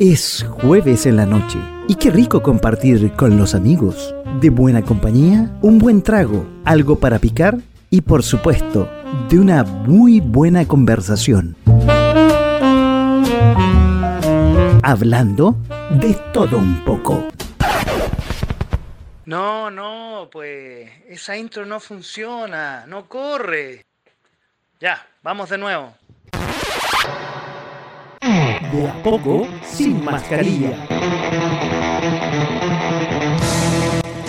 Es jueves en la noche y qué rico compartir con los amigos. De buena compañía, un buen trago, algo para picar y por supuesto, de una muy buena conversación. Hablando de todo un poco. No, no, pues esa intro no funciona, no corre. Ya, vamos de nuevo. De a poco, sin mascarilla.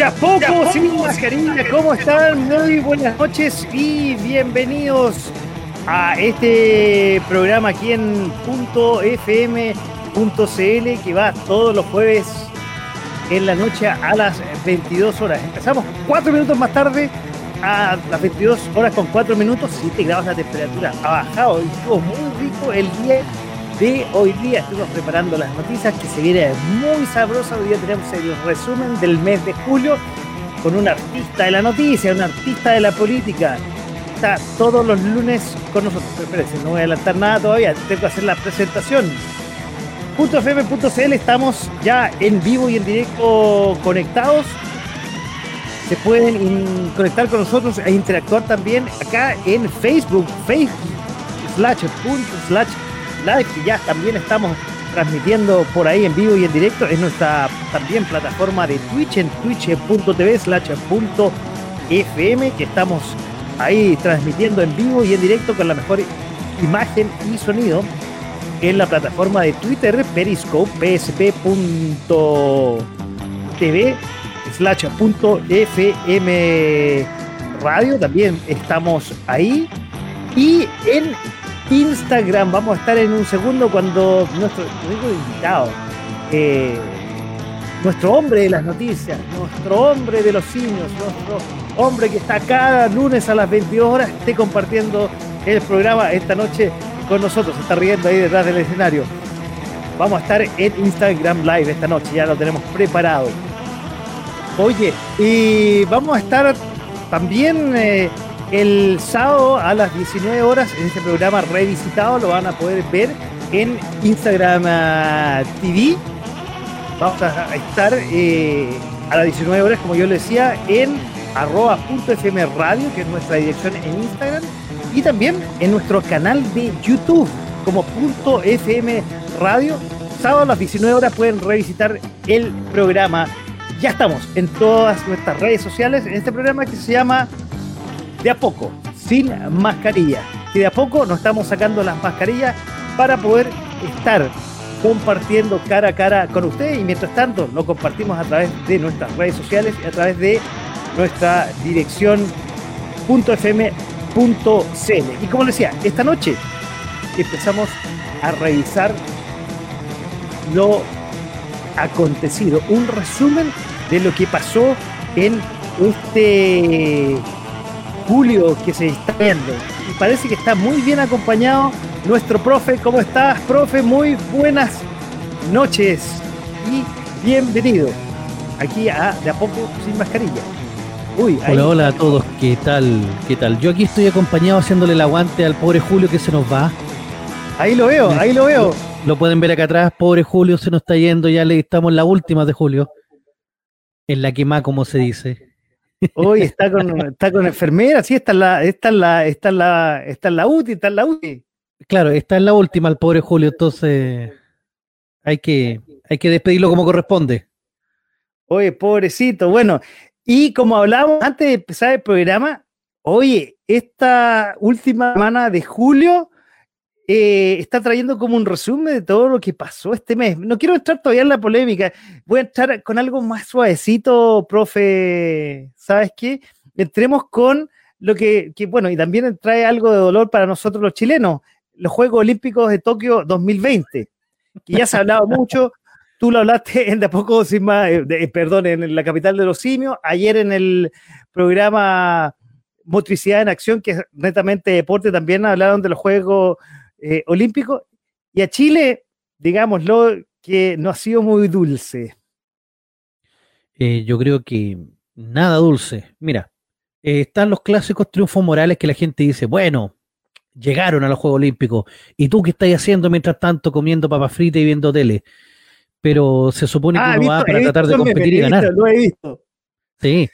De a poco, sin mascarilla, ¿cómo están? Muy buenas noches y bienvenidos a este programa aquí en .fm.cl que va todos los jueves en la noche a las 22 horas. Empezamos cuatro minutos más tarde a las 22 horas con 4 minutos, 7 grados la temperatura ha bajado y estuvo muy rico el día de hoy día. Estuvimos preparando las noticias que se viene muy sabrosa. Hoy día tenemos el resumen del mes de julio con un artista de la noticia, un artista de la política. Está todos los lunes con nosotros. Espérense, no voy a adelantar nada todavía, tengo que hacer la presentación. .fm.cl estamos ya en vivo y en directo conectados. Se pueden conectar con nosotros e interactuar también acá en Facebook, Facebook slash punto slash live, que ya también estamos transmitiendo por ahí en vivo y en directo. Es nuestra también plataforma de Twitch en twitch.tv slash punto fm, que estamos ahí transmitiendo en vivo y en directo con la mejor imagen y sonido en la plataforma de Twitter Periscope psp.tv slash punto fm radio también estamos ahí y en Instagram. Vamos a estar en un segundo cuando nuestro, invitado, eh, nuestro hombre de las noticias, nuestro hombre de los simios, nuestro hombre que está cada lunes a las 22 horas, esté compartiendo el programa esta noche con nosotros. Está riendo ahí detrás del escenario. Vamos a estar en Instagram Live esta noche, ya lo tenemos preparado. Oye, y vamos a estar también eh, el sábado a las 19 horas en este programa revisitado lo van a poder ver en Instagram ah, TV. Vamos a estar eh, a las 19 horas, como yo le decía, en arroba.fm radio, que es nuestra dirección en Instagram, y también en nuestro canal de YouTube como punto FM Radio. Sábado a las 19 horas pueden revisitar el programa. Ya estamos en todas nuestras redes sociales en este programa que se llama de a poco, sin mascarilla. Y de a poco nos estamos sacando las mascarillas para poder estar compartiendo cara a cara con ustedes y mientras tanto lo compartimos a través de nuestras redes sociales y a través de nuestra dirección .fm.cl. Y como decía, esta noche empezamos a revisar lo acontecido, un resumen de lo que pasó en este Julio que se está viendo. Y parece que está muy bien acompañado nuestro profe. ¿Cómo estás, profe? Muy buenas noches y bienvenido aquí a De a poco sin mascarilla. Uy, hola, hola a todos, ¿qué tal? ¿Qué tal? Yo aquí estoy acompañado haciéndole el aguante al pobre Julio que se nos va. Ahí lo veo, ahí lo veo. Lo, pueden ver acá atrás, pobre Julio se nos está yendo, ya le estamos en la última de Julio. En la quema, como se dice. Hoy está con, está con enfermera, sí, está en la, está en la, está en la, está en la UTI, está en la UTI. Claro, está en la última el pobre Julio, entonces hay que, hay que despedirlo como corresponde. Oye, pobrecito, bueno, y como hablábamos antes de empezar el programa, oye, esta última semana de julio eh, está trayendo como un resumen de todo lo que pasó este mes. No quiero entrar todavía en la polémica, voy a entrar con algo más suavecito, profe, ¿sabes qué? Entremos con lo que, bueno, y también trae algo de dolor para nosotros los chilenos, los Juegos Olímpicos de Tokio 2020, que ya se ha hablado mucho, tú lo hablaste en de poco, sin eh, perdón, en la capital de los simios, ayer en el programa Motricidad en Acción, que es netamente deporte, también hablaron de los Juegos eh, Olímpicos. Y a Chile, digámoslo, que no ha sido muy dulce. Eh, yo creo que nada dulce. Mira, eh, están los clásicos triunfos morales que la gente dice, bueno, llegaron a los Juegos Olímpicos. ¿Y tú qué estás haciendo mientras tanto comiendo papas fritas y viendo tele? Pero se supone que Ah, uno va para tratar de competir y ganar. visto, Lo he visto. Sí,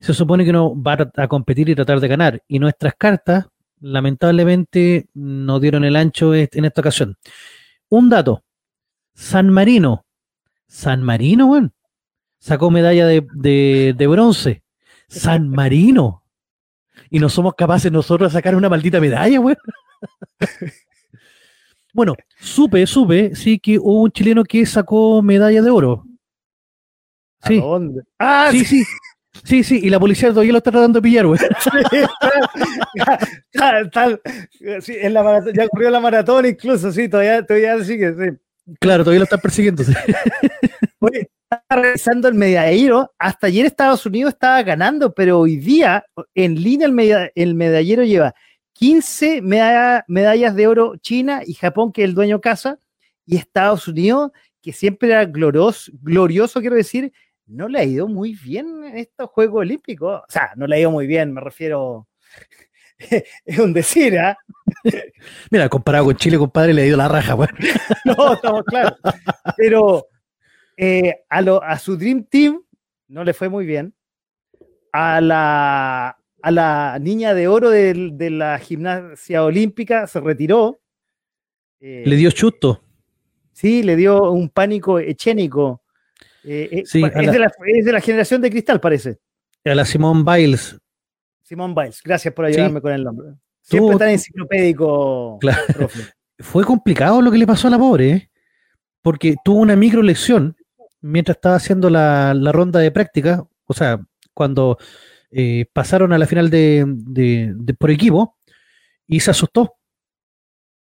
se supone que uno va a competir y tratar de ganar. Y nuestras cartas, lamentablemente, no dieron el ancho en esta ocasión. Un dato: San Marino. San Marino, weón. Sacó medalla de, de- de bronce. San Marino. Y no somos capaces nosotros de sacar una maldita medalla, weón. Bueno, supe, supe, sí, que hubo un chileno que sacó medalla de oro. ¿A Sí. dónde? Ah, Sí, sí. sí. Sí, sí, y la policía todavía lo está tratando de pillar, güey. Tal, tal, sí, en la maratón, ya ocurrió la maratón incluso, sí, todavía, todavía sigue, sí. Claro, todavía lo están persiguiendo. sí. Oye, estaba revisando el medallero, hasta ayer Estados Unidos estaba ganando, pero hoy día en línea el, meda- el medallero lleva 15 medalla- medallas de oro China y Japón, que es el dueño casa, y Estados Unidos, que siempre era glorioso, glorioso quiero decir, no le ha ido muy bien en estos Juegos Olímpicos. O sea, no le ha ido muy bien, me refiero... es un decir, ¿ah? Mira, comparado con Chile, compadre, le ha ido la raja, güey. No, estamos claros. Pero eh, a, lo- a su Dream Team no le fue muy bien. A la, a la niña de oro de, la gimnasia olímpica se retiró. Eh, Le dio chusto. Sí, le dio un pánico echénico. Eh, eh, Sí, es, la- de la, es de la generación de cristal, parece. A la Simone Biles. Simón Biles, gracias por ayudarme con el nombre. Tú- Siempre tan enciclopédico. Claro. profe. Fue complicado lo que le pasó a la pobre, ¿eh? porque tuvo una micro lección mientras estaba haciendo la, la ronda de práctica, o sea, cuando eh, pasaron a la final de, de- de- por equipo, y se asustó.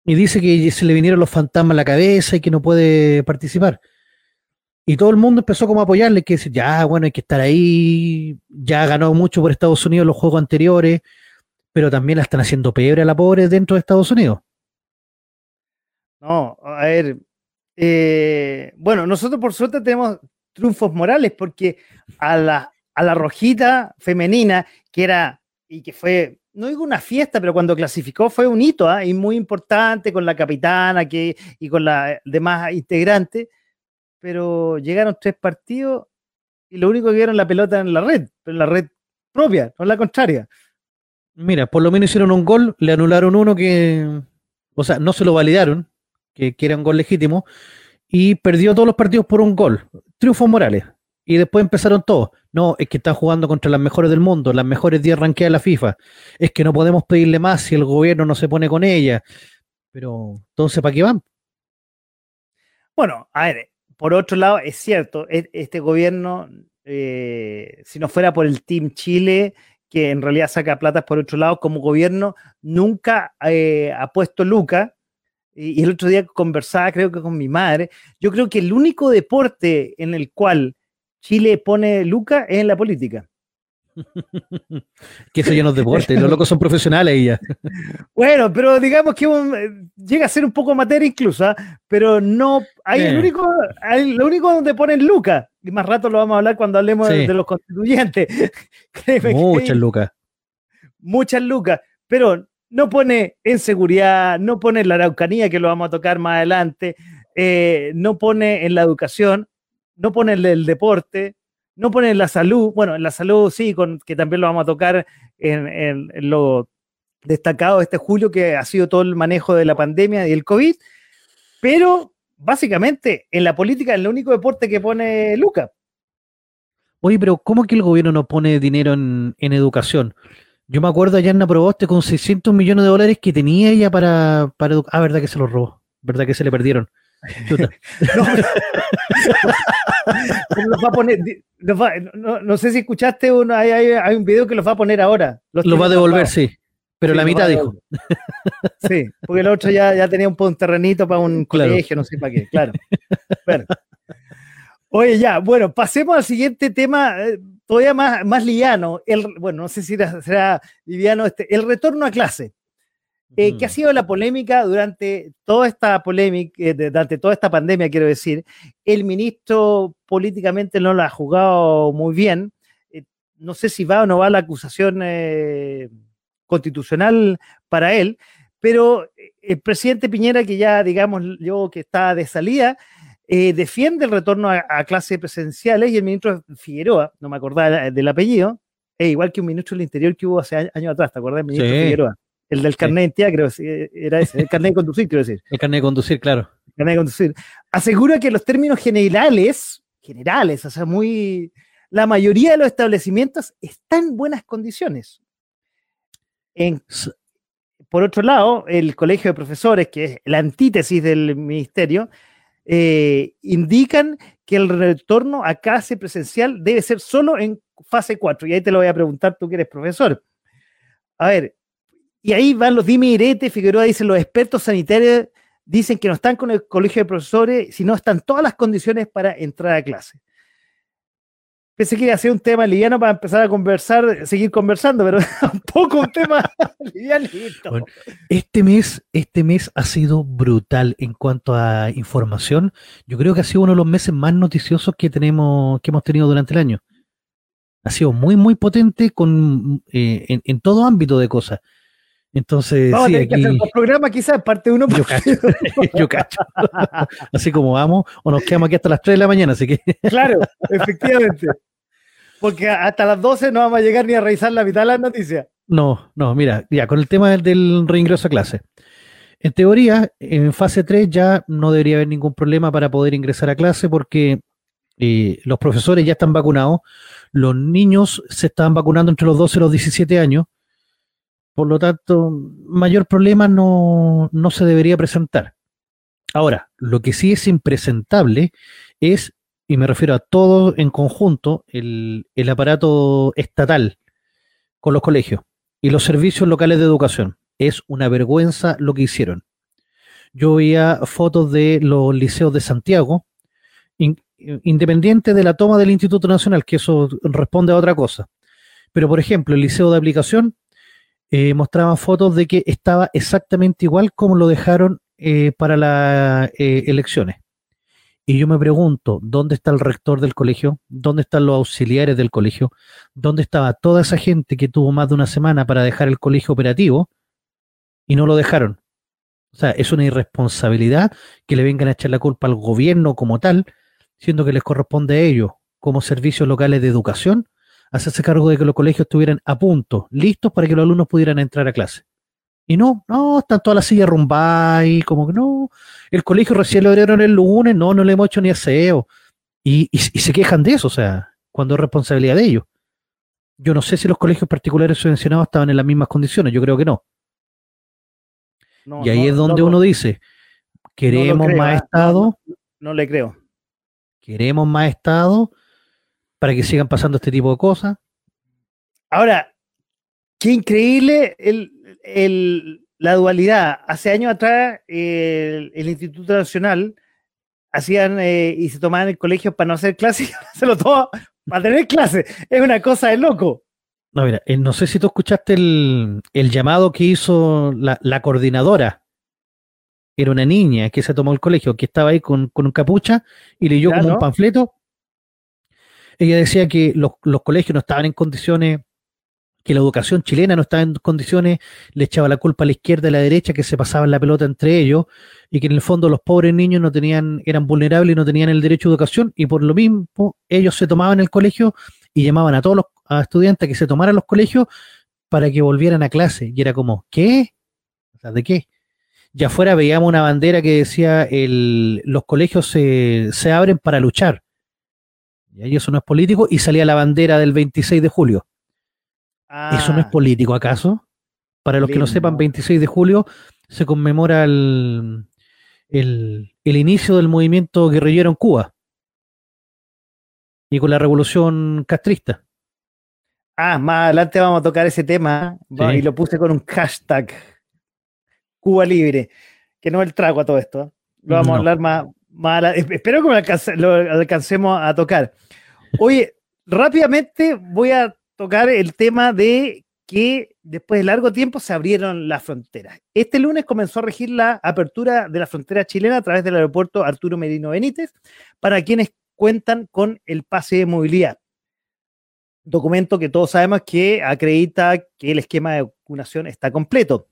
Y dice que se le vinieron los fantasmas a la cabeza y que no puede participar. Y todo el mundo empezó como a apoyarle, que decir, ya, bueno, hay que estar ahí, ya ganó mucho por Estados Unidos los juegos anteriores, pero también la están haciendo pebre a la pobre dentro de Estados Unidos. No, a ver. eh, bueno, nosotros por suerte tenemos triunfos morales porque a la, a la rojita femenina, que era y que fue, no digo una fiesta, pero cuando clasificó fue un hito ¿ah? y muy importante con la capitana que, y con la demás integrantes, pero llegaron tres partidos y lo único que vieron la pelota en la red, pero en la red propia, no en la contraria. Mira, por lo menos hicieron un gol, le anularon uno que, o sea, no se lo validaron, que, que era un gol legítimo, y perdió todos los partidos por un gol. Triunfos morales. Y después empezaron todos. No, es que están jugando contra las mejores del mundo, las mejores 10 ranqueadas de la FIFA. Es que no podemos pedirle más si el gobierno no se pone con ella. Pero, entonces, ¿para qué van? Bueno, a ver, por otro lado, es cierto, e- este gobierno, eh, si no fuera por el Team Chile, que en realidad saca platas por otro lado, como gobierno nunca eh, ha puesto Luca. Y, y el otro día conversaba, creo que con mi madre, yo creo que el único deporte en el cual Chile pone Luca es en la política. Que eso ya no es deporte, los locos son profesionales y ya. Bueno, pero digamos que un- eh, llega a ser un poco materia incluso, ¿ah? pero no hay el Eh. único, hay lo único donde ponen Lucas, y más rato lo vamos a hablar cuando hablemos de, Sí. de los constituyentes. Muchas lucas. muchas lucas, pero no pone en seguridad, no pone en la araucanía, que lo vamos a tocar más adelante, eh, no pone en la educación, no pone en el deporte, no pone en la salud, bueno, en la salud sí, con, que también lo vamos a tocar en, en- en lo destacado de este julio, que ha sido todo el manejo de la pandemia y el COVID, pero básicamente en la política es el único deporte que pone Lucas. Oye, pero ¿cómo que el gobierno no pone dinero en, en educación? Yo me acuerdo a Yanna Proboste con 600 millones de dólares que tenía ella para, para educar. Ah, verdad que se los robó. Verdad que se le perdieron. No, pero los va a poner, di- los va- no, no sé si escuchaste, uno, hay, hay- hay un video que los va a poner ahora. Los Lo va a devolver, sí. Pero Sí, la mitad dijo. Sí, porque el otro ya, ya tenía un, un terrenito para un Claro. colegio, no sé para qué, claro. Bueno. Oye, ya, bueno, pasemos al siguiente tema, eh, todavía más, más liviano. El, bueno, no sé si será, liviano este, el retorno a clase. Eh, ¿Qué ha sido la polémica durante toda esta polémica, eh, durante toda esta pandemia, quiero decir? El ministro políticamente no lo ha jugado muy bien. no sé si va o no va la acusación constitucional para él, pero el presidente Piñera, que ya digamos yo que está de salida, eh, defiende el retorno a, clases presenciales y el ministro Figueroa, no me acordaba del apellido, es igual que un ministro del Interior que hubo hace años atrás, ¿te acuerdas? El ministro Figueroa. El del carnet de creo, era ese, el carnet de conducir, quiero decir. El carnet de conducir, claro. El carnet de conducir. Asegura que los términos generales, generales, o sea, muy. La mayoría de los establecimientos están en buenas condiciones. En, por otro lado, el colegio de profesores, que es la antítesis del ministerio, eh, indican que el retorno a clase presencial debe ser solo en fase 4. Y ahí te lo voy a preguntar tú que eres profesor. A ver, y ahí van los dime y Figueroa dice, los expertos sanitarios dicen que no están con el colegio de profesores, sino están todas las condiciones para entrar a clase. Pensé que iba a ser un tema liviano para empezar a conversar, seguir conversando, pero un poco un tema livianito. este mes, este mes ha sido brutal en cuanto a información. Yo creo que ha sido uno de los meses más noticiosos que tenemos, que hemos tenido durante el año. Ha sido muy, muy potente con, eh, en, todo ámbito de cosas. Entonces, vamos sí, a que hacer un programa quizás, parte uno. Yo cacho, yo cacho. Así como vamos, o nos quedamos aquí hasta las 3 de la mañana, así que. Claro, efectivamente. Porque hasta las 12 no vamos a llegar ni a revisar la mitad de las noticias. No, no, mira, ya, con el tema del, reingreso a clase. En teoría, en fase 3 ya no debería haber ningún problema para poder ingresar a clase porque eh, los profesores ya están vacunados, los niños se están vacunando entre los 12 y los 17 años, por lo tanto, mayor problema no, se debería presentar. Ahora, lo que sí es impresentable es, y me refiero a todo en conjunto, el, el aparato estatal con los colegios y los servicios locales de educación. Es una vergüenza lo que hicieron. Yo veía fotos de los liceos de Santiago, independiente de la toma del Instituto Nacional, que eso responde a otra cosa. Pero, por ejemplo, el liceo de aplicación eh, mostraban fotos de que estaba exactamente igual como lo dejaron eh, para las eh, elecciones. Y yo me pregunto, ¿dónde está el rector del colegio? ¿Dónde están los auxiliares del colegio? ¿Dónde estaba toda esa gente que tuvo más de una semana para dejar el colegio operativo y no lo dejaron? O sea, es una irresponsabilidad que le vengan a echar la culpa al gobierno como tal, siendo que les corresponde a ellos, como servicios locales de educación, hacerse cargo de que los colegios estuvieran a punto, listos para que los alumnos pudieran entrar a clase. Y no, no, están todas las sillas rumbadas y como que no, el colegio recién lo abrieron el lunes, no, no le hemos hecho ni aseo. Y, y, se quejan de eso, o sea, cuando es responsabilidad de ellos. Yo no sé si los colegios particulares subvencionados estaban en las mismas condiciones, yo creo que no. y ahí es donde uno dice, queremos más ¿eh? Estado. no le creo. Queremos más Estado para que sigan pasando este tipo de cosas. Ahora, qué increíble la dualidad. Hace años atrás, el, Instituto Nacional hacían eh, y se tomaban el colegio para no hacer clases, se lo toma para tener clases. Es una cosa de loco. No, mira, eh, no sé si tú escuchaste el, llamado que hizo la, coordinadora. Era una niña que se tomó el colegio, que estaba ahí con, un capucha y leyó como un panfleto ella decía que los, colegios no estaban en condiciones, que la educación chilena no estaba en condiciones, le echaba la culpa a la izquierda y a la derecha, que se pasaban la pelota entre ellos, y que en el fondo los pobres niños no tenían, eran vulnerables y no tenían el derecho a educación, y por lo mismo ellos se tomaban el colegio y llamaban a todos los estudiantes que se tomaran los colegios para que volvieran a clase. Y era como, ¿qué? ¿de qué? Ya afuera veíamos una bandera que decía el, los colegios se, se abren para luchar. Y eso no es político, y salía la bandera del 26 de julio. ¿Eso no es ah. político acaso? Para los que no sepan, 26 de julio se conmemora el, el, inicio del movimiento guerrillero en Cuba y con la revolución castrista. Ah, más adelante vamos a tocar ese tema y lo puse con un hashtag Cuba Libre, que no es el trago a todo esto. Lo vamos a hablar más, Espero que lo, alcancemos a tocar. Oye, rápidamente voy a tocar el tema de que después de largo tiempo se abrieron las fronteras. Este lunes comenzó a regir la apertura de la frontera chilena a través del aeropuerto Arturo Merino Benítez para quienes cuentan con el pase de movilidad. Documento que todos sabemos que acredita que el esquema de vacunación está completo.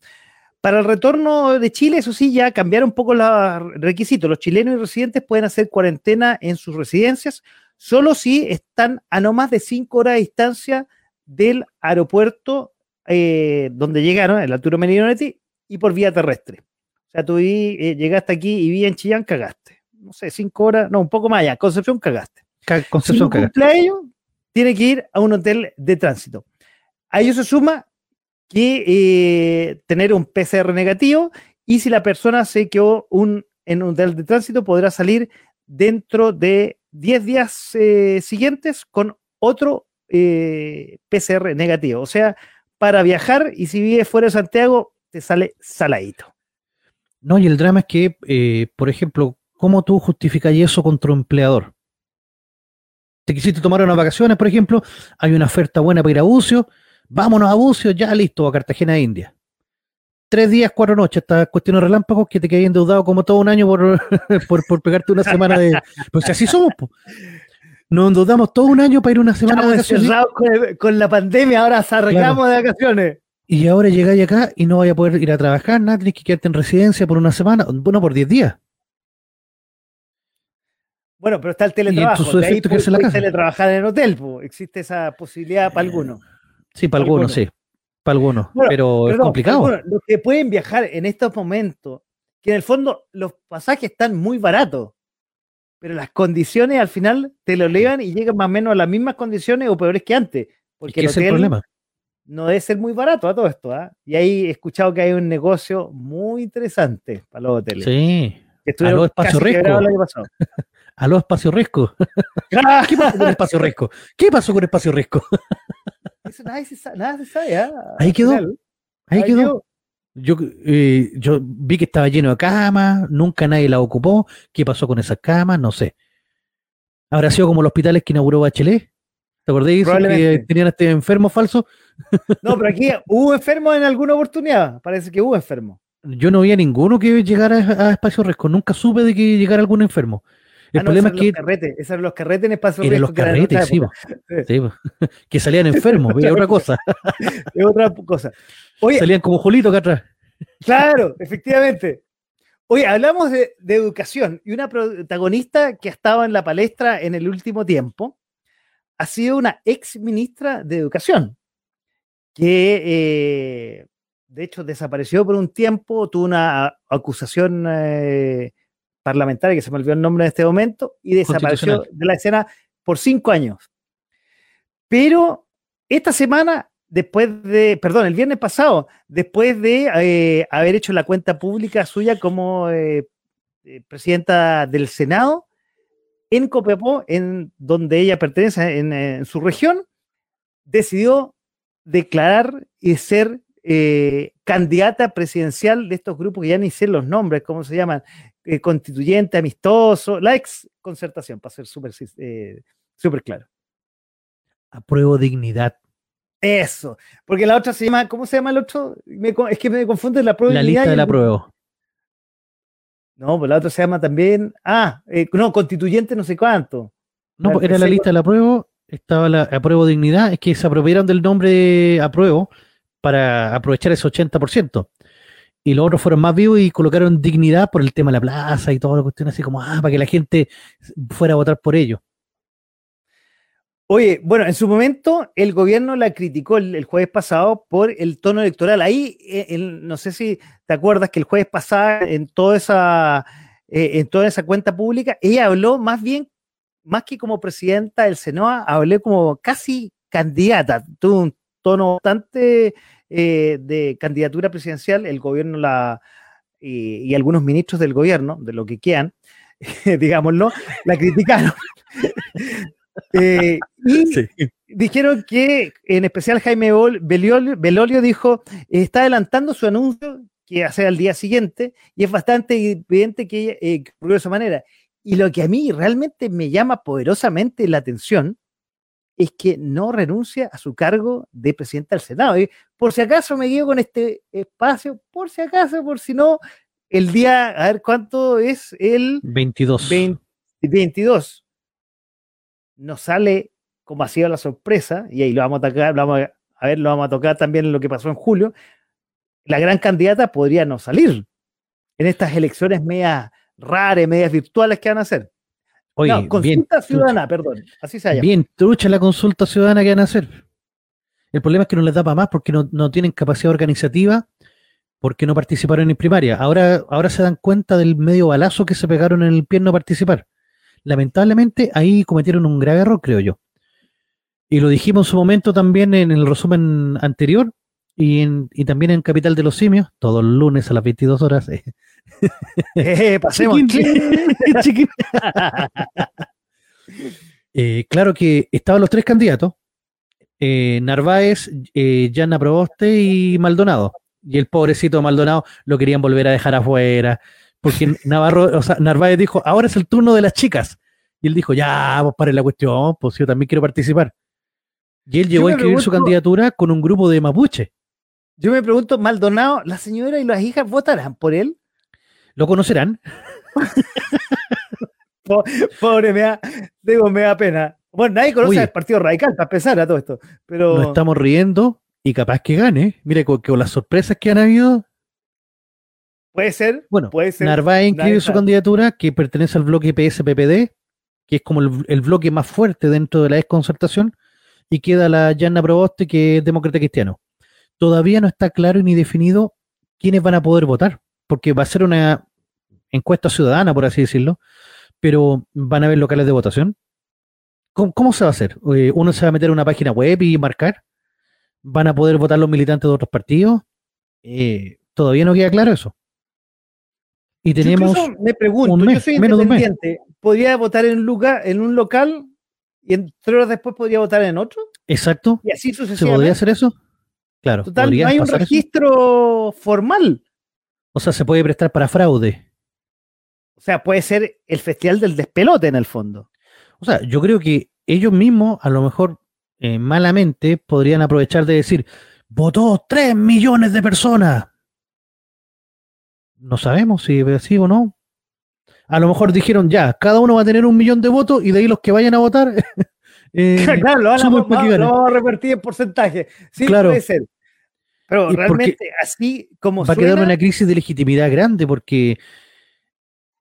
Para el retorno de Chile, eso sí, ya cambiaron un poco los requisitos. Los chilenos y residentes pueden hacer cuarentena en sus residencias solo si están a no más de cinco horas de distancia del aeropuerto eh, donde llegaron, el Arturo Merinonetti, y por vía terrestre. O sea, tú eh, llegaste aquí y vi en Chillán, cagaste. No sé, cinco horas, no, un poco más allá. Concepción, cagaste. Concepción, si cumpleaños, tiene que ir a un hotel de tránsito. A ello se suma que eh, tener un PCR negativo y si la persona se quedó un, en un hotel de tránsito, podrá salir dentro de 10 días siguientes con otro eh, PCR negativo. O sea, para viajar y si vives fuera de Santiago, te sale saladito. No, y el drama es que, eh, por ejemplo, ¿cómo tú justificas eso con tu empleador? Te quisiste tomar unas vacaciones, por ejemplo, hay una oferta buena para ir a Bucio, vámonos a Bucio, ya listo, a Cartagena, India. Tres días, cuatro noches, estas cuestiones relámpagos que te quedas endeudado como todo un año por, por, pegarte una semana de. Pues así somos. Nos endeudamos todo un año para ir una semana de vacaciones. Con, con, la pandemia, ahora se arreglamos de vacaciones. Y ahora llegáis acá y no vaya a poder ir a trabajar, nada, tienes que quedarte en residencia por una semana, bueno, por 10 días. Bueno, pero está el teletrabajo. De ahí puedes, teletrabajar en el hotel, existe esa posibilidad para algunos. Sí, para, algunos, sí. Para algunos, pero, es complicado. Los que pueden viajar en estos momentos, que en el fondo los pasajes están muy baratos pero las condiciones al final te lo elevan y llegan más o menos a las mismas condiciones o peores que antes. Porque el, es el problema? no debe ser muy barato a todo esto. ¿ah? Y ahí he escuchado que hay un negocio muy interesante para los hoteles. Sí. a los espacio riesgo. a los espacio riesgo. ¿Qué pasó con espacio riesgo? ¿Qué pasó con espacio riesgo? Eso nada se sabe. Nada se sabe ¿ah? Ahí quedó. Ahí, quedó. Yo, eh, yo vi que estaba lleno de camas, nunca nadie la ocupó. ¿Qué pasó con esas camas? No sé. ¿Habrá sido como los hospitales que inauguró Bachelet? ¿Te acordáis que tenían este enfermo falso? No, pero aquí hubo enfermos en alguna oportunidad. Parece que hubo enfermos. Yo no vi a ninguno que llegara a, Espacio Resco. Nunca supe de que llegara algún enfermo. El ah, problema es que. Los carretes, esos eran los carretes en Espacio Resco. los carretes, sí, Que salían enfermos, es otra cosa. es otra cosa. Salían como Julito acá atrás. Claro, efectivamente. Oye, hablamos de, educación y una protagonista que ha estado en la palestra en el último tiempo ha sido una ex ministra de Educación, que eh, de hecho desapareció por un tiempo, tuvo una acusación eh, parlamentaria, que se me olvidó el nombre en este momento, y desapareció de la escena por cinco años. Pero esta semana después de, perdón, el viernes pasado, después de eh, haber hecho la cuenta pública suya como eh, eh, presidenta del Senado en Copiapó, en donde ella pertenece en, su región, decidió declarar y ser candidata presidencial de estos grupos que ya ni sé los nombres, ¿cómo se llaman? Constituyente, amistoso, la ex concertación, para ser súper super claro. Apruebo dignidad. Eso, porque la otra se llama, ¿cómo se llama el otro? es que me confunde la prueba. La lista de la prueba. No, pues la otra se llama también, ah, eh, no, constituyente no sé cuánto. No, pues era la lista de la prueba, estaba la apruebo dignidad, es que se apropiaron del nombre apruebo para aprovechar ese 80%. Y los otros fueron más vivos y colocaron dignidad por el tema de la plaza y toda la cuestión así como, ah, para que la gente fuera a votar por ellos. Oye, bueno, en su momento el gobierno la criticó el, jueves pasado por el tono electoral. Ahí, eh, no sé si te acuerdas que el jueves pasado, en toda esa, eh, en toda esa cuenta pública, ella habló más bien, más que como presidenta del Senoa, habló como casi candidata. Tuvo un tono bastante eh, de candidatura presidencial. El gobierno la y, y algunos ministros del gobierno, de lo que quieran, digámoslo, la criticaron. Eh, y dijeron que, en especial Jaime Belolio, dijo, está adelantando su anuncio que hace al día siguiente y es bastante evidente que eh, ocurrió de esa manera. Y lo que a mí realmente me llama poderosamente la atención es que no renuncia a su cargo de presidente del Senado. Y por si acaso me guío con este espacio, por si acaso, por si no, el día, a ver cuánto es el 22. 22. Nos sale como ha sido la sorpresa, y ahí lo vamos a tocar, vamos a, ver, lo vamos a tocar también en lo que pasó en julio. La gran candidata podría no salir en estas elecciones medias raras, medias virtuales que van a hacer. Oye, consulta ciudadana, perdón. Así se llama. Bien, trucha la consulta ciudadana que van a hacer. El problema es que no les da para más porque no, tienen capacidad organizativa, porque no participaron en primaria. Ahora, ahora se dan cuenta del medio balazo que se pegaron en el pie no participar. Lamentablemente, ahí cometieron un grave error, creo yo. Y lo dijimos en su momento también en el resumen anterior y, en, y también en Capital de los Simios, todos los lunes a las 22 horas. Eh, eh, pasemos. Eh, claro que estaban los tres candidatos, eh, Narváez, eh, Yana Proboste y Maldonado. Y el pobrecito Maldonado lo querían volver a dejar afuera, porque Navarro, o sea, Narváez dijo, ahora es el turno de las chicas. Y él dijo, ya, vos pare la cuestión, pues yo también quiero participar. Y él llegó a escribir su candidatura con un grupo de mapuche. Yo me pregunto, Maldonado, ¿la señora y las hijas votarán por él? ¿Lo conocerán? Pobre, me da, digo, me da pena. Bueno, nadie conoce el Partido Radical, para empezar a todo esto. Pero... Nos estamos riendo y capaz que gane. Mire, con, las sorpresas que han habido. Puede ser. Bueno, puede ser. Narváez inscribe su candidatura, que pertenece al bloque PSPPD, que es como el, bloque más fuerte dentro de la desconcertación, y queda la Yanna Proboste, que es demócrata cristiano. Todavía no está claro ni definido quiénes van a poder votar porque va a ser una encuesta ciudadana, por así decirlo, pero van a haber locales de votación. ¿Cómo, se va a hacer? Eh, ¿Uno se va a meter en una página web y marcar? ¿Van a poder votar los militantes de otros partidos? Eh, todavía no queda claro eso. Y tenemos. me pregunto, un mes, yo soy independiente, ¿podría votar en un, lugar, en un local y en tres horas después podría votar en otro? Exacto. Y así sucesivamente. ¿Se podría hacer eso? Claro. Total, no hay un registro formal. O sea, se puede prestar para fraude. O sea, puede ser el festival del despelote en el fondo. O sea, yo creo que ellos mismos, a lo mejor eh, malamente, podrían aprovechar de decir, votó 3 millones de personas. No sabemos si es así o no. A lo mejor dijeron ya, cada uno va a tener un millón de votos y de ahí los que vayan a votar. eh, claro, lo van, a, repartir en porcentaje. Sí, claro. puede ser. Pero realmente, así como Va a quedar una crisis de legitimidad grande porque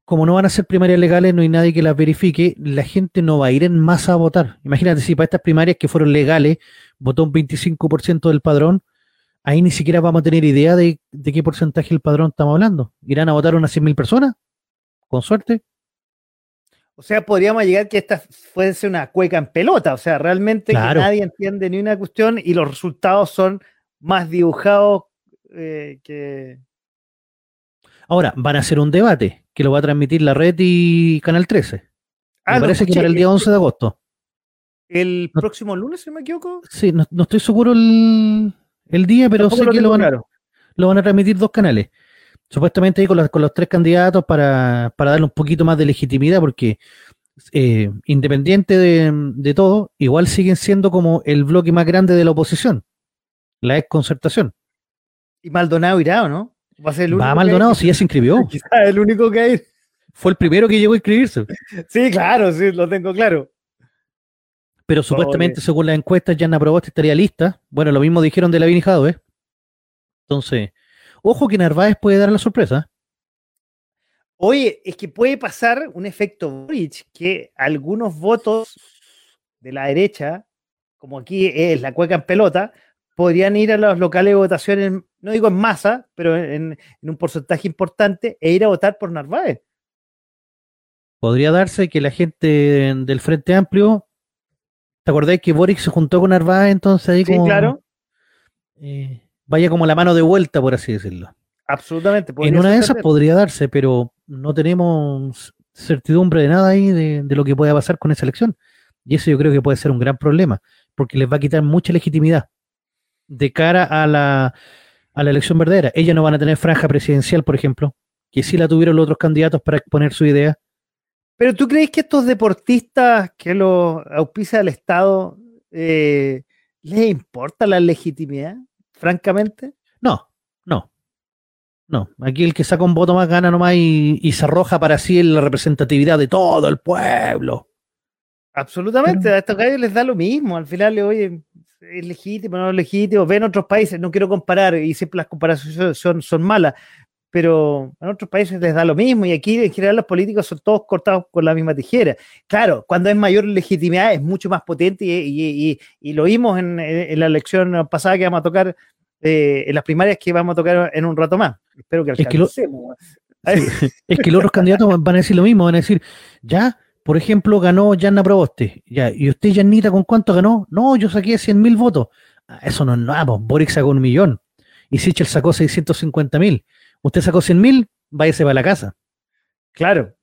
como no van a ser primarias legales, no hay nadie que las verifique, la gente no va a ir en masa a votar. Imagínate si para estas primarias que fueron legales votó un 25% del padrón, ahí ni siquiera vamos a tener idea de, qué porcentaje del padrón estamos hablando. ¿Irán a votar unas 100.000 personas? Con suerte. O sea, podríamos llegar que esta fuese una cueca en pelota. O sea, realmente que nadie entiende ni una cuestión y los resultados son más dibujado eh, que... Ahora, van a hacer un debate que lo va a transmitir la red y Canal 13. Ah, Me parece que para el día 11 de agosto. ¿El próximo lunes, si me equivoco? Sí, no, estoy seguro el, día, pero sé que lo van, a, lo van a transmitir dos canales. Supuestamente ahí con los, con los tres candidatos para, darle un poquito más de legitimidad, porque eh, independiente de, de, todo, igual siguen siendo como el bloque más grande de la oposición la desconcertación. ¿Y Maldonado irá o no? Va a ser el único. Va Maldonado, si ya se inscribió. Quizás el único que hay. Fue el primero que llegó a inscribirse. Sí, claro, sí, lo tengo claro. Pero supuestamente, según las encuestas, Yana Proboste estaría lista. Bueno, lo mismo dijeron de la Vinijado, ¿eh? Entonces, ojo que Narváez puede dar la sorpresa. Oye, es que puede pasar un efecto bridge, que algunos votos de la derecha, como aquí es la cueca en pelota, podrían ir a los locales de votación, no digo en masa, pero en, un porcentaje importante, e ir a votar por Narváez. Podría darse que la gente del Frente Amplio, ¿te acordáis que Boric se juntó con Narváez? Entonces ahí sí, claro. Eh, vaya como la mano de vuelta, por así decirlo. Absolutamente. En una de esas podría darse, pero no tenemos certidumbre de nada ahí de, de, lo que pueda pasar con esa elección. Y eso yo creo que puede ser un gran problema, porque les va a quitar mucha legitimidad de cara a la, a la elección verdadera. Ellas no van a tener franja presidencial, por ejemplo, que sí la tuvieron los otros candidatos para exponer su idea. Pero tú crees que estos deportistas que los auspicia el Estado, eh, ¿les importa la legitimidad, francamente? No, no. No, aquí el que saca un voto más gana nomás y, y se arroja para sí la representatividad de todo el pueblo. Absolutamente, a estos gallos les da lo mismo. Al final, oye, es legítimo, no es legítimo. Ven otros países, no quiero comparar y siempre las comparaciones son, son malas, pero en otros países les da lo mismo y aquí en general los políticos son todos cortados con la misma tijera. Claro, cuando es mayor legitimidad es mucho más potente y, lo vimos en, la elección pasada que vamos a tocar, eh, en las primarias que vamos a tocar en un rato más. Espero que alcancemos. es que los otros candidatos van a decir lo mismo, van a decir, ya, por ejemplo, ganó Yanna Proboste. Ya, ¿Y usted, Yannita, con cuánto ganó? No, yo saqué 100 mil votos. Ah, eso no es nada, pues, Boric sacó un millón. Y Sichel sacó 650 mil. Usted sacó 100 mil, váyase para la casa. Claro.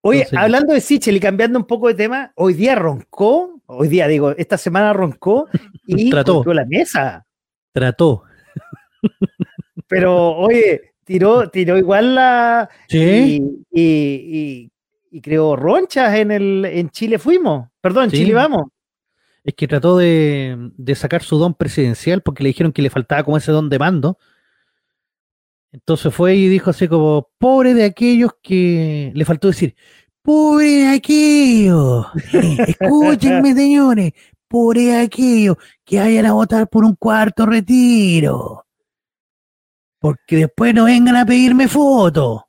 Oye, hablando de Sichel y cambiando un poco de tema, hoy día roncó, hoy día digo, esta semana roncó y trató la mesa. Trató. Pero, oye, tiró, tiró igual la. Sí. y y creó ronchas en el en Chile fuimos, perdón, Chile vamos. Es que trató de, sacar su don presidencial porque le dijeron que le faltaba como ese don de mando. Entonces fue y dijo así como, pobre de aquellos que le faltó decir, pobre de aquellos, escúchenme señores, pobre de aquellos que vayan a votar por un cuarto retiro. Porque después no vengan a pedirme fotos.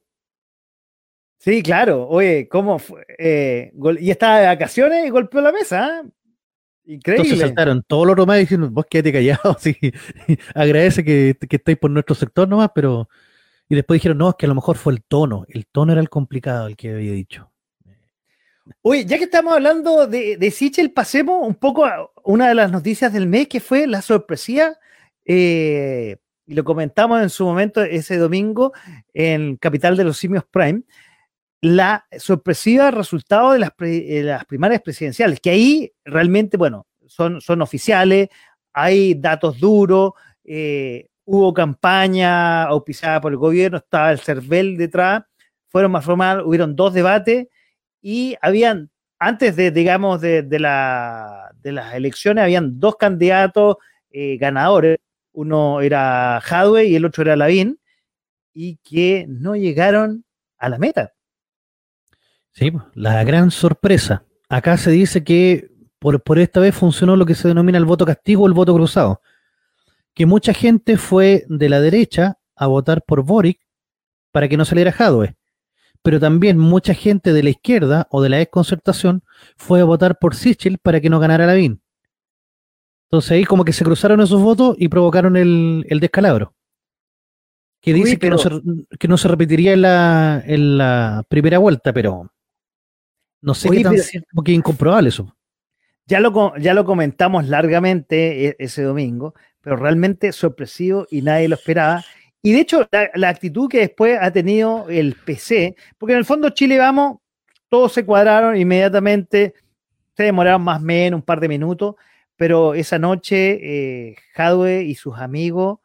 Sí, claro. Oye, ¿cómo fue? Eh, y estaba de vacaciones y golpeó la mesa. ¿eh? Increíble. Entonces saltaron todos los demás diciendo, vos quédate callado, sí. agradece que, que estéis por nuestro sector nomás, pero... Y después dijeron, no, es que a lo mejor fue el tono. El tono era el complicado, el que había dicho. Oye, ya que estamos hablando de, de Sichel, pasemos un poco a una de las noticias del mes, que fue la sorpresía, eh, y lo comentamos en su momento ese domingo en Capital de los Simios Prime, la sorpresiva resultado de las, primarias presidenciales, que ahí realmente, bueno, son, son oficiales, hay datos duros, eh, hubo campaña auspiciada por el gobierno, estaba el CERVEL detrás, fueron más formales, hubieron dos debates y habían, antes de, digamos, de, la, de las elecciones, habían dos candidatos eh, ganadores, uno era Hadwe y el otro era Lavín, y que no llegaron a la meta. Sí, la gran sorpresa. Acá se dice que por, por esta vez funcionó lo que se denomina el voto castigo o el voto cruzado. Que mucha gente fue de la derecha a votar por Boric para que no saliera Jadwe. Pero también mucha gente de la izquierda o de la desconcertación fue a votar por Sichel para que no ganara Lavín. Entonces ahí como que se cruzaron esos votos y provocaron el, descalabro. Que dice que, no se, que, no se, repetiría en la, en la primera vuelta, pero no sé qué tan cierto, porque es incomprobable eso. Ya lo, ya lo comentamos largamente e, ese domingo, pero realmente sorpresivo y nadie lo esperaba. Y de hecho, la, actitud que después ha tenido el PC, porque en el fondo Chile vamos, todos se cuadraron inmediatamente, se demoraron más o menos un par de minutos, pero esa noche eh, y sus amigos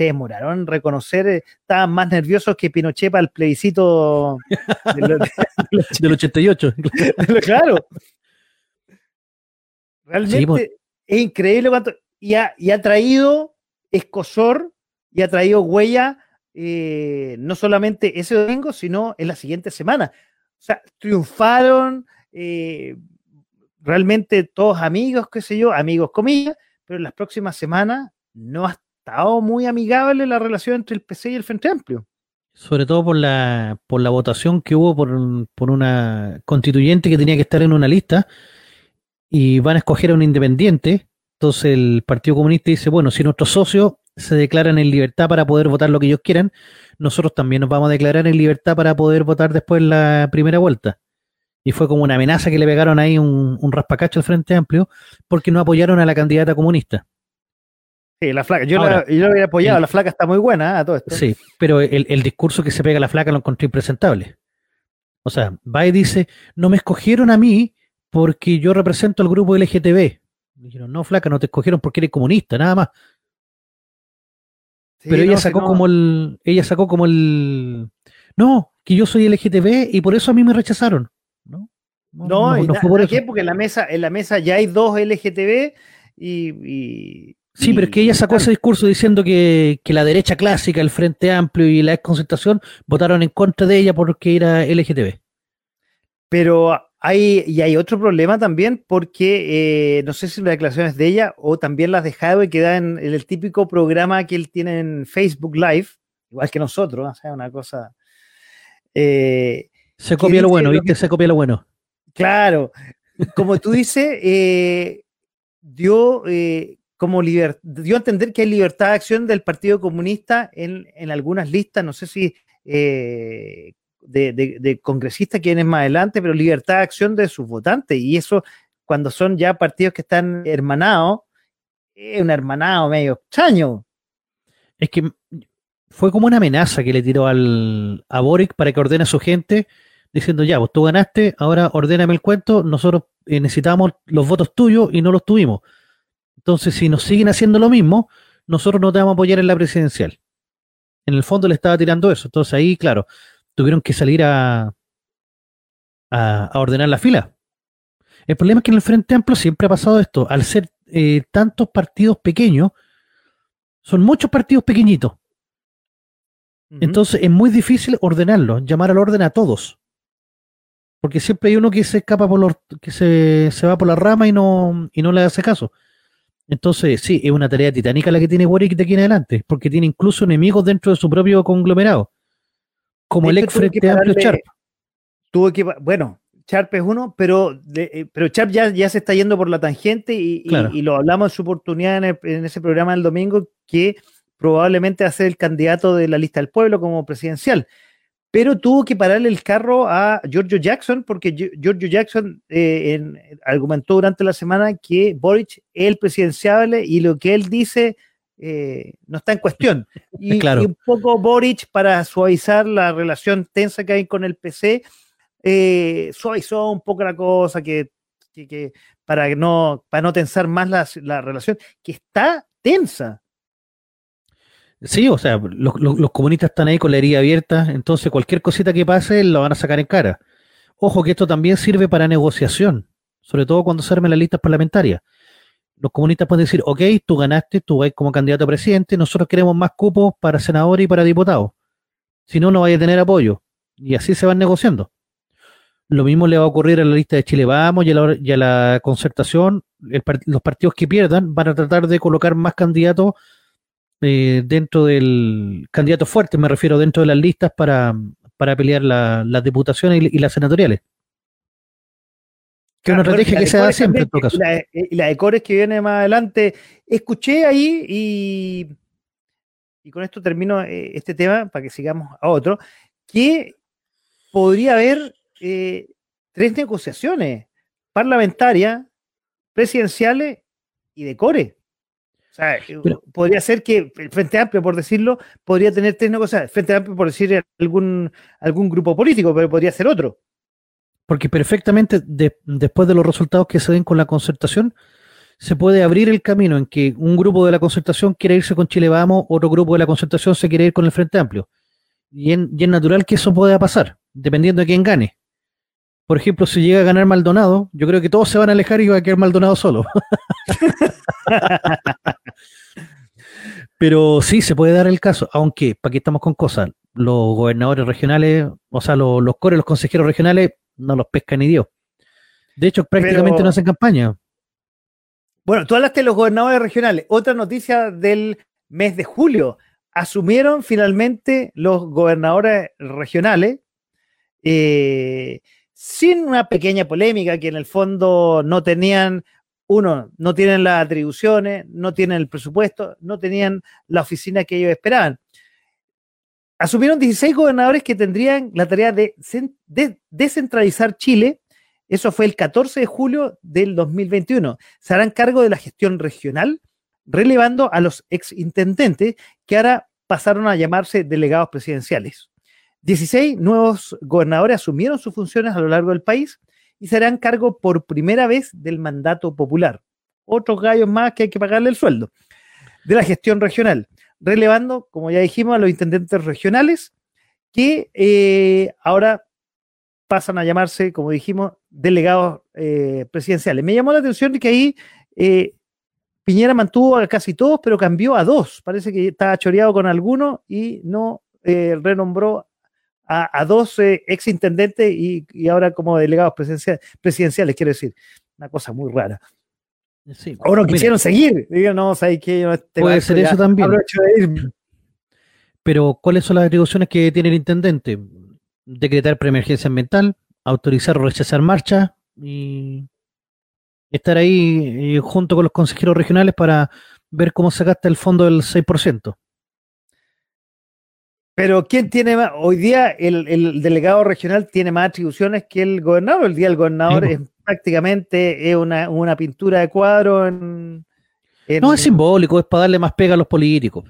se demoraron en reconocer, eh, estaban más nerviosos que Pinochet para el plebiscito del, 88. claro. Realmente es increíble cuánto. Y ha, traído escosor y ha traído huella eh, no solamente ese domingo, sino en la siguiente semana. O sea, triunfaron eh, realmente todos amigos, qué sé yo, amigos comillas, pero en las próximas semanas no ha muy amigable la relación entre el PC y el Frente Amplio. Sobre todo por la, por la votación que hubo por, por una constituyente que tenía que estar en una lista y van a escoger a un independiente. Entonces el Partido Comunista dice, bueno, si nuestros socios se declaran en libertad para poder votar lo que ellos quieran, nosotros también nos vamos a declarar en libertad para poder votar después la primera vuelta. Y fue como una amenaza que le pegaron ahí un, un raspacacho al Frente Amplio porque no apoyaron a la candidata comunista. Sí, la flaca. Yo, la, yo había apoyado, la flaca está muy buena ¿eh? a todo esto. Sí, pero el, discurso que se pega a la flaca lo encontré impresentable. O sea, va y dice, no me escogieron a mí porque yo represento al grupo LGTB. Dijeron, no, flaca, no te escogieron porque eres comunista, nada más. pero ella sacó como el, ella sacó como el, no, que yo soy LGTB y por eso a mí me rechazaron. No, no, no, por qué? Porque en la mesa, en la mesa ya hay dos LGTB y, Sí, pero es que ella sacó ese discurso diciendo que, la derecha clásica, el Frente Amplio y la concertación votaron en contra de ella porque era LGTB. Pero hay, y hay otro problema también porque eh, no sé si las declaraciones de ella o también las de Jadwe que en, en, el típico programa que él tiene en Facebook Live, igual que nosotros, o sea, una cosa... Eh, se copia lo bueno, ¿viste? Se copia lo bueno. Claro, como tú dices, eh, dio como dio a entender que hay libertad de acción del Partido Comunista en, algunas listas, no sé si eh, de, congresistas que vienen más adelante, pero libertad de acción de sus votantes. Y eso, cuando son ya partidos que están hermanados, es un hermanado medio extraño. Es que fue como una amenaza que le tiró al, a Boric para que ordene a su gente, diciendo, ya, vos tú ganaste, ahora ordéname el cuento, nosotros eh, necesitamos los votos tuyos y no los tuvimos. Entonces, si nos siguen haciendo lo mismo, nosotros no te vamos a apoyar en la presidencial. En el fondo le estaba tirando eso. Entonces ahí, claro, tuvieron que salir a, a, ordenar la fila. El problema es que en el Frente Amplio siempre ha pasado esto. Al ser eh, tantos partidos pequeños, son muchos partidos pequeñitos. Entonces es muy difícil ordenarlos, llamar al orden a todos. Porque siempre hay uno que se escapa por los, que se, se va por la rama y no, y no le hace caso. Entonces, sí, es una tarea titánica la que tiene Boric de aquí en adelante, porque tiene incluso enemigos dentro de su propio conglomerado, como el ex Frente Amplio Charp. Tuvo que, bueno, Charp es uno, pero, eh, pero Charp ya, ya se está yendo por la tangente y, lo hablamos en su oportunidad en, ese programa del domingo, que probablemente va a ser el candidato de la lista del pueblo como presidencial pero tuvo que pararle el carro a Giorgio Jackson porque Giorgio Jackson eh, argumentó durante la semana que Boric es el presidenciable y lo que él dice eh, no está en cuestión. Y, un poco Boric, para suavizar la relación tensa que hay con el PC, eh, suavizó un poco la cosa que, para, no, para no tensar más la, la relación, que está tensa. Sí, o sea, los, comunistas están ahí con la herida abierta, entonces cualquier cosita que pase lo van a sacar en cara. Ojo que esto también sirve para negociación, sobre todo cuando se armen las listas parlamentarias. Los comunistas pueden decir, ok, tú ganaste, tú vas como candidato a presidente, nosotros queremos más cupos para senadores y para diputados. Si no, no vaya a tener apoyo. Y así se van negociando. Lo mismo le va a ocurrir a la lista de Chile Vamos y a la, concertación. los partidos que pierdan van a tratar de colocar más candidatos eh, dentro del candidato fuerte, me refiero dentro de las listas para, para pelear las diputaciones y, las senatoriales. Que es una estrategia que se da siempre en todo caso. Y la, de Cores que viene más adelante. Escuché ahí y, y con esto termino eh, este tema para que sigamos a otro, que podría haber eh, tres negociaciones parlamentarias, presidenciales y de Core. O sea, eh, podría ser que el Frente Amplio, por decirlo, podría tener tres negociaciones. El Frente Amplio, por decir algún, algún grupo político, pero podría ser otro. Porque perfectamente, después de los resultados que se den con la concertación, se puede abrir el camino en que un grupo de la concertación quiere irse con Chile Vamos, otro grupo de la concertación se quiere ir con el Frente Amplio. Y, y es natural que eso pueda pasar, dependiendo de quién gane. Por ejemplo, si llega a ganar Maldonado, yo creo que todos se van a alejar y va a quedar Maldonado solo. Pero sí, se puede dar el caso, aunque, para qué estamos con cosas, los gobernadores regionales, o sea, los, los cores, los consejeros regionales, no los pescan ni Dios. De hecho, prácticamente no hacen campaña. Bueno, tú hablaste de los gobernadores regionales. Otra noticia del mes de julio. Asumieron finalmente los gobernadores regionales. Eh, sin una pequeña polémica que en el fondo no tenían, uno, no tienen las atribuciones, no tienen el presupuesto, no tenían la oficina que ellos esperaban. Asumieron 16 gobernadores que tendrían la tarea de, descentralizar Chile. Eso fue el 14 de julio del 2021. Se harán cargo de la gestión regional, relevando a los exintendentes que ahora pasaron a llamarse delegados presidenciales. 16 nuevos gobernadores asumieron sus funciones a lo largo del país y serán cargo por primera vez del mandato popular. Otros gallos más que hay que pagarle el sueldo. De la gestión regional, relevando, como ya dijimos, a los intendentes regionales que eh, ahora pasan a llamarse, como dijimos, delegados eh, presidenciales. Me llamó la atención que ahí eh, Piñera mantuvo a casi todos, pero cambió a dos. Parece que estaba choreado con alguno y no renombró a, dos ex intendentes y, ahora como delegados presidenciales, quiero decir. Una cosa muy rara. Sí, o no quisieron seguir. Digo, no, ¿sabes qué? Este puede ser eso también. Pero, ¿cuáles son las atribuciones que tiene el intendente? Decretar preemergencia ambiental, autorizar o rechazar marcha y estar ahí eh, junto con los consejeros regionales para ver cómo se gasta el fondo del 6%. Pero ¿quién tiene más? Hoy día el, delegado regional tiene más atribuciones que el gobernador. El día el gobernador es prácticamente es una, pintura de cuadro en, No, es simbólico, es para darle más pega a los políticos.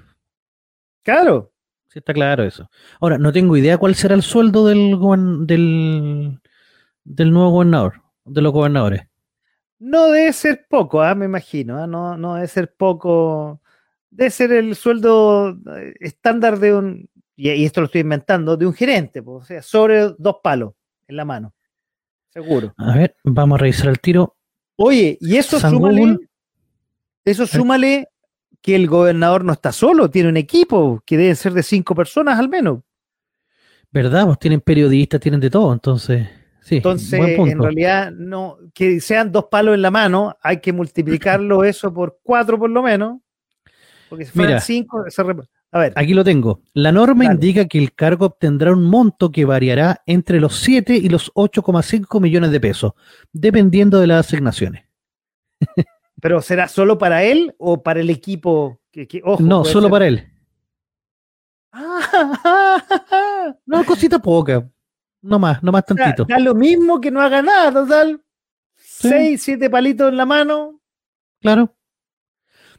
Claro. Sí, está claro eso. Ahora, no tengo idea cuál será el sueldo del, del, del nuevo gobernador, de los gobernadores. No debe ser poco, ¿ah? me imagino. ¿ah? No, no debe ser poco. Debe ser el sueldo eh, estándar de un, y, esto lo estoy inventando, de un gerente, o sea, sobre dos palos en la mano. Seguro. A ver, vamos a revisar el tiro. Oye, y eso súmale, eso súmale que el gobernador no está solo, tiene un equipo que debe ser de cinco personas al menos. ¿Verdad? Pues tienen periodistas, tienen de todo, entonces. Sí, entonces, en realidad, no, que sean dos palos en la mano, hay que multiplicarlo eso por cuatro por lo menos. Porque si fueran cinco, se a ver. Aquí lo tengo. La norma indica que el cargo obtendrá un monto que variará entre los 7 y los 8,5 millones de pesos, dependiendo de las asignaciones. ¿Pero será solo para él o para el equipo? no, solo para él. no, cosita poca. No más, no más tantito. Da, lo mismo que no haga nada, total. 6, 7 palitos en la mano. Claro.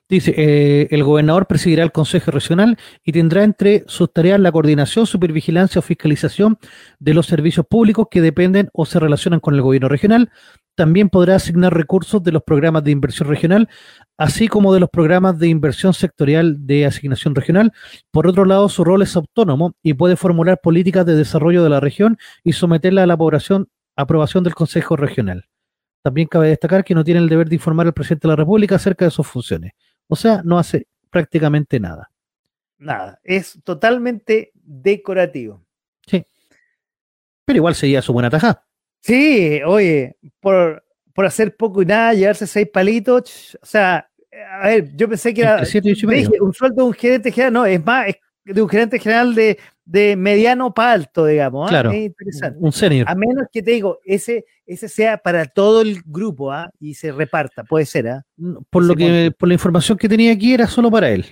Dice, eh, el gobernador presidirá el Consejo Regional y tendrá entre sus tareas la coordinación, supervigilancia o fiscalización de los servicios públicos que dependen o se relacionan con el gobierno regional. También podrá asignar recursos de los programas de inversión regional, así como de los programas de inversión sectorial de asignación regional. Por otro lado, su rol es autónomo y puede formular políticas de desarrollo de la región y someterla a la aprobación, aprobación del Consejo Regional. También cabe destacar que no tiene el deber de informar al presidente de la República acerca de sus funciones. O sea, no hace prácticamente nada. Nada, es totalmente decorativo. Sí. Pero igual sería su buena taja. Sí, oye, por, hacer poco y nada, llevarse seis palitos, o sea, a ver, yo pensé que era un sueldo de un gerente general, no, es más, es de un gerente general de, de mediano para alto, digamos. ¿ah? Claro, interesante. Un senior. A menos que te digo, ese, ese sea para todo el grupo ¿ah? y se reparta, puede ser. ¿ah? Por, lo que, por la información que tenía aquí era solo para él.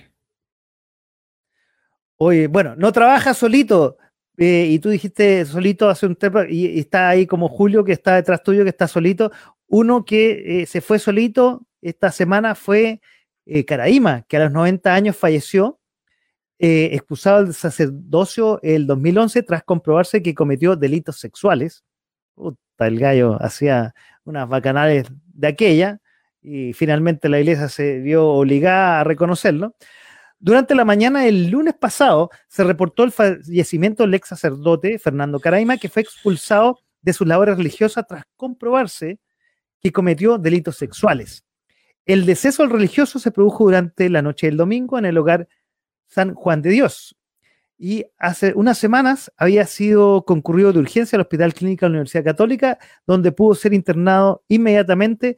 Oye, bueno, no trabaja solito. Eh, y tú dijiste solito hace un tiempo, y, está ahí como Julio, que está detrás tuyo, que está solito. Uno que eh, se fue solito esta semana fue eh, Caraíma, que a los 90 años falleció eh, expulsado del sacerdocio el 2011 tras comprobarse que cometió delitos sexuales. Puta, el gallo hacía unas bacanales de aquella y finalmente la iglesia se vio obligada a reconocerlo. Durante la mañana del lunes pasado se reportó el fallecimiento del ex sacerdote Fernando Caraima, que fue expulsado de sus labores religiosas tras comprobarse que cometió delitos sexuales. El deceso del religioso se produjo durante la noche del domingo en el hogar San Juan de Dios. Y hace unas semanas había sido concurrido de urgencia al Hospital Clínica de la Universidad Católica, donde pudo ser internado inmediatamente.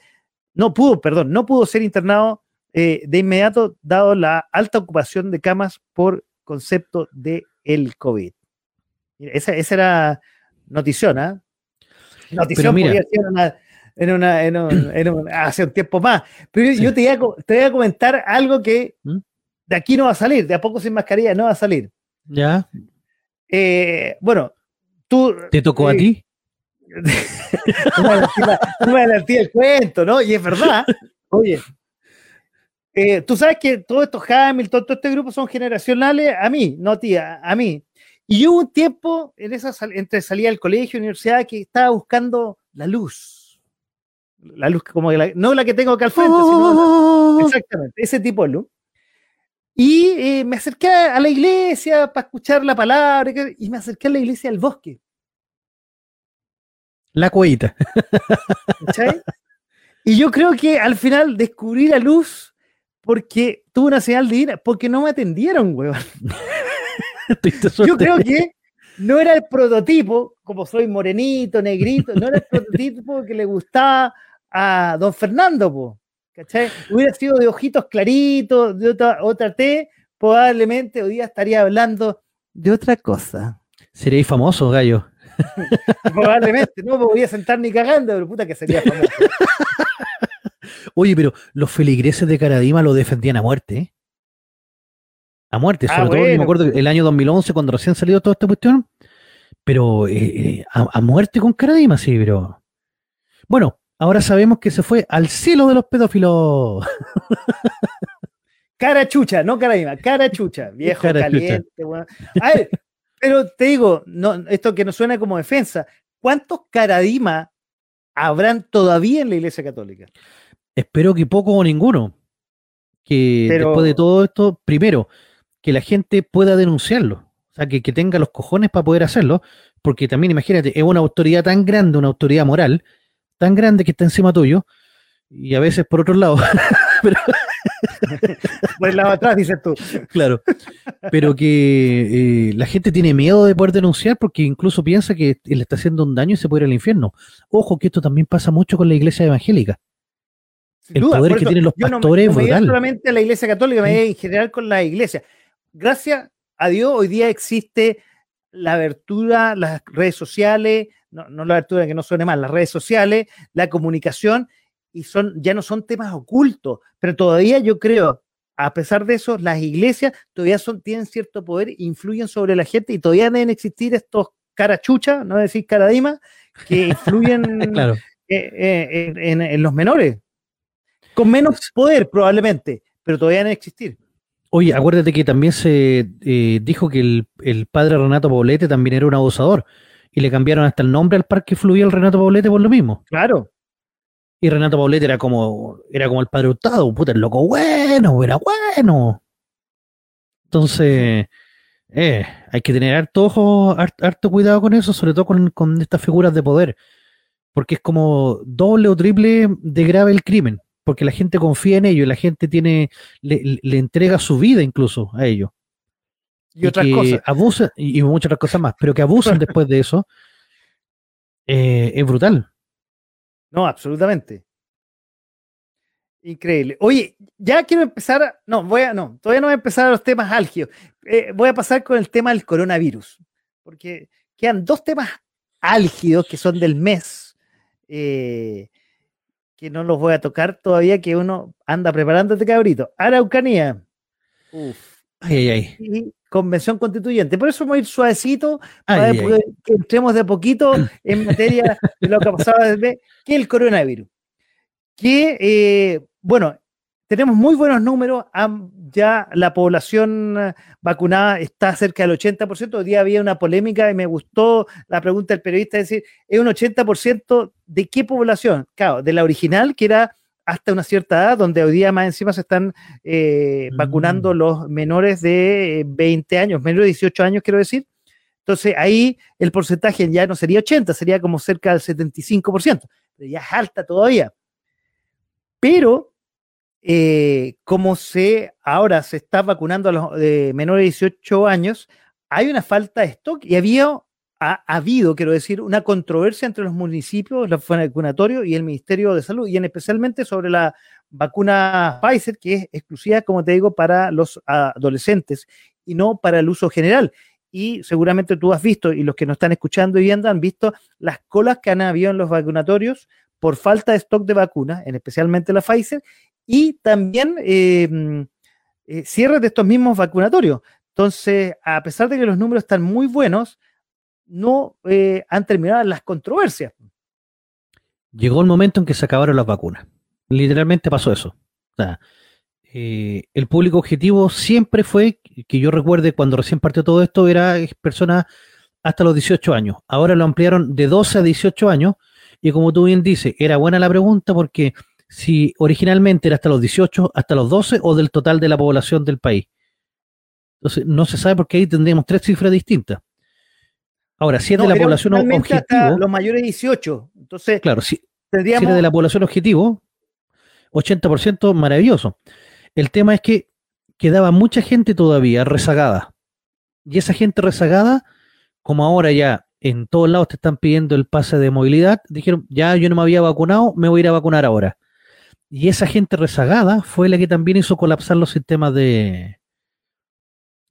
No pudo, perdón, no pudo ser internado eh, de inmediato, dado la alta ocupación de camas por concepto de el COVID. Esa, esa era notición, ¿ah? Notición en una, en hace un tiempo más. Pero yo, te, voy a, te, voy a, comentar algo que ¿Mm? De aquí no va a salir, de a poco sin mascarilla no va a salir. Ya. Eh, bueno, tú. ¿Te tocó a eh, ti? no me adelanté el cuento, ¿no? Y es verdad. Oye, eh, tú sabes que todos estos Hamilton, todo este grupo son generacionales a mí, no tía, a mí. Y hubo un tiempo en esa entre salida del colegio, universidad, que estaba buscando la luz. La luz como no la que tengo acá al frente, sino exactamente, ese tipo de luz. Y eh, me acerqué a la iglesia para escuchar la palabra y me acerqué a la iglesia del bosque. La cuevita. Y yo creo que al final descubrí la luz porque tuve una señal divina, porque no me atendieron, weón. yo creo que no era el prototipo, como soy morenito, negrito, no era el prototipo que le gustaba a don Fernando, po, ¿cachai? Hubiera sido de ojitos claritos, de otra, otra T, probablemente hoy día estaría hablando de otra cosa. Sería famoso, gallo. probablemente, no me voy a sentar ni cagando, pero puta que sería famoso. Oye, pero los feligreses de Caradima lo defendían a muerte, ¿eh? A muerte, ah, sobre todo, me acuerdo el año 2011, cuando recién salió toda esta cuestión, pero eh, eh, a, muerte con Caradima, sí, pero... Bueno, ahora sabemos que se fue al cielo de los pedófilos. cara chucha, no Caradima, cara chucha, viejo caliente. A ver, pero te digo, no, esto que nos suena como defensa, ¿cuántos Caradima habrán todavía en la Iglesia Católica? Espero que poco o ninguno. Que después de todo esto, primero, que la gente pueda denunciarlo. O sea, que, tenga los cojones para poder hacerlo. Porque también, imagínate, es una autoridad tan grande, una autoridad moral, tan grande que está encima tuyo, y a veces por otro lado. pero, por el lado atrás, dices tú. Claro. Pero que eh, la gente tiene miedo de poder denunciar porque incluso piensa que le está haciendo un daño y se puede ir al infierno. Ojo que esto también pasa mucho con la iglesia evangélica el poder que tienen los pastores no, no solamente a la iglesia católica, me en general con la iglesia. Gracias a Dios, hoy día existe la abertura, las redes sociales, no, no la abertura que no suene mal, las redes sociales, la comunicación, y son, ya no son temas ocultos, pero todavía yo creo, a pesar de eso, las iglesias todavía son, tienen cierto poder, influyen sobre la gente y todavía deben existir estos carachuchas, no decir caradima, que influyen eh, eh, en los menores. Con menos poder, probablemente, pero todavía no existir. Oye, acuérdate que también se eh, dijo que el, padre Renato Poblete también era un abusador y le cambiaron hasta el nombre al parque fluvial Renato Poblete por lo mismo. Claro. Y Renato Poblete era como, era como el padre Hurtado, puta, el loco bueno, era bueno. Entonces, eh, hay que tener harto ojo, harto, cuidado con eso, sobre todo con, con estas figuras de poder, porque es como doble o triple de grave el crimen porque la gente confía en ellos, la gente tiene, le, entrega su vida incluso a ellos. Y, otras cosas. Abusan, y, muchas otras cosas más, pero que abusan después de eso, eh, es brutal. No, absolutamente. Increíble. Oye, ya quiero empezar, no, voy a, no, todavía no voy a empezar a los temas álgidos. Eh, voy a pasar con el tema del coronavirus, porque quedan dos temas álgidos que son del mes. Eh, que no los voy a tocar todavía, que uno anda preparándote, cabrito. Araucanía. Uf. Ay, ay, ay. Y convención constituyente. Por eso vamos a ir suavecito, para que entremos de poquito en materia de lo que pasaba desde que el coronavirus. Que, eh, bueno, tenemos muy buenos números, ya la población vacunada está cerca del 80%, hoy día había una polémica y me gustó la pregunta del periodista, es decir, ¿es un 80% de qué población? Claro, de la original, que era hasta una cierta edad, donde hoy día más encima se están eh, vacunando mm. los menores de 20 años, menores de 18 años, quiero decir. Entonces ahí el porcentaje ya no sería 80, sería como cerca del 75%, pero ya es alta todavía. Pero eh, como se ahora se está vacunando a los menores de 18 años, hay una falta de stock y había ha, habido, quiero decir, una controversia entre los municipios, los vacunatorios y el Ministerio de Salud, y en especialmente sobre la vacuna Pfizer, que es exclusiva, como te digo, para los adolescentes y no para el uso general. Y seguramente tú has visto, y los que nos están escuchando y viendo han visto las colas que han habido en los vacunatorios por falta de stock de vacunas, en especialmente la Pfizer, y también eh, eh, cierre de estos mismos vacunatorios. Entonces, a pesar de que los números están muy buenos, no eh, han terminado las controversias. Llegó el momento en que se acabaron las vacunas. Literalmente pasó eso. el público objetivo siempre fue, que yo recuerde cuando recién partió todo esto, era personas hasta los 18 años. Ahora lo ampliaron de 12 a 18 años. Y como tú bien dices, era buena la pregunta porque si originalmente era hasta los 18, hasta los 12 o del total de la población del país. Entonces, no se sabe porque ahí tendríamos tres cifras distintas. Ahora, si es de la población objetivo. Los mayores 18. Entonces, claro, si, tendríamos... si es de la población objetivo, 80% maravilloso. El tema es que quedaba mucha gente todavía rezagada. Y esa gente rezagada, como ahora ya en todos lados te están pidiendo el pase de movilidad, dijeron, ya yo no me había vacunado, me voy a ir a vacunar ahora. Y esa gente rezagada fue la que también hizo colapsar los sistemas de,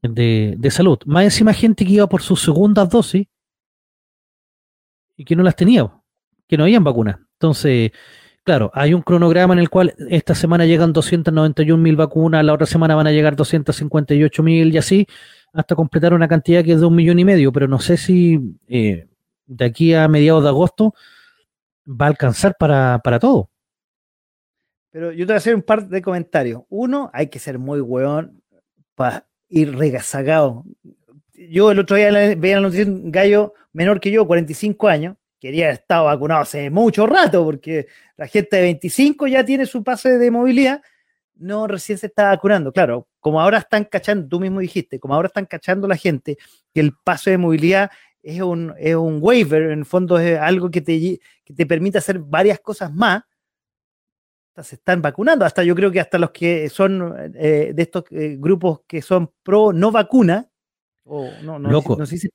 de, de salud. Más encima gente que iba por sus segundas dosis y que no las tenía, que no habían vacunas. Entonces, claro, hay un cronograma en el cual esta semana llegan 291 mil vacunas, la otra semana van a llegar 258 mil y así, hasta completar una cantidad que es de un millón y medio, pero no sé si eh, de aquí a mediados de agosto va a alcanzar para, para todo. Pero yo te voy a hacer un par de comentarios. Uno, hay que ser muy weón para ir regasagado. Yo el otro día veía la noticia un gallo menor que yo, 45 años, quería haber estado vacunado hace mucho rato, porque la gente de 25 ya tiene su pase de movilidad, no recién se está vacunando. Claro, como ahora están cachando, tú mismo dijiste, como ahora están cachando la gente que el pase de movilidad es un, es un waiver, en el fondo es algo que te, que te permite hacer varias cosas más, se están vacunando, hasta yo creo que hasta los que son eh, de estos eh, grupos que son pro no vacuna, o no, no, Loco. no sé si,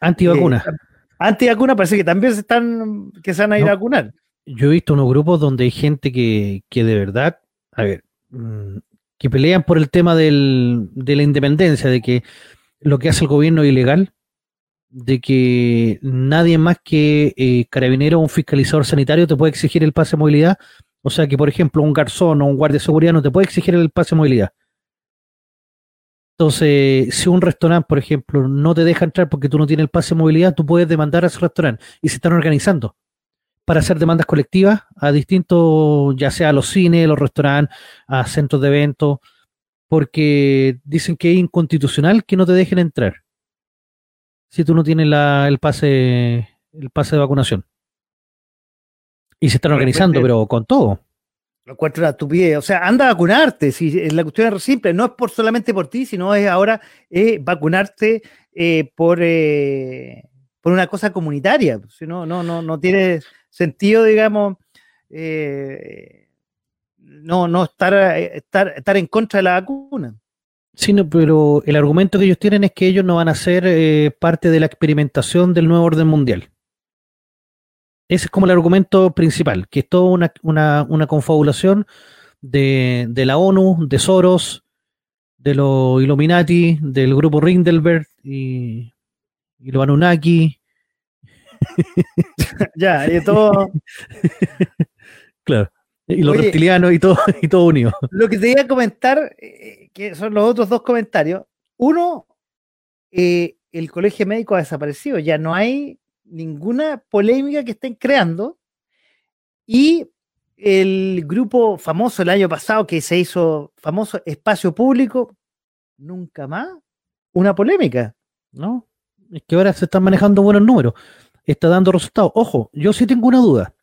antivacuna. Eh, antivacuna parece que también se están, que se van a ir a vacunar. Yo he visto unos grupos donde hay gente que, que de verdad, a ver, mm, que pelean por el tema del, de la independencia, de que lo que hace el gobierno es ilegal, de que nadie más que carabinero o un fiscalizador sanitario te puede exigir el pase de movilidad o sea que, por ejemplo, un garzón o un guardia de seguridad no te puede exigir el pase de movilidad. Entonces, si un restaurante, por ejemplo, no te deja entrar porque tú no tienes el pase de movilidad, tú puedes demandar a ese restaurante y se están organizando para hacer demandas colectivas a distintos, ya sea a los cines, los restaurantes, a centros de eventos, porque dicen que es inconstitucional que no te dejen entrar si tú no tienes el pase el pase de vacunación. Y se están organizando, pero con todo. Lo encuentro a tu pie. O sea, anda a vacunarte. Si la cuestión es simple, no es por solamente por ti, sino es ahora vacunarte eh, por, eh, por una cosa comunitaria. Si no, no, no, no tiene sentido, digamos, eh, no, no estar, estar, estar en contra de la vacuna. Sí, pero el argumento que ellos tienen es que ellos no van a ser parte de la experimentación del nuevo orden mundial. Ese es como el argumento principal, que es toda una, una, confabulación de, la ONU, de Soros, de los Illuminati, del grupo Rindelberg y, y los Anunnaki. ya, y todo. claro. Y los reptilianos y todo, y todo unido. Lo que te iba a comentar, eh, que son los otros dos comentarios. Uno, eh, el colegio médico ha desaparecido. Ya no hay ninguna polémica que estén creando. Y el grupo famoso el año pasado que se hizo famoso, Espacio Público, nunca más una polémica. ¿No? Es que ahora se están manejando buenos números. Está dando resultados. Ojo, yo sí tengo una duda.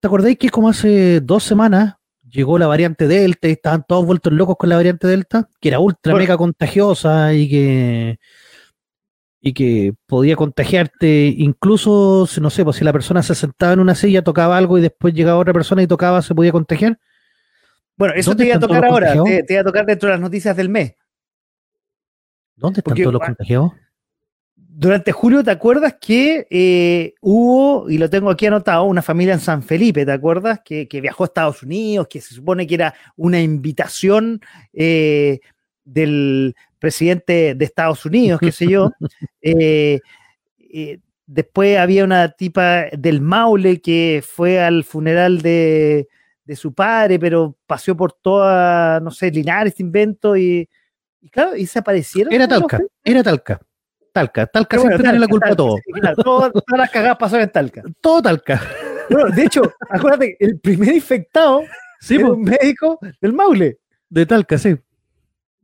¿Te acordáis que como hace dos semanas llegó la variante Delta y estaban todos vueltos locos con la variante Delta? Que era ultra mega contagiosa y que y que podía contagiarte, incluso, no sé, pues si la persona se sentaba en una silla, tocaba algo y después llegaba otra persona y tocaba, se podía contagiar. Bueno, eso te iba a tocar ahora, te, iba a tocar dentro de las noticias del mes. ¿Dónde están todos los contagiados? Durante julio, ¿te acuerdas que eh, hubo, y lo tengo aquí anotado, una familia en San Felipe, ¿te acuerdas? Que, viajó a Estados Unidos, que se supone que era una invitación eh, del, presidente de Estados Unidos, qué sé yo. Eh, eh, después había una tipa del Maule que fue al funeral de, su padre, pero paseó por toda, no sé, Linares, este invento, y, claro, y se aparecieron. Era Talca, era Talca. Talca, Talca siempre tiene la culpa de todo. todas las cagadas pasaron en Talca. Todo Talca. de hecho, acuérdate, el primer infectado sí, un médico del Maule. De Talca, sí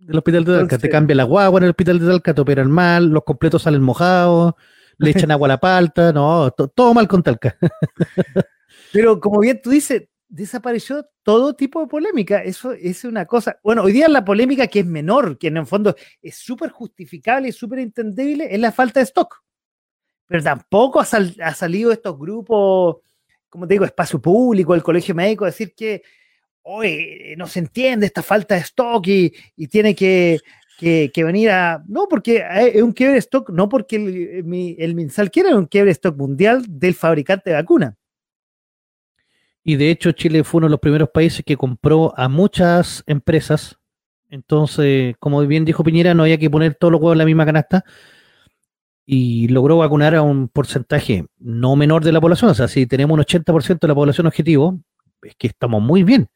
del hospital de Talca. te cambia la guagua en el hospital de Talca, te operan mal, los completos salen mojados, le echan agua a la palta, no, todo mal con Talca. Pero como bien tú dices, desapareció todo tipo de polémica. Eso es una cosa. Bueno, hoy día la polémica que es menor, que en el fondo es súper justificable y súper entendible, es la falta de stock. Pero tampoco ha, salido estos grupos, como te digo, espacio público, el colegio médico, decir que hoy no se entiende esta falta de stock y, tiene que, venir a. No, porque es un quiebre stock, no porque el, el MinSal quiera un quiebre stock mundial del fabricante de vacuna. Y de hecho Chile fue uno de los primeros países que compró a muchas empresas. Entonces, como bien dijo Piñera, no había que poner todos los huevos en la misma canasta. Y logró vacunar a un porcentaje no menor de la población. O sea, si tenemos un 80% de la población objetivo, es que estamos muy bien.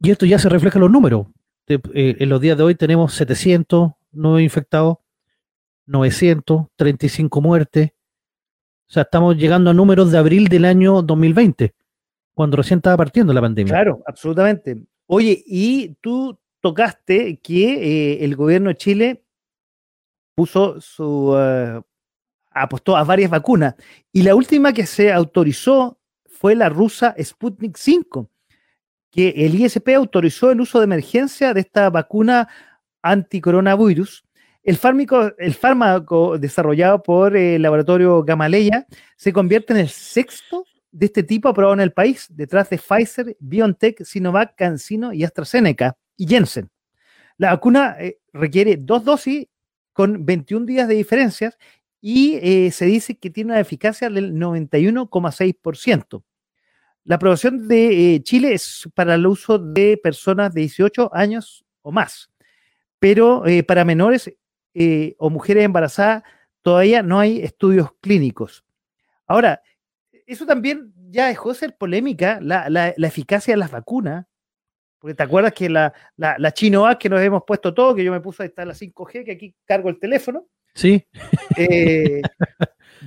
Y esto ya se refleja en los números. Eh, en los días de hoy tenemos 700 nuevos infectados, 935 muertes. O sea, estamos llegando a números de abril del año 2020 cuando recién estaba partiendo la pandemia. Claro, absolutamente. Oye, y tú tocaste que eh, el gobierno de Chile puso su uh, apostó a varias vacunas y la última que se autorizó fue la rusa Sputnik 5, que el ISP autorizó el uso de emergencia de esta vacuna anticoronavirus. El fármaco, el fármaco desarrollado por el laboratorio Gamaleya se convierte en el sexto de este tipo aprobado en el país, detrás de Pfizer, BioNTech, Sinovac, CanSino y AstraZeneca y Jensen. La vacuna eh, requiere dos dosis con 21 días de diferencias y eh, se dice que tiene una eficacia del 91,6%. La aprobación de eh, Chile es para el uso de personas de 18 años o más, pero para menores o mujeres embarazadas todavía no hay estudios clínicos. Ahora, eso también ya dejó de ser polémica, la, eficacia de las vacunas. Porque te acuerdas que la, la, la Chinoa que nos hemos puesto todo, que yo me puse a estar la 5G, que aquí cargo el teléfono. Sí. Eh,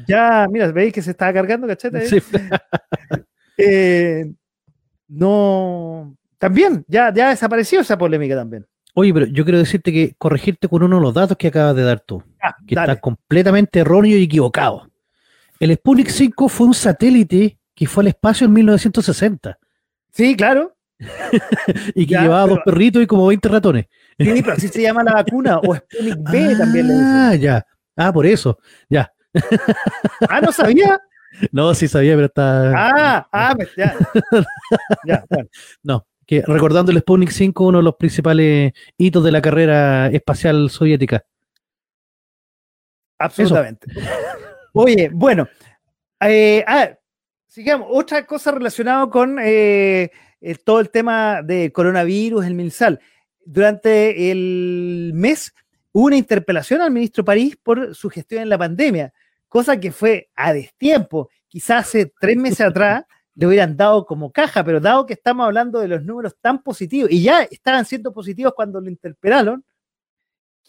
ya, mira, veis que se estaba cargando, ¿cachete? Sí. Eh, no. También, ya, ya desapareció esa polémica también. Oye, pero yo quiero decirte que corregirte con uno de los datos que acabas de dar tú, que está completamente erróneo y equivocado. El Sputnik 5 fue un satélite que fue al espacio en 1960. Sí, claro. y que llevaba dos perritos y como 20 ratones. sí, pero así se llama la vacuna, o Sputnik B también le dicen. Ah, ya. Ah, por eso. Ya. ah, no sabía. No, sí sabía, pero está. Ah, ah, pues ya. ya, bueno. No, que recordando el Sputnik 5, uno de los principales hitos de la carrera espacial soviética. Absolutamente. Oye, bueno, eh, ah, sigamos. Otra cosa relacionada con eh, todo el tema de coronavirus, el MinSal. Durante el mes hubo una interpelación al ministro París por su gestión en la pandemia, cosa que fue a destiempo. Quizás hace tres meses atrás le hubieran dado como caja, pero dado que estamos hablando de los números tan positivos y ya estaban siendo positivos cuando lo interpelaron,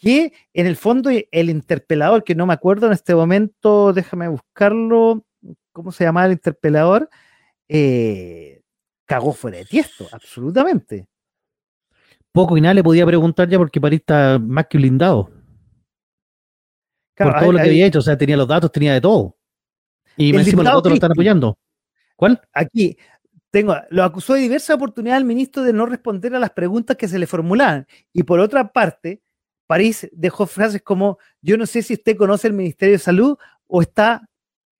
que en el fondo el interpelador, que no me acuerdo en este momento, déjame buscarlo, ¿cómo se llamaba el interpelador? Eh, cagó fuera de tiesto, absolutamente. Poco y nada le podía preguntar ya porque París está más que blindado. Por todo lo que había hecho, o sea, tenía los datos, tenía de todo. Y encima los otros lo están apoyando. ¿Cuál? Aquí, tengo, lo acusó de diversas oportunidades al ministro de no responder a las preguntas que se le formulaban. Y por otra parte, París dejó frases como, yo no sé si usted conoce el Ministerio de Salud o está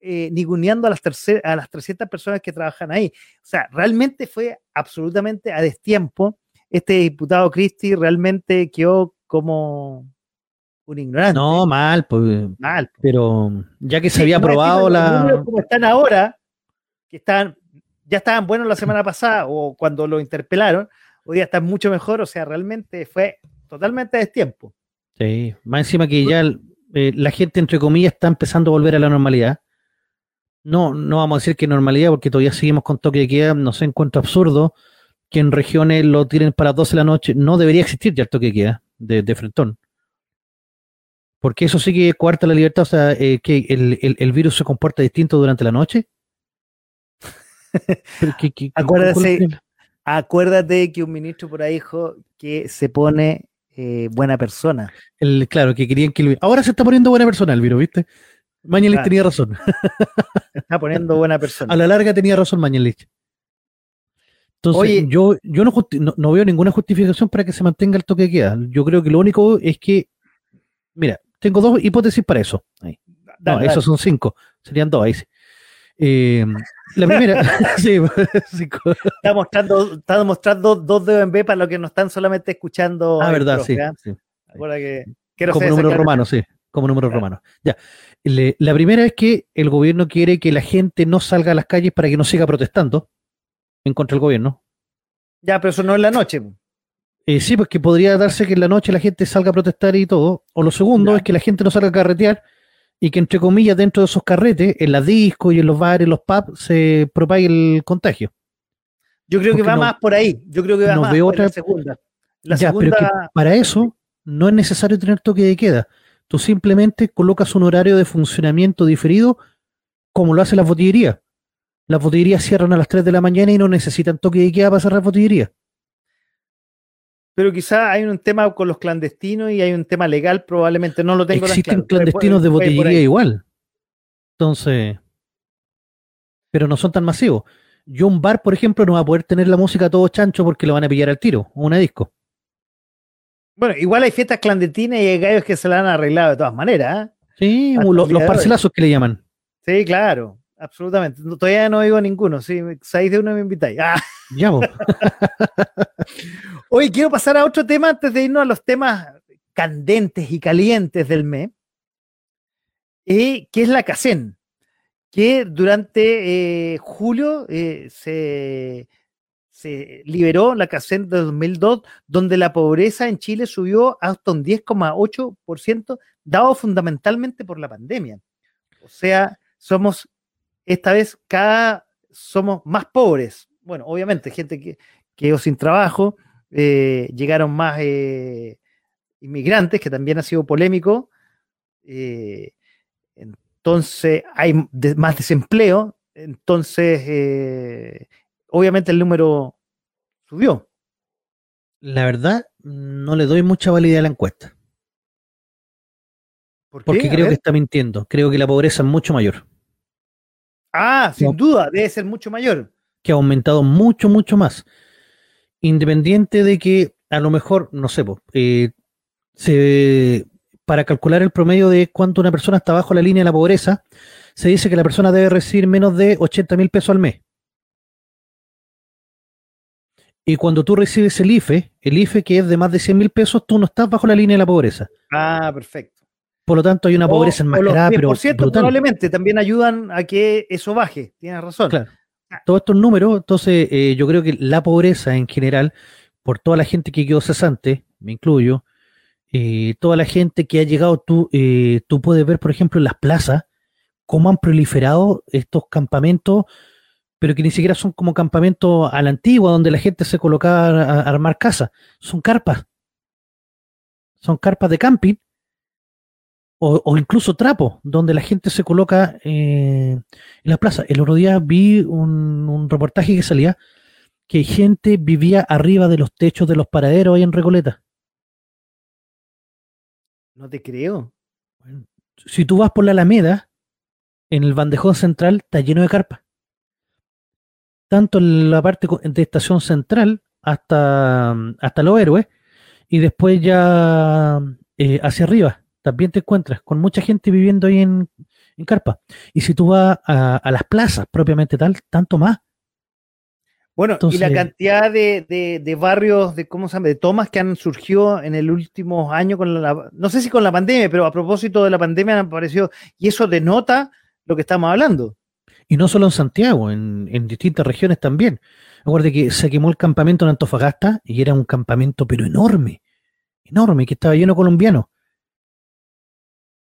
eh, niguneando a las, a las 300 personas que trabajan ahí. O sea, realmente fue absolutamente a destiempo. Este diputado Cristi realmente quedó como un ignorante. No, mal, pues. Mal. Pero ya que se había aprobado la. Como están ahora, que están, ya estaban buenos la semana pasada o cuando lo interpelaron, hoy día están mucho mejor. O sea, realmente fue totalmente a destiempo. Sí, más encima que ya eh, la gente, entre comillas, está empezando a volver a la normalidad. No, no vamos a decir que normalidad, porque todavía seguimos con toque de queda, no sé, encuentro absurdo que en regiones lo tienen para 12 de la noche. No debería existir ya el toque de queda de, de frentón. Porque eso sí que cuarta la libertad, o sea, eh, que el, virus se comporta distinto durante la noche. acuérdate, acuérdate que un ministro por ahí dijo que se pone eh, buena persona. El, claro, que querían que Ahora se está poniendo buena persona el virus, ¿viste? Mañalich tenía razón. está poniendo buena persona. A la larga tenía razón Mañalich. Entonces, yo, yo no, no, veo ninguna justificación para que se mantenga el toque de queda. Yo creo que lo único es que, mira, tengo dos hipótesis para eso. no, esos son cinco, serían dos ahí. Eh, la primera, sí, está mostrando, está mostrando dos dedos en B para los que no están solamente escuchando. Ah, verdad, sí. como número romano, sí, como número romano. Ya. la primera es que el gobierno quiere que la gente no salga a las calles para que no siga protestando en contra del gobierno. Ya, pero eso no es la noche. Eh, sí, pues que podría darse que en la noche la gente salga a protestar y todo. O lo segundo es que la gente no salga a carretear y que, entre comillas, dentro de esos carretes, en las discos y en los bares, los pubs, se propague el contagio. Yo creo que va más por ahí. Yo creo que va más por la segunda. La ya, pero que para eso no es necesario tener toque de queda. Tú simplemente colocas un horario de funcionamiento diferido como lo hace la botillería las botillerías cierran a las 3 de la mañana y no necesitan toque de queda para cerrar botillerías. Pero quizá hay un tema con los clandestinos y hay un tema legal, probablemente no lo tengo Existen clandestinos de botillería igual. Entonces, pero no son tan masivos. Yo un bar, por ejemplo, no va a poder tener la música todo chancho porque lo van a pillar al tiro, una disco. Bueno, igual hay fiestas clandestinas y hay gallos que se la han arreglado de todas maneras. ¿eh? Sí, los, los parcelazos que le llaman. Sí, claro absolutamente. todavía no oigo ninguno. Si sabéis de uno me invitáis. Ah. Ya, Hoy quiero pasar a otro tema antes de irnos a los temas candentes y calientes del mes, eh, que es la CACEN, que durante eh, julio eh, se, se, liberó la CACEN de 2002, donde la pobreza en Chile subió hasta un 10,8%, dado fundamentalmente por la pandemia. O sea, somos esta vez cada somos más pobres. Bueno, obviamente, gente que quedó sin trabajo, eh, llegaron más eh, inmigrantes, que también ha sido polémico. Eh, entonces hay más desempleo, entonces obviamente el número subió. La verdad, no le doy mucha validez a la encuesta. Porque creo que está mintiendo. Creo que la pobreza es mucho mayor. Ah, sin duda, debe ser mucho mayor. Que ha aumentado mucho, mucho más. Independiente de que a lo mejor, no sé, eh, se, para calcular el promedio de cuánto una persona está bajo la línea de la pobreza, se dice que la persona debe recibir menos de 80 mil pesos al mes. Y cuando tú recibes el IFE, el IFE que es de más de 100 mil pesos, tú no estás bajo la línea de la pobreza. Ah, perfecto. Por lo tanto, hay una pobreza enmascarada, pero probablemente también ayudan a que eso baje. Tienes razón. Claro. Todos estos números, entonces, eh, yo creo que la pobreza en general, por toda la gente que quedó cesante, me incluyo, eh, toda la gente que ha llegado, tú, eh, tú puedes ver, por ejemplo, en las plazas, cómo han proliferado estos campamentos, pero que ni siquiera son como campamentos a la antigua, donde la gente se colocaba a armar casas. Son carpas. Son carpas de camping o, incluso trapo, donde la gente se coloca eh, en la plaza. El otro día vi un, reportaje que salía que gente vivía arriba de los techos de los paraderos ahí en Recoleta. No te creo. si tú vas por la Alameda, en el bandejón central está lleno de carpas. Tanto en la parte de estación central hasta, hasta los héroes y después ya eh, hacia arriba también te encuentras con mucha gente viviendo ahí en, carpa. Y si tú vas a, las plazas propiamente tal, tanto más. Bueno, y la cantidad de, barrios, de cómo se llama, de tomas que han surgido en el último año con la, no sé si con la pandemia, pero a propósito de la pandemia han aparecido, y eso denota lo que estamos hablando. Y no solo en Santiago, en, en distintas regiones también. Acuérdate que se quemó el campamento en Antofagasta y era un campamento pero enorme, enorme, que estaba lleno de colombianos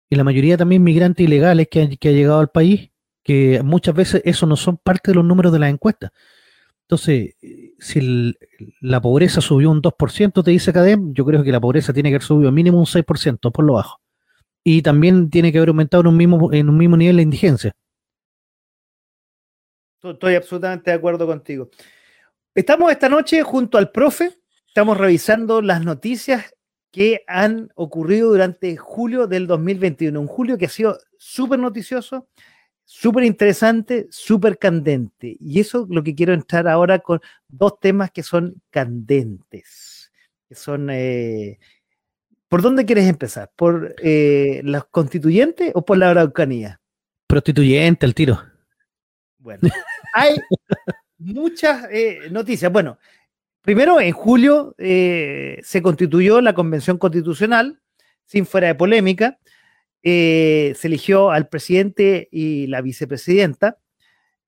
y la mayoría también migrantes ilegales que han, que llegado al país, que muchas veces eso no son parte de los números de las encuestas. Entonces, si la pobreza subió un 2%, te dice Cadem, yo creo que la pobreza tiene que haber subido mínimo un 6% por lo bajo. Y también tiene que haber aumentado en un mismo, en un mismo nivel la indigencia. Estoy absolutamente de acuerdo contigo. Estamos esta noche junto al profe, estamos revisando las noticias que han ocurrido durante julio del 2021. Un julio que ha sido súper noticioso. súper interesante, súper candente. Y eso es lo que quiero entrar ahora con dos temas que son candentes, que son... Eh, ¿Por dónde quieres empezar? ¿Por eh, los constituyentes o por la Araucanía? Prostituyente, al tiro. Bueno, hay muchas eh, noticias. Bueno, primero, en julio se constituyó la Convención Constitucional, sin fuera de polémica, eh, se eligió al presidente y la vicepresidenta,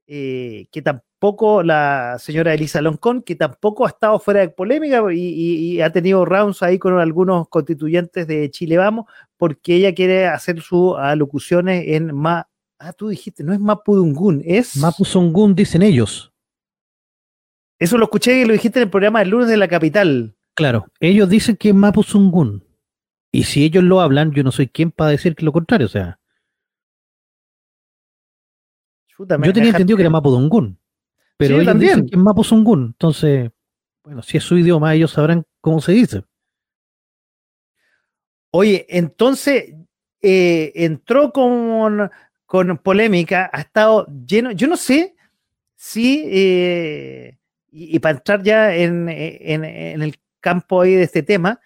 eh, que tampoco, la señora Elisa Loncón, que tampoco ha estado fuera de polémica y, ha tenido rounds ahí con algunos constituyentes de Chile Vamos, porque ella quiere hacer sus alocuciones en Ma. Ah, tú dijiste, no es Mapudungun, es. Mapuzungun, dicen ellos. Eso lo escuché y lo dijiste en el programa del lunes de la capital. Claro, ellos dicen que es Mapuzungun. Y si ellos lo hablan, yo no soy quien para decir que lo contrario, o sea. yo tenía entendido que era Mapudungun, pero ellos también. dicen que es Mapuzungun, entonces, bueno, si es su idioma, ellos sabrán cómo se dice. Oye, entonces eh, entró con, con, polémica, ha estado lleno, yo no sé si, eh, y, para entrar ya en, en, el campo ahí de este tema,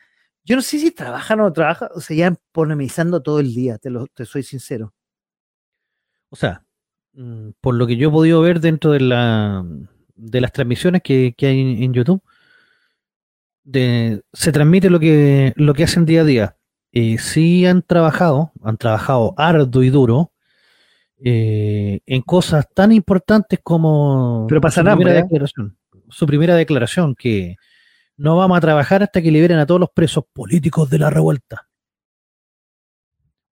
yo no sé si trabajan o no trabajan, o se llevan polemizando todo el día, te, lo, te soy sincero. O sea, mm, por lo que yo he podido ver dentro de, la, de las transmisiones que, hay en YouTube, se transmite lo que, lo que hacen día a día. Eh, sí han trabajado, han trabajado arduo y duro eh, en cosas tan importantes como Pero pasa su, primera ¿eh? declaración, su primera declaración que no vamos a trabajar hasta que liberen a todos los presos políticos de la revuelta.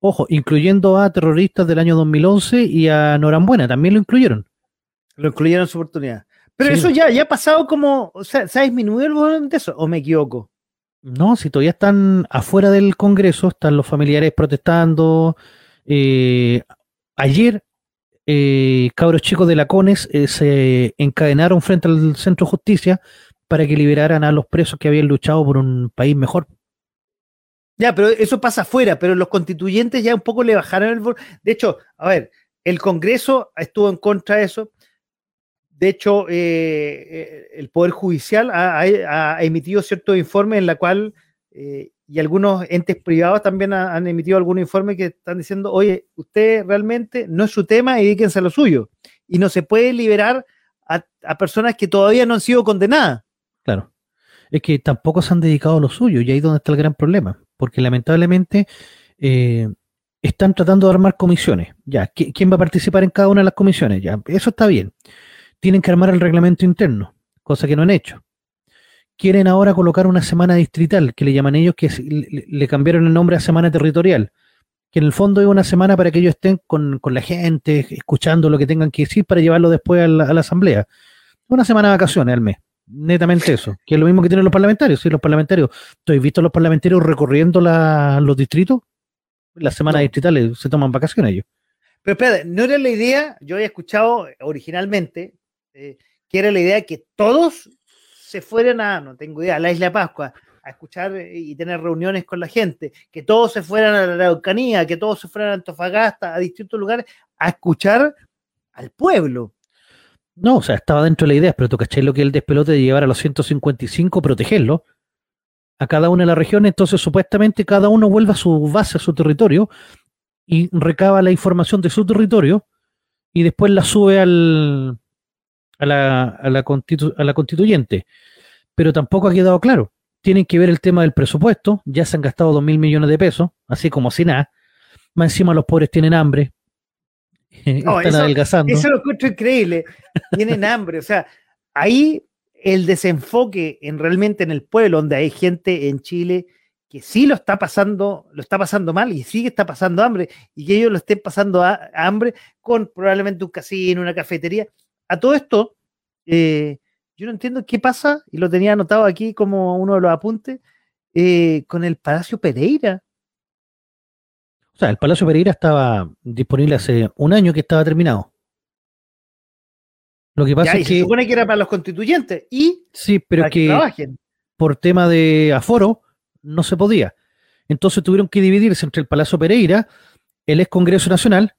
Ojo, incluyendo a terroristas del año 2011 y a Norambuena, también lo incluyeron. Lo incluyeron en su oportunidad. Pero eso ya, ya ha pasado como, o sea, ¿se ha disminuido el volumen de eso o me equivoco? No, si todavía están afuera del Congreso, están los familiares protestando. Eh, ayer, eh, cabros chicos de la CONES eh, se encadenaron frente al Centro de Justicia para que liberaran a los presos que habían luchado por un país mejor. Ya, pero eso pasa afuera, pero los constituyentes ya un poco le bajaron el... De hecho, a ver, el Congreso estuvo en contra de eso. De hecho, eh, eh, el Poder Judicial ha, emitido ciertos informes en la cual, eh, y algunos entes privados también han emitido algún informe que están diciendo, oye, usted realmente no es su tema dedíquense a lo suyo. Y no se puede liberar a personas que todavía no han sido condenadas. Claro. Es que tampoco se han dedicado a lo suyo y ahí es donde está el gran problema. Porque lamentablemente eh, están tratando de armar comisiones. Ya, ¿quién va a participar en cada una de las comisiones? Ya, eso está bien. Tienen que armar el reglamento interno, cosa que no han hecho. Quieren ahora colocar una semana distrital, que le llaman ellos, que le, cambiaron el nombre a semana territorial que en el fondo es una semana para que ellos estén con, la gente, escuchando lo que tengan que decir para llevarlo después a la, a la asamblea. Una semana de vacaciones al mes netamente eso, que es lo mismo que tienen los parlamentarios. Si los parlamentarios, ¿tú has visto a los parlamentarios recorriendo los distritos? Las semanas distritales se toman vacaciones ellos. Pero espérate, no era la idea, yo había escuchado originalmente eh, que era la idea que todos se fueran a, no tengo idea, a la Isla Pascua, a escuchar y tener reuniones con la gente, que todos se fueran a la Araucanía, que todos se fueran a Antofagasta, a distintos lugares, a escuchar al pueblo. No, o sea, estaba dentro de la idea, pero tú caché lo que el despelote de llevar a los 155, protegerlo a cada una de las regiones, entonces supuestamente cada uno vuelve a su base, a su territorio, y recaba la información de su territorio, y después la sube al, a, la, a, la a la constituyente. Pero tampoco ha quedado claro. Tienen que ver el tema del presupuesto, ya se han gastado dos mil millones de pesos, así como si nada. Más encima los pobres tienen hambre, Están eso, adelgazando. Eso lo encuentro increíble. Tienen hambre. O sea, ahí el desenfoque en realmente en el pueblo, donde hay gente en Chile que sí lo está pasando, lo está pasando mal y sigue está pasando hambre, y que ellos lo estén pasando a, hambre con probablemente un casino, una cafetería. A todo esto, eh, yo no entiendo qué pasa, y lo tenía anotado aquí como uno de los apuntes, eh, con el Palacio Pereira. O sea, el Palacio Pereira estaba disponible hace un año que estaba terminado. Lo que pasa es que. Se supone que era para los constituyentes y. Sí, pero que, por tema de aforo no se podía. Entonces tuvieron que dividirse entre el Palacio Pereira, el ex Congreso Nacional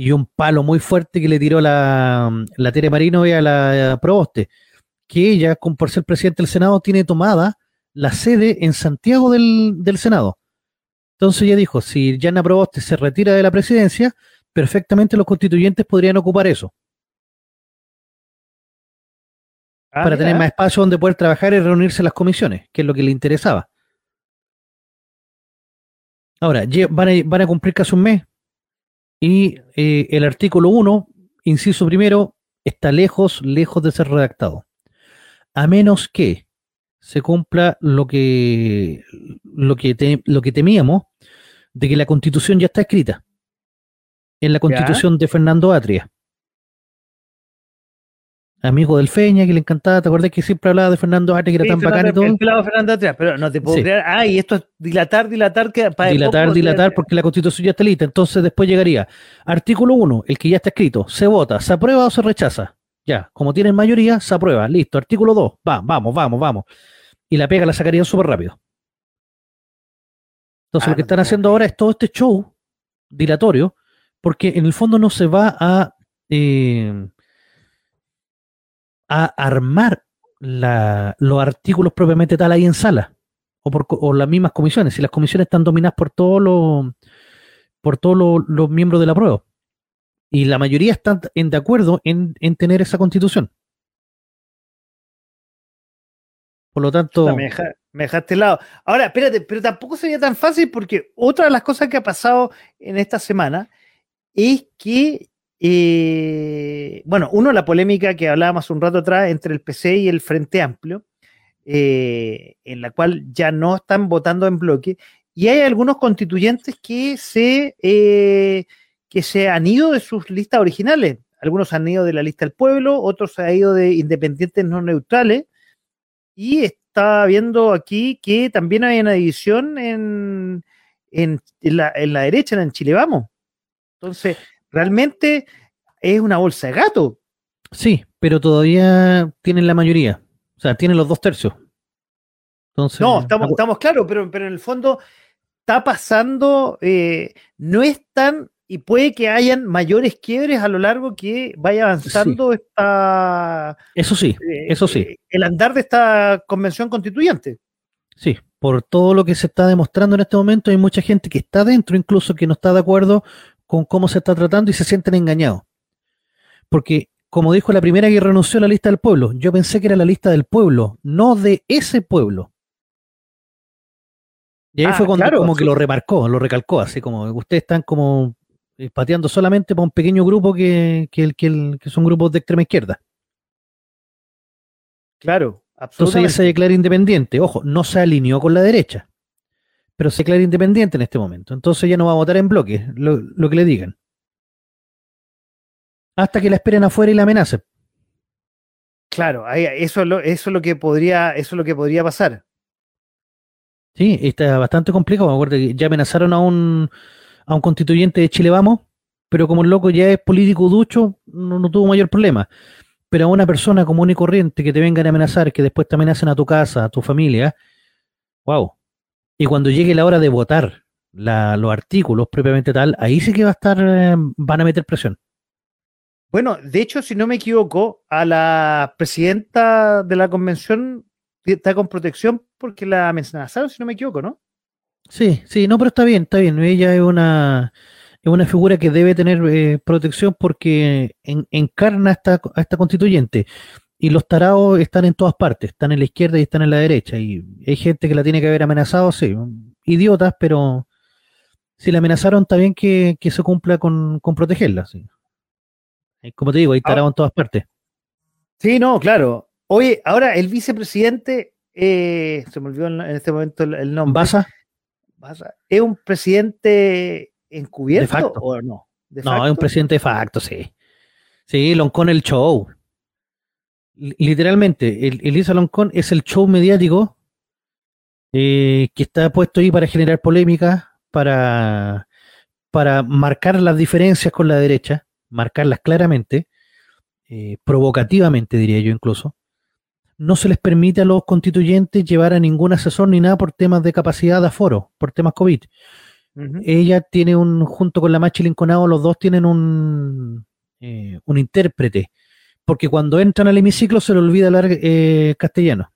y un palo muy fuerte que le tiró la, la Tere Marino y a la Proboste, que ella, con, por ser presidente del Senado, tiene tomada la sede en Santiago del, del Senado. Entonces ella dijo, si Yana Proboste se retira de la presidencia, perfectamente los constituyentes podrían ocupar eso. Ah, para tener más espacio donde poder trabajar y reunirse las comisiones, que es lo que le interesaba. Ahora, van a, van a cumplir casi un mes y eh, el artículo 1, inciso primero, está lejos, lejos de ser redactado. A menos que se cumpla lo que, lo que, te- lo que temíamos de que la constitución ya está escrita. En la constitución de Fernando Atria. Amigo del Feña, que le encantaba, ¿te acuerdas que siempre hablaba de Fernando Atria, que era Sí, tan bacán y todo? Fernando atrás, pero no te puedo Sí. creer. Ah, y esto es dilatar, dilatar, que para dilatar, dilatar, porque la constitución ya está lista. Entonces después llegaría artículo 1, el que ya está escrito, se vota, se aprueba o se rechaza. Ya, como tienen mayoría, se aprueba. Listo, artículo 2, va, vamos, vamos, vamos. Y la pega la sacarían súper rápido. Entonces Ah, lo que no están haciendo ahora es todo este show dilatorio, porque en el fondo no se va a, eh, a armar la- los artículos propiamente tal ahí en sala o por las mismas comisiones. Si las comisiones están dominadas por todos los por todos los, miembros de la prueba. Y la mayoría están en, de acuerdo en, en tener esa constitución. Por lo tanto, Me, deja- me dejaste helado. Ahora, espérate, pero tampoco sería tan fácil porque otra de las cosas que ha pasado en esta semana es que, eh, bueno, uno, la polémica que hablábamos un rato atrás entre el PC y el Frente Amplio, eh, en la cual ya no están votando en bloque, y hay algunos constituyentes que se, eh, que se han ido de sus listas originales. Algunos han ido de la lista del pueblo, otros se han ido de independientes no neutrales. Y está viendo aquí que también hay una división en, en la, en la derecha, en Chile Vamos. Entonces, realmente es una bolsa de gato. sí, pero todavía tienen la mayoría. O sea, tienen los dos tercios. Entonces, No, estamos, estamos claros, pero, pero en el fondo está pasando, eh, no es tan, y puede que hayan mayores quiebres a lo largo que vaya avanzando esta, eso sí, eh, eso sí. eh, el andar de esta convención constituyente. Sí, por todo lo que se está demostrando en este momento, hay mucha gente que está dentro, incluso que no está de acuerdo con cómo se está tratando y se sienten engañados. Porque, como dijo la primera que renunció a la lista del pueblo, yo pensé que era la lista del pueblo, no de ese pueblo. Y ahí Ah, fue cuando claro, como que lo remarcó, lo recalcó, así como ustedes están como eh, pateando solamente para un pequeño grupo que, que, el- que, el- que son grupos de extrema izquierda. Claro, Entonces ella absolutamente. se declara independiente. Ojo, no se alineó con la derecha, pero se declara independiente en este momento. Entonces ella no va a votar en bloque, lo, lo que le digan. Hasta que la esperen afuera y la amenacen. Claro, eso, es lo, eso es lo que podría, eso es lo que podría pasar. Sí, está bastante complicado. Me acuerdo que ya amenazaron a un, a un constituyente de Chile Vamos, pero como el loco ya es político ducho, no, no tuvo mayor problema. Pero a una persona común y corriente que te vengan a amenazar, que después te amenacen a tu casa, a tu familia, wow. Y cuando llegue la hora de votar la- los artículos propiamente tal, ahí sí que va a estar, eh, van a meter presión. Bueno, de hecho, si no me equivoco, a la presidenta de la convención está con protección porque la amenazaron, si no me equivoco, ¿no? Sí, sí, no, pero está bien, está bien. Ella es una, es una figura que debe tener eh, protección porque en- encarna a esta, a esta constituyente. Y los tarados están en todas partes, están en la izquierda y están en la derecha. Y hay gente que la tiene que haber amenazado, sí, idiotas, pero si la amenazaron, está bien que, que se cumpla con, con protegerla. sí. Eh, Como te digo, hay tarados en todas partes. Sí, no, claro. Oye, ahora el vicepresidente, eh, se me olvidó en este momento el, nombre. ¿Baza? Baza, ¿Es un presidente encubierto De facto. o no? De No, es un presidente de facto, sí. Sí, Loncón el show. Li- Literalmente, el, Elisa Loncón es el show mediático eh, que está puesto ahí para generar polémica, para, para marcar las diferencias con la derecha, marcarlas claramente, eh, provocativamente diría yo incluso. No se les permite a los constituyentes llevar a ningún asesor ni nada por temas de capacidad de aforo, por temas COVID. Ella tiene un, junto con la Machi Linconado, los dos tienen un, eh, un intérprete, porque cuando entran al hemiciclo se le olvida hablar eh, castellano.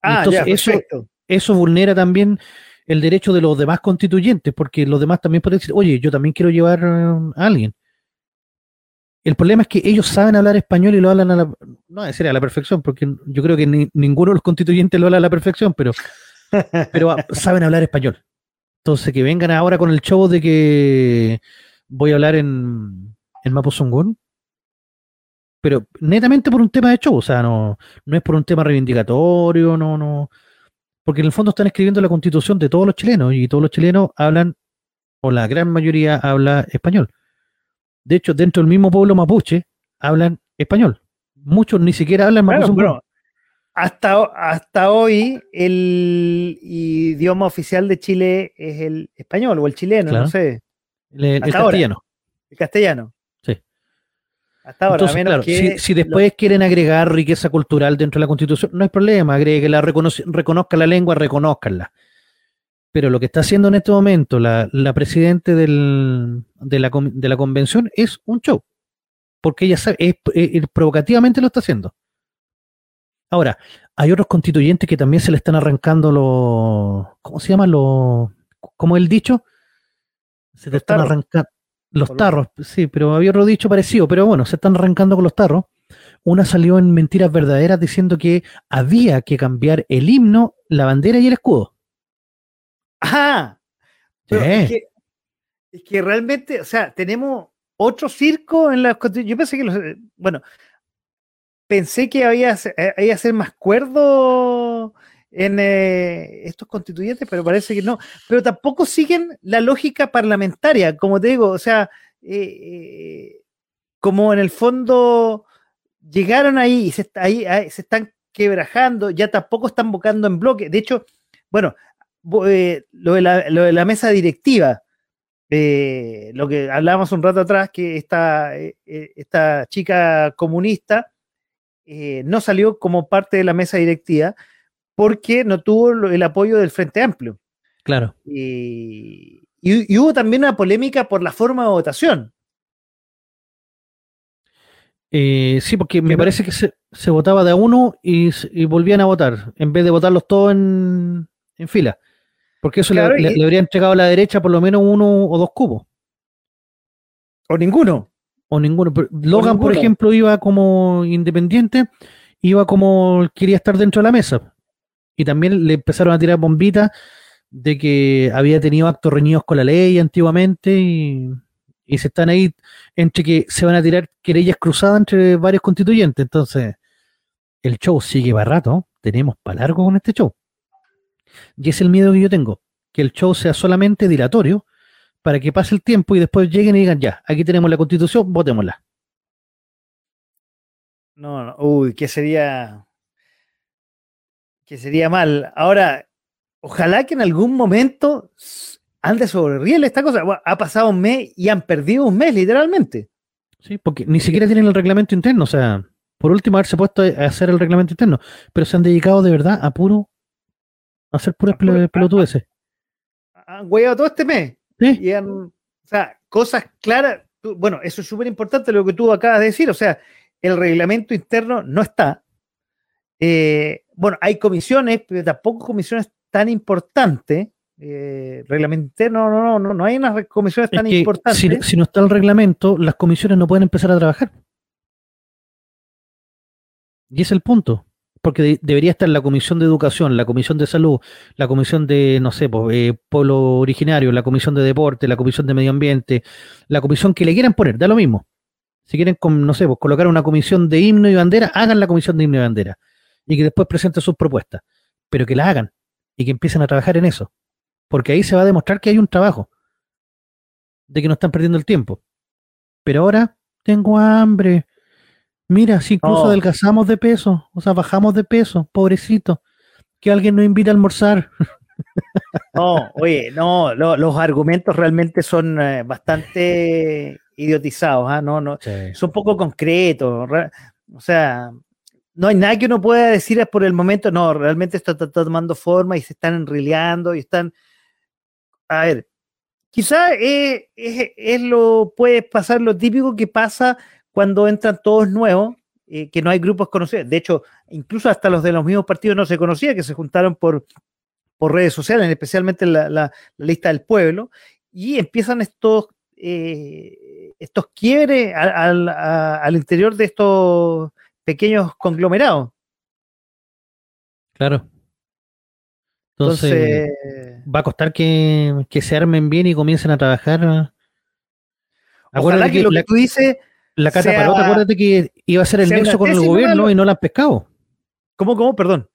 Ah, Entonces, ya, eso-. Eso vulnera también el derecho de los demás constituyentes, porque los demás también pueden decir, oye, yo también quiero llevar eh, a alguien. El problema es que ellos saben hablar español y lo hablan a la, no decir a la perfección, porque yo creo que ni- ninguno de los constituyentes lo habla a la perfección, pero, pero ah, saben hablar español. Entonces, que vengan ahora con el show de que voy a hablar en, en Mapuzungún, pero netamente por un tema de show, o sea, no, no es por un tema reivindicatorio, no, no, porque en el fondo están escribiendo la constitución de todos los chilenos y todos los chilenos hablan, o la gran mayoría habla español. De hecho, dentro del mismo pueblo mapuche hablan español. Muchos ni siquiera hablan bueno, hasta, hasta hoy el idioma oficial de Chile es el español o el chileno, Claro. no sé, el, el hasta ahora. castellano. el castellano. Sí. Hasta ahora, Entonces, a menos claro, que si, si después quieren agregar riqueza cultural dentro de la constitución, no hay problema, agréguela, reconozca la lengua, reconozcanla. Pero lo que está haciendo en este momento la, la presidente del- de, la, de la convención es un show. Porque ella sabe, es- es- provocativamente lo está haciendo. Ahora, hay otros constituyentes que también se le están arrancando los. ¿Cómo se llaman los. ¿Cómo es el dicho? Se te Los están arrancando. Los tarros, sí, pero había otro dicho parecido, pero bueno, se están arrancando con los tarros. Una salió en Mentiras Verdaderas diciendo que había que cambiar el himno, la bandera y el escudo. ¡Ah! Pero Sí. es, que, es que realmente, o sea, tenemos otro circo en la Yo pensé que los. Bueno, pensé que había, eh, había ser más cuerdo en eh, estos constituyentes, pero parece que no. Pero tampoco siguen la lógica parlamentaria, como te digo, o sea, eh, eh, como en el fondo llegaron ahí y se, ahí, se están quebrajando, ya tampoco están buscando en bloque. De hecho, bueno, lo, de la, mesa directiva, lo que hablábamos un rato atrás, que esta, esta chica comunista no salió como parte de la mesa directiva porque no tuvo el apoyo del Frente Amplio. Claro. Y, y- y hubo también una polémica por la forma de votación. Eh, sí, porque me parece que se, se votaba de a uno y, y volvían a votar, en vez de votarlos todos en, en fila. Porque eso le- Claro, le, le habría entregado a la derecha por lo menos uno o dos cubos. O ninguno. O ninguno. Pero Logan, por ninguno. ejemplo, iba como independiente, iba como quería estar dentro de la mesa. Y también le empezaron a tirar bombitas de que había tenido actos reñidos con la ley antiguamente y, se están ahí entre que se van a tirar querellas cruzadas entre varios constituyentes. Entonces, el show sigue para rato. Tenemos para largo con este show. Y es el miedo que yo tengo, que el show sea solamente dilatorio para que pase el tiempo y después lleguen y digan, ya, aquí tenemos la constitución, votémosla. No, no, uy, que sería. Que sería mal. Ahora, ojalá que en algún momento ande sobre riel esta cosa. Bueno, ha pasado un mes y han perdido un mes, literalmente. Sí, porque ni siquiera tienen el reglamento interno, o sea, por último haberse puesto a hacer el reglamento interno, pero se han dedicado de verdad a puro a hacer puras pelotudeces. Han hueado todo este mes. Sí, Y han, o sea, cosas claras. tú- Bueno, eso es súper importante lo que tú acabas de decir. O sea, el reglamento interno no está. Eh, bueno, hay comisiones, pero tampoco comisiones tan importantes. Eh, reglamento interno, no, no, no, no hay unas comisiones es tan importantes. si, si no está el reglamento, las comisiones no pueden empezar a trabajar. Y es el punto. Porque de- debería estar la comisión de educación, la comisión de salud, la comisión de, no sé, pues, eh, pueblo originario, la comisión de deporte, la comisión de medio ambiente, la comisión que le quieran poner, da lo mismo. Si quieren, no sé, pues colocar una comisión de himno y bandera, hagan la comisión de himno y bandera. Y que después presenten sus propuestas. Pero que la hagan y que empiecen a trabajar en eso. Porque ahí se va a demostrar que hay un trabajo. De que no están perdiendo el tiempo. Pero ahora tengo hambre. Mira, si incluso No. adelgazamos de peso, o sea, bajamos de peso, pobrecito. Que alguien nos invite a almorzar. No, oye, no, lo- los argumentos realmente son eh, bastante idiotizados, ¿ah? No, no, son poco concretos. re- O sea, no hay nada que uno pueda decir por el momento, no, realmente esto está, tomando forma y se están enrileando y están. A ver, Quizá es, es, lo, puede pasar lo típico que pasa cuando entran todos nuevos, eh, que no hay grupos conocidos. De hecho, incluso hasta los de los mismos partidos no se conocía, que se juntaron por, redes sociales, especialmente la, la, lista del pueblo, y empiezan estos, eh, estos quiebres al, al interior de estos pequeños conglomerados. Claro. Entonces, va a costar que, se armen bien y comiencen a trabajar. Ojalá que, lo que tú dices. La Cata Parot, acuérdate que iba a ser el nexo con el gobierno y no la han pescado. ¿Cómo, cómo? Perdón.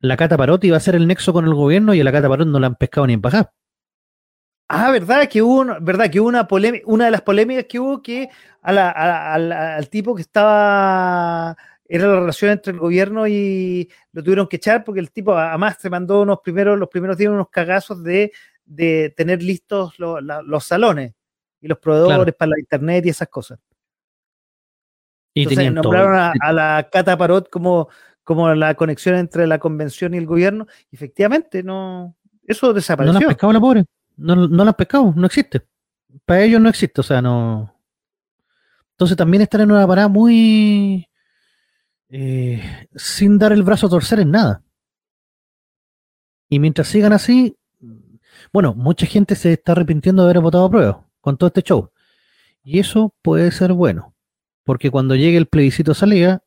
La Cata Parot iba a ser el nexo con el gobierno y a la Cata Parot no la han pescado ni en bajar. Ah, verdad que hubo, verdad que una polémica, una de las polémicas que hubo que al tipo que estaba era la relación entre el gobierno y lo tuvieron que echar porque el tipo además se mandó unos primeros, los primeros días unos cagazos de, tener listos los salones y los proveedores para la internet y esas cosas. Y Entonces nombraron a, la Cata Parot como, como la conexión entre la convención y el gobierno. efectivamente, no, eso desapareció. No la han pescado la pobre. No, no la han pescado, no existe. Para ellos no existe, o sea, no. Entonces también están en una parada muy eh, sin dar el brazo a torcer en nada. Y mientras sigan así, bueno, mucha gente se está arrepintiendo de haber votado a prueba con todo este show. Y eso puede ser bueno, porque cuando llegue el plebiscito salida,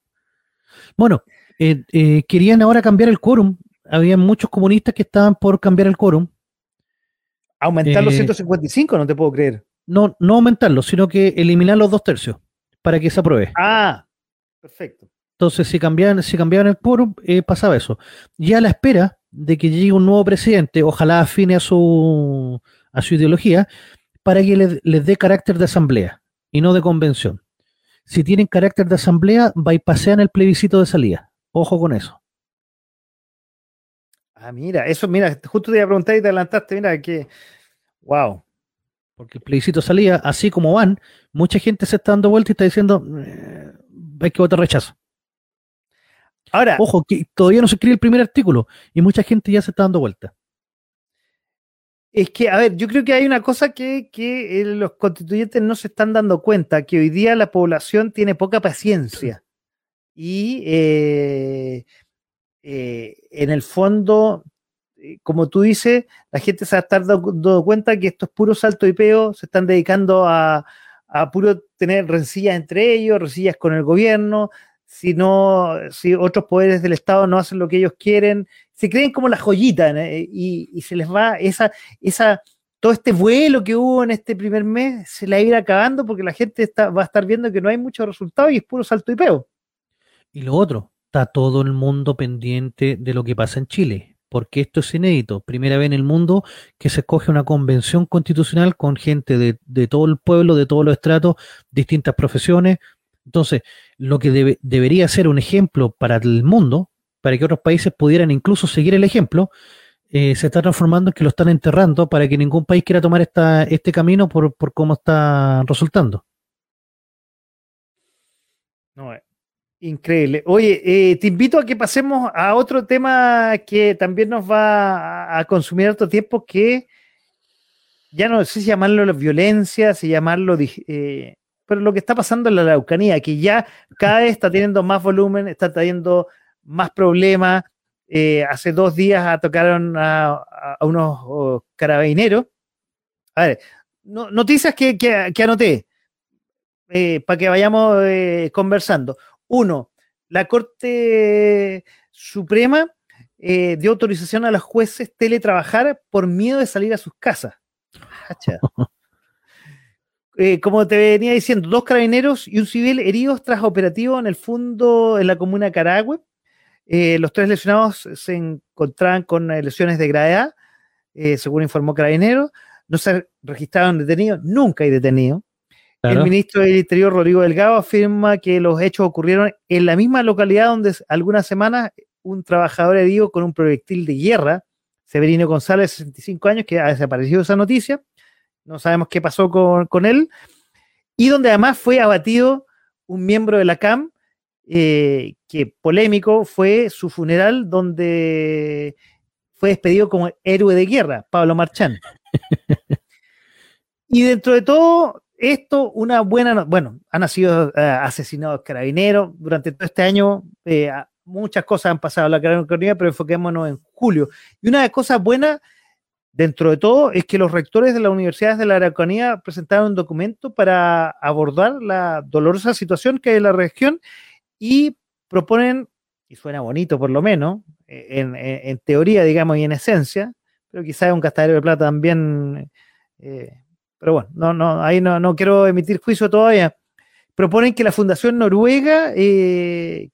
bueno, eh, eh, querían ahora cambiar el quórum. Había muchos comunistas que estaban por cambiar el quórum. Aumentar los 155, no te puedo creer. No, no aumentarlo, sino que eliminar los dos tercios para que se apruebe. Ah, perfecto. Entonces, si cambiaban, si cambiaban el quórum, eh, pasaba eso. Ya a la espera de que llegue un nuevo presidente, ojalá afine a su, a su ideología, para que les, dé carácter de asamblea y no de convención. Si tienen carácter de asamblea, bypasean el plebiscito de salida. Ojo con eso. Ah, mira, eso, mira, justo te iba a preguntar y te adelantaste, mira, que, wow. Porque el plebiscito salía, así como van, mucha gente se está dando vuelta y está diciendo, eh, hay que votar rechazo. Ahora, ojo, que todavía no se escribe el primer artículo y mucha gente ya se está dando vuelta. Es que, a ver, yo creo que hay una cosa que, eh, los constituyentes no se están dando cuenta, que hoy día la población tiene poca paciencia. Y eh, eh, en el fondo, como tú dices, la gente se va a estar dando cuenta que estos puros salto y peo se están dedicando a, a puro tener rencillas entre ellos, rencillas con el gobierno, si no, si otros poderes del Estado no hacen lo que ellos quieren, se creen como la joyita y, se les va esa, esa, todo este vuelo que hubo en este primer mes se la va a acabando porque la gente está, va a estar viendo que no hay muchos resultados y es puro salto y peo. Y lo otro, está todo el mundo pendiente de lo que pasa en Chile, porque esto es inédito. Primera vez en el mundo que se escoge una convención constitucional con gente de, de todo el pueblo, de todos los estratos, distintas profesiones, entonces, lo que debería ser un ejemplo para el mundo, para que otros países pudieran incluso seguir el ejemplo, eh, se está transformando en que lo están enterrando para que ningún país quiera tomar esta, este camino por, cómo está resultando. No, eh, increíble. Oye, eh, te invito a que pasemos a otro tema que también nos va a, consumir otro tiempo, que ya no sé si llamarlo violencia, si llamarlo pero lo que está pasando en la Araucanía, que ya cada vez está teniendo más volumen, está teniendo más problemas. Eh, hace dos días tocaron a, unos carabineros. A ver, noticias que, anoté eh, para que vayamos eh, conversando. Uno, la Corte Suprema dio autorización a los jueces teletrabajar por miedo de salir a sus casas. Eh, como te venía diciendo, dos carabineros y un civil heridos tras operativo en el fondo en la comuna de Caragüe. Eh, los tres lesionados se encontraban con eh, lesiones de gravedad, según informó Carabineros. No se registraron detenidos, nunca hay detenidos. El ministro del Interior, Rodrigo Delgado, afirma que los hechos ocurrieron en la misma localidad donde algunas semanas un trabajador herido con un proyectil de guerra, Severino González, 65 años, que ha desaparecido esa noticia, no sabemos qué pasó con, él, y donde además fue abatido un miembro de la CAM, eh, que polémico fue su funeral, donde fue despedido como héroe de guerra, Pablo Marchán. Y dentro de todo esto, una buena, bueno, han sido eh, asesinados carabineros durante todo este año, eh, muchas cosas han pasado en la carabinera, pero enfoquémonos en julio. Y una de las cosas buenas dentro de todo es que los rectores de las universidades de la Araucanía presentaron un documento para abordar la dolorosa situación que hay en la región y proponen, y suena bonito por lo menos, en, teoría, digamos, y en esencia, pero quizás es un gastadero de plata también. Eh, pero bueno, no, no, ahí no, no quiero emitir juicio todavía. Proponen que la Fundación Noruega, eh,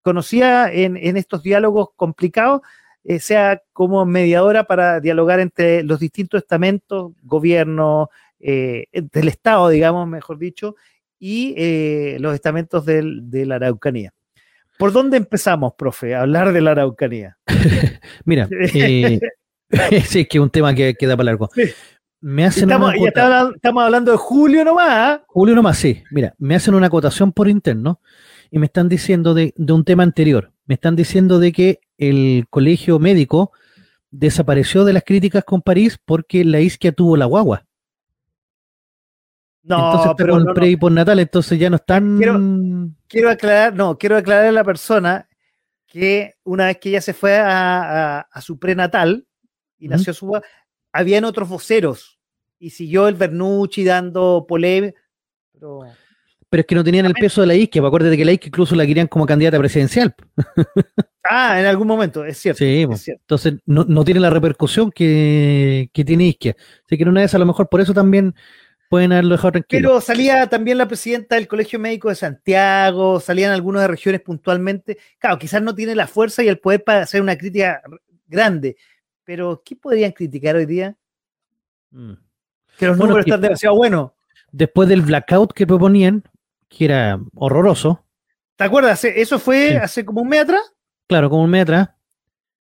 conocida en, estos diálogos complicados, eh, sea como mediadora para dialogar entre los distintos estamentos, gobierno, del Estado, digamos, mejor dicho, y los estamentos de la Araucanía. ¿Por dónde empezamos, profe, a hablar de la Araucanía? Mira, eh, sí, es que es un tema que queda para largo. Me hacen estamos, estamos, hablando de julio nomás. ¿ah? Julio nomás, sí. Mira, me hacen una acotación por interno y me están diciendo de, un tema anterior. Me están diciendo de que el colegio médico desapareció de las críticas con París porque la isquia tuvo la guagua. No, entonces está con el pre y natal, entonces ya no están. Quiero, aclarar, no, quiero aclarar a la persona que una vez que ella se fue a, su prenatal y nació su habían otros voceros y siguió el Bernucci dando polémica. Pero... pero... es que no tenían el peso de la isquia, pues acuérdate que la isquia incluso la querían como candidata presidencial. ah, en algún momento, es cierto. Sí, pues, entonces no, no, tiene la repercusión que, que tiene isquia. Así que en una vez a lo mejor por eso también pueden haberlo dejado tranquilo. Pero salía también la presidenta del Colegio Médico de Santiago, salían algunas de regiones puntualmente. Claro, quizás no tiene la fuerza y el poder para hacer una crítica grande, pero ¿qué podrían criticar hoy día? Mm. Que los números están demasiado buenos. Después del blackout que proponían, que era horroroso. ¿Te acuerdas? Eso fue hace como un mes atrás. Claro, como un mes atrás.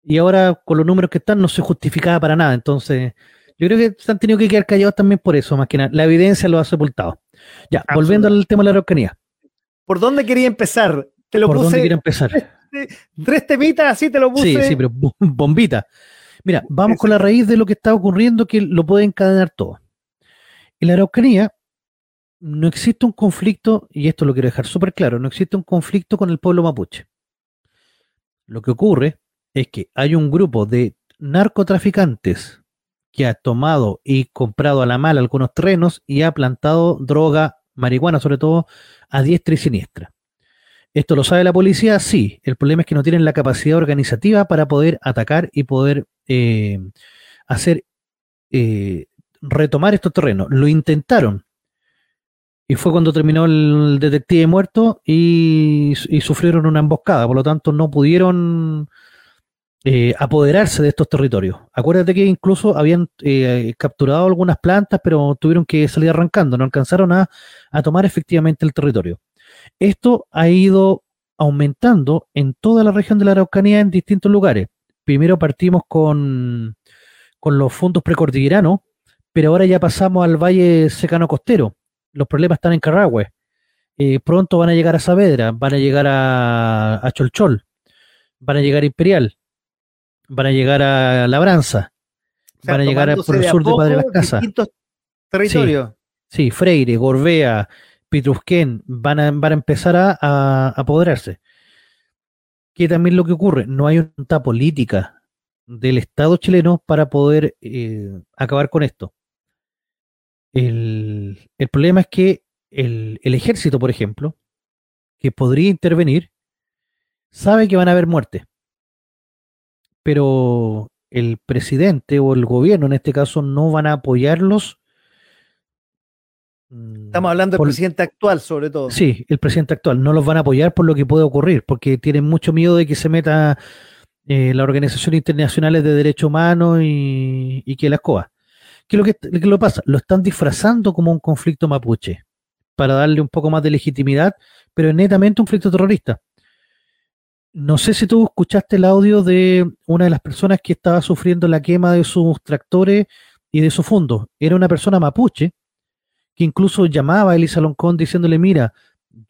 Y ahora con los números que están no se justificaba para nada. Entonces, yo creo que se han tenido que quedar callados también por eso, más que nada. La evidencia lo ha sepultado. Ya, volviendo al tema de la Araucanía. ¿Por dónde quería empezar? Te lo ¿Por dónde quería empezar? Tres, temitas, así te lo puse. Sí, sí, pero bombita. Mira, vamos con la raíz de lo que está ocurriendo que lo puede encadenar todo. En la Araucanía no existe un conflicto, y esto lo quiero dejar súper claro, no existe un conflicto con el pueblo mapuche. Lo que ocurre es que hay un grupo de narcotraficantes que ha tomado y comprado a la mala algunos terrenos y ha plantado droga, marihuana sobre todo, a diestra y siniestra. ¿Esto lo sabe la policía? Sí. El problema es que no tienen la capacidad organizativa para poder atacar y poder eh, hacer, eh, retomar estos terrenos. Lo intentaron. Y fue cuando terminó el detective muerto y, sufrieron una emboscada. Por lo tanto, no pudieron eh, apoderarse de estos territorios. Acuérdate que incluso habían eh, capturado algunas plantas, pero tuvieron que salir arrancando, no alcanzaron a, tomar efectivamente el territorio. Esto ha ido aumentando en toda la región de la Araucanía en distintos lugares. Primero partimos con, con los fondos precordilleranos, pero ahora ya pasamos al Valle Secano Costero. Los problemas están en Carragüe. Eh, pronto van a llegar a Saavedra, van a llegar a, a Cholchol, van a llegar a Imperial van a llegar a Labranza, van a llegar por el sur de Padre Las Casas. territorios. Sí, Freire, Gorbea, Pitrusquén van a, van a empezar a, apoderarse. Que también lo que ocurre, no hay una política del Estado chileno para poder eh, acabar con esto. El, el problema es que el, el, ejército, por ejemplo, que podría intervenir, sabe que van a haber muertes pero el presidente o el gobierno en este caso no van a apoyarlos. Mm, Estamos hablando del presidente actual, sobre todo. Sí, el presidente actual. No los van a apoyar por lo que puede ocurrir, porque tienen mucho miedo de que se meta eh, la Organización Internacional de Derechos Humanos y, que la escoba. ¿Qué es lo que, lo pasa? Lo están disfrazando como un conflicto mapuche, para darle un poco más de legitimidad, pero es netamente un conflicto terrorista. No sé si tú escuchaste el audio de una de las personas que estaba sufriendo la quema de sus tractores y de su fondo. Era una persona mapuche que incluso llamaba a Elisa Loncón diciéndole, mira,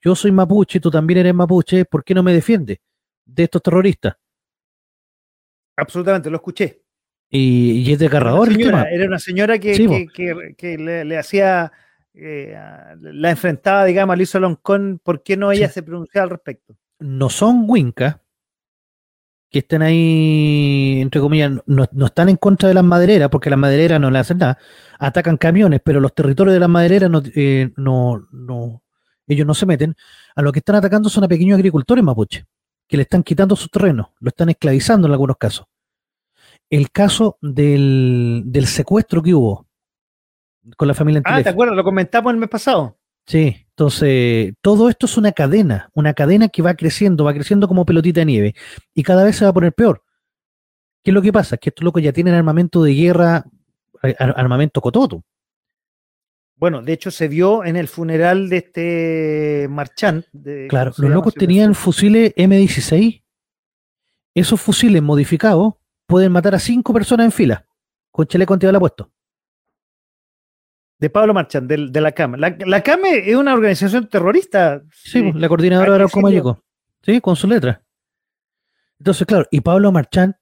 yo soy mapuche, tú también eres mapuche, ¿por qué no me defiendes de estos terroristas? Absolutamente, lo escuché. Y, y es desgarrador el tema. era una señora que, Sí, que- que- que le, le hacía, eh, la enfrentaba, digamos, a Lisa Loncón, ¿por qué no ella Sí. se pronunciaba al respecto? No son Winca, que estén ahí, entre comillas, no, no están en contra de las madereras, porque las madereras no le hacen nada. Atacan camiones, pero los territorios de las madereras no, eh, no, no- ellos no se meten. A lo que están atacando son a pequeños agricultores mapuche, que le están quitando sus terrenos, lo están esclavizando en algunos casos. El caso del, del secuestro que hubo con la familia Ah, ¿te Antilef. acuerdas? Lo comentamos el mes pasado. Sí, entonces todo esto es una cadena, una cadena que va creciendo, va creciendo como pelotita de nieve y cada vez se va a poner peor. ¿Qué es lo que pasa? Que estos locos ya tienen armamento de guerra, ar- armamento cototo. Bueno, de hecho se vio en el funeral de este Marchand. de- Claro, ¿cómo se los locos tenían fusiles M16. Esos fusiles modificados pueden matar a cinco personas en fila, con chaleco antibala puesto. De Pablo Marchand, del- de, la CAME. La, la CAME es una organización terrorista. Sí, Sí. pues, la coordinadora de Arauco. Mayeco. Sí, con su letra. Entonces, claro, y Pablo Marchand,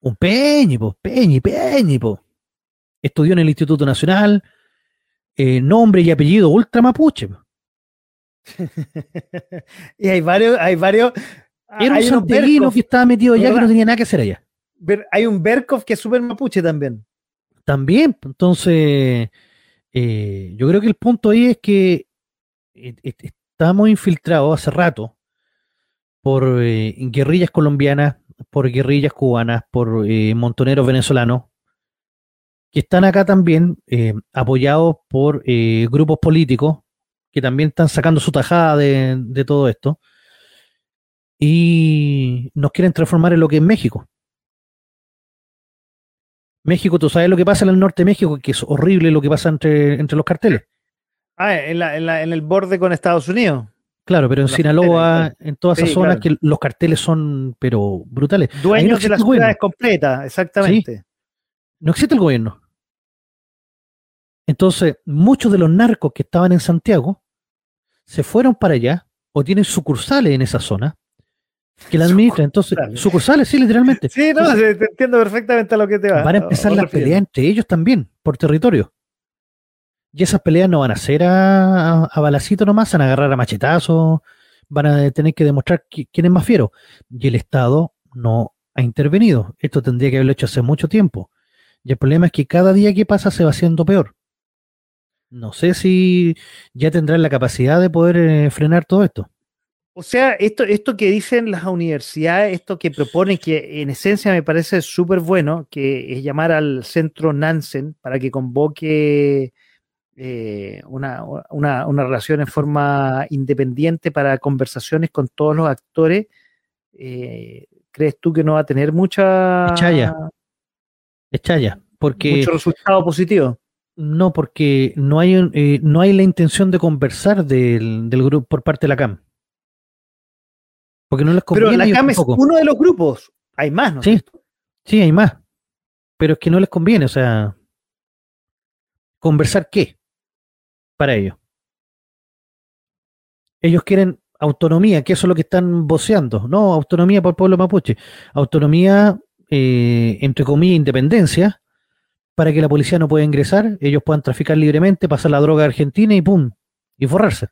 un peñipo, peñi, peñipo. Estudió en el Instituto Nacional, eh, nombre y apellido ultra mapuche. y hay varios, hay varios. Era un santelino que estaba metido allá que no tenía nada que hacer allá. Hay un Berkov que es súper mapuche también. También, pues, entonces, eh, yo creo que el punto ahí es que eh, eh, estamos infiltrados hace rato por guerrillas colombianas, por guerrillas cubanas, por montoneros venezolanos, que están acá también apoyados por grupos políticos que también están sacando su tajada de, de todo esto y nos quieren transformar en lo que es México. México, tú sabes lo que pasa en el norte de México, que es horrible lo que pasa entre, entre los carteles. Ah, en, la- en la- en el borde con Estados Unidos. Claro, pero en Los Sinaloa, carteles, en todas esas Sí, zonas claro. que los carteles son, pero brutales. No Dueños de las ciudades completas, exactamente. No existe el gobierno. Entonces, muchos de los narcos que estaban en Santiago se fueron para allá o tienen sucursales en esa zona que la administran. Entonces, Sucursales. sí, literalmente. Sí, no, Entonces, te entiendo perfectamente a lo que te va. van a empezar las peleas entre ellos también, por territorio. Y esas peleas no van a ser a, a, a balacito nomás, van a agarrar a machetazos, van a tener que demostrar qui- quién es más fiero. Y el Estado no ha intervenido. Esto tendría que haberlo hecho hace mucho tiempo. Y el problema es que cada día que pasa se va haciendo peor. No sé si ya tendrán la capacidad de poder eh, frenar todo esto. O sea, esto, esto que dicen las universidades, esto que proponen, que en esencia me parece súper bueno, que es llamar al centro Nansen para que convoque eh, una, una- una relación en forma independiente para conversaciones con todos los actores, eh, ¿crees tú que no va a tener mucha. Es chaya. Porque mucho resultado positivo? No, porque no hay, eh, no hay la intención de conversar del, del grupo por parte de la CAM. Porque no les Pero conviene. a la CAM es tampoco. uno de los grupos, hay más, ¿no? Sí, sí, hay más. Pero es que no les conviene, o sea, ¿conversar qué? Para ellos. Ellos quieren autonomía, que eso es lo que están voceando. No, autonomía por el pueblo mapuche. Autonomía, eh, entre comillas, independencia, para que la policía no pueda ingresar, ellos puedan traficar libremente, pasar la droga a Argentina y pum, y forrarse.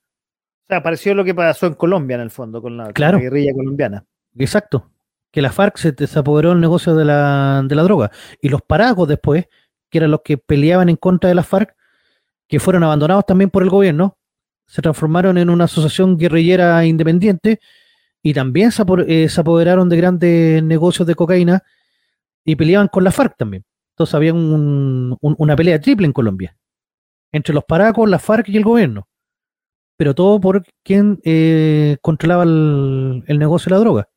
Sea, pareció lo que pasó en Colombia, en el fondo, con la, con Claro. la guerrilla colombiana. Exacto. Que la FARC se, se apoderó del negocio de la, de la droga. Y los paragos después, que eran los que peleaban en contra de la FARC, que fueron abandonados también por el gobierno, se transformaron en una asociación guerrillera independiente y también se, eh, se apoderaron de grandes negocios de cocaína y peleaban con la FARC también. Entonces había un- un- una pelea triple en Colombia, entre los paracos, la FARC y el gobierno. Pero todo por quien eh, controlaba el, el negocio de la droga.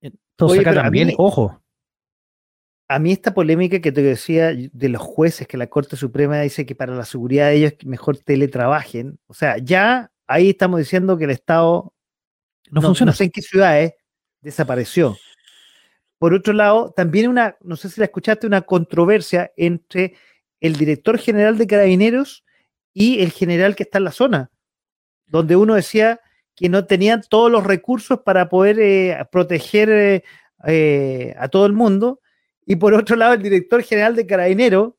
Entonces Oye, acá también, mí- ojo, A mí esta polémica que te decía de los jueces, que la Corte Suprema dice que para la seguridad de ellos mejor teletrabajen, o sea, ya ahí estamos diciendo que el Estado, no, funciona. no sé en qué ciudades, desapareció. Por otro lado, también una, no sé si la escuchaste, una controversia entre el director general de Carabineros y el general que está en la zona, donde uno decía que no tenían todos los recursos para poder eh, proteger eh, eh, a todo el mundo y por otro lado el director general de Carabinero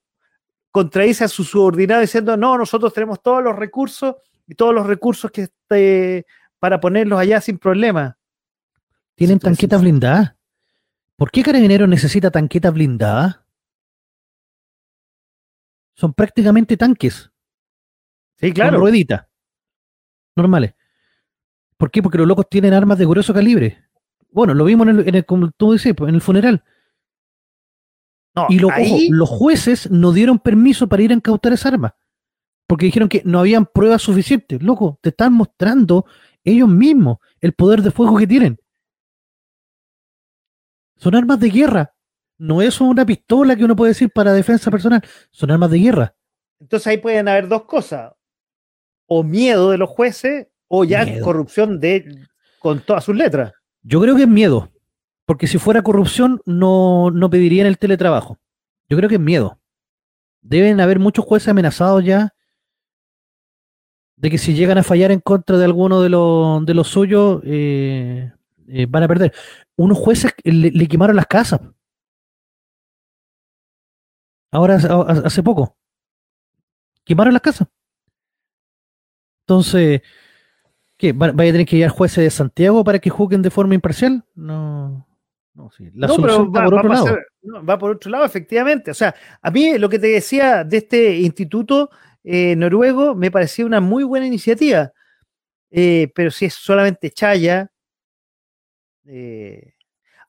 contradice a su subordinado diciendo, no, nosotros tenemos todos los recursos y todos los recursos que este, para ponerlos allá sin problema. ¿Tienen tanquetas blindadas? ¿Por qué Carabinero necesita tanquetas blindadas? Son prácticamente tanques. Sí, claro. Con ruedita. Normales. ¿Por qué? Porque los locos tienen armas de grueso calibre. Bueno, lo vimos en el, en el como tú dices, pues, en el funeral. No, Y lo- ojo, ahí, los jueces no dieron permiso para ir a incautar esa arma. Porque dijeron que no habían pruebas suficientes. Loco, te están mostrando ellos mismos el poder de fuego que tienen. Son armas de guerra. No es una pistola que uno puede decir para defensa personal. Son armas de guerra. entonces ahí pueden haber dos cosas. O miedo de los jueces o ya Miedo. corrupción de con todas sus letras. Yo creo que es miedo. Porque si fuera corrupción, no, no pedirían el teletrabajo. Yo creo que es miedo. Deben haber muchos jueces amenazados ya de que si llegan a fallar en contra de alguno de los, de los suyos, eh, eh, van a perder. Unos jueces le, le quemaron las casas. Ahora, hace- hace poco. Quemaron las casas. Entonces, ¿qué? ¿Va- ¿Vaya a tener que ir jueces de Santiago para que juzguen de forma imparcial? No. No, sí. La No, pero va, por va otro lado. pasar- no, va por otro lado, efectivamente. O sea, a mí lo que te decía de este instituto eh, noruego me parecía una muy buena iniciativa. Eh, pero si es solamente chaya. eh,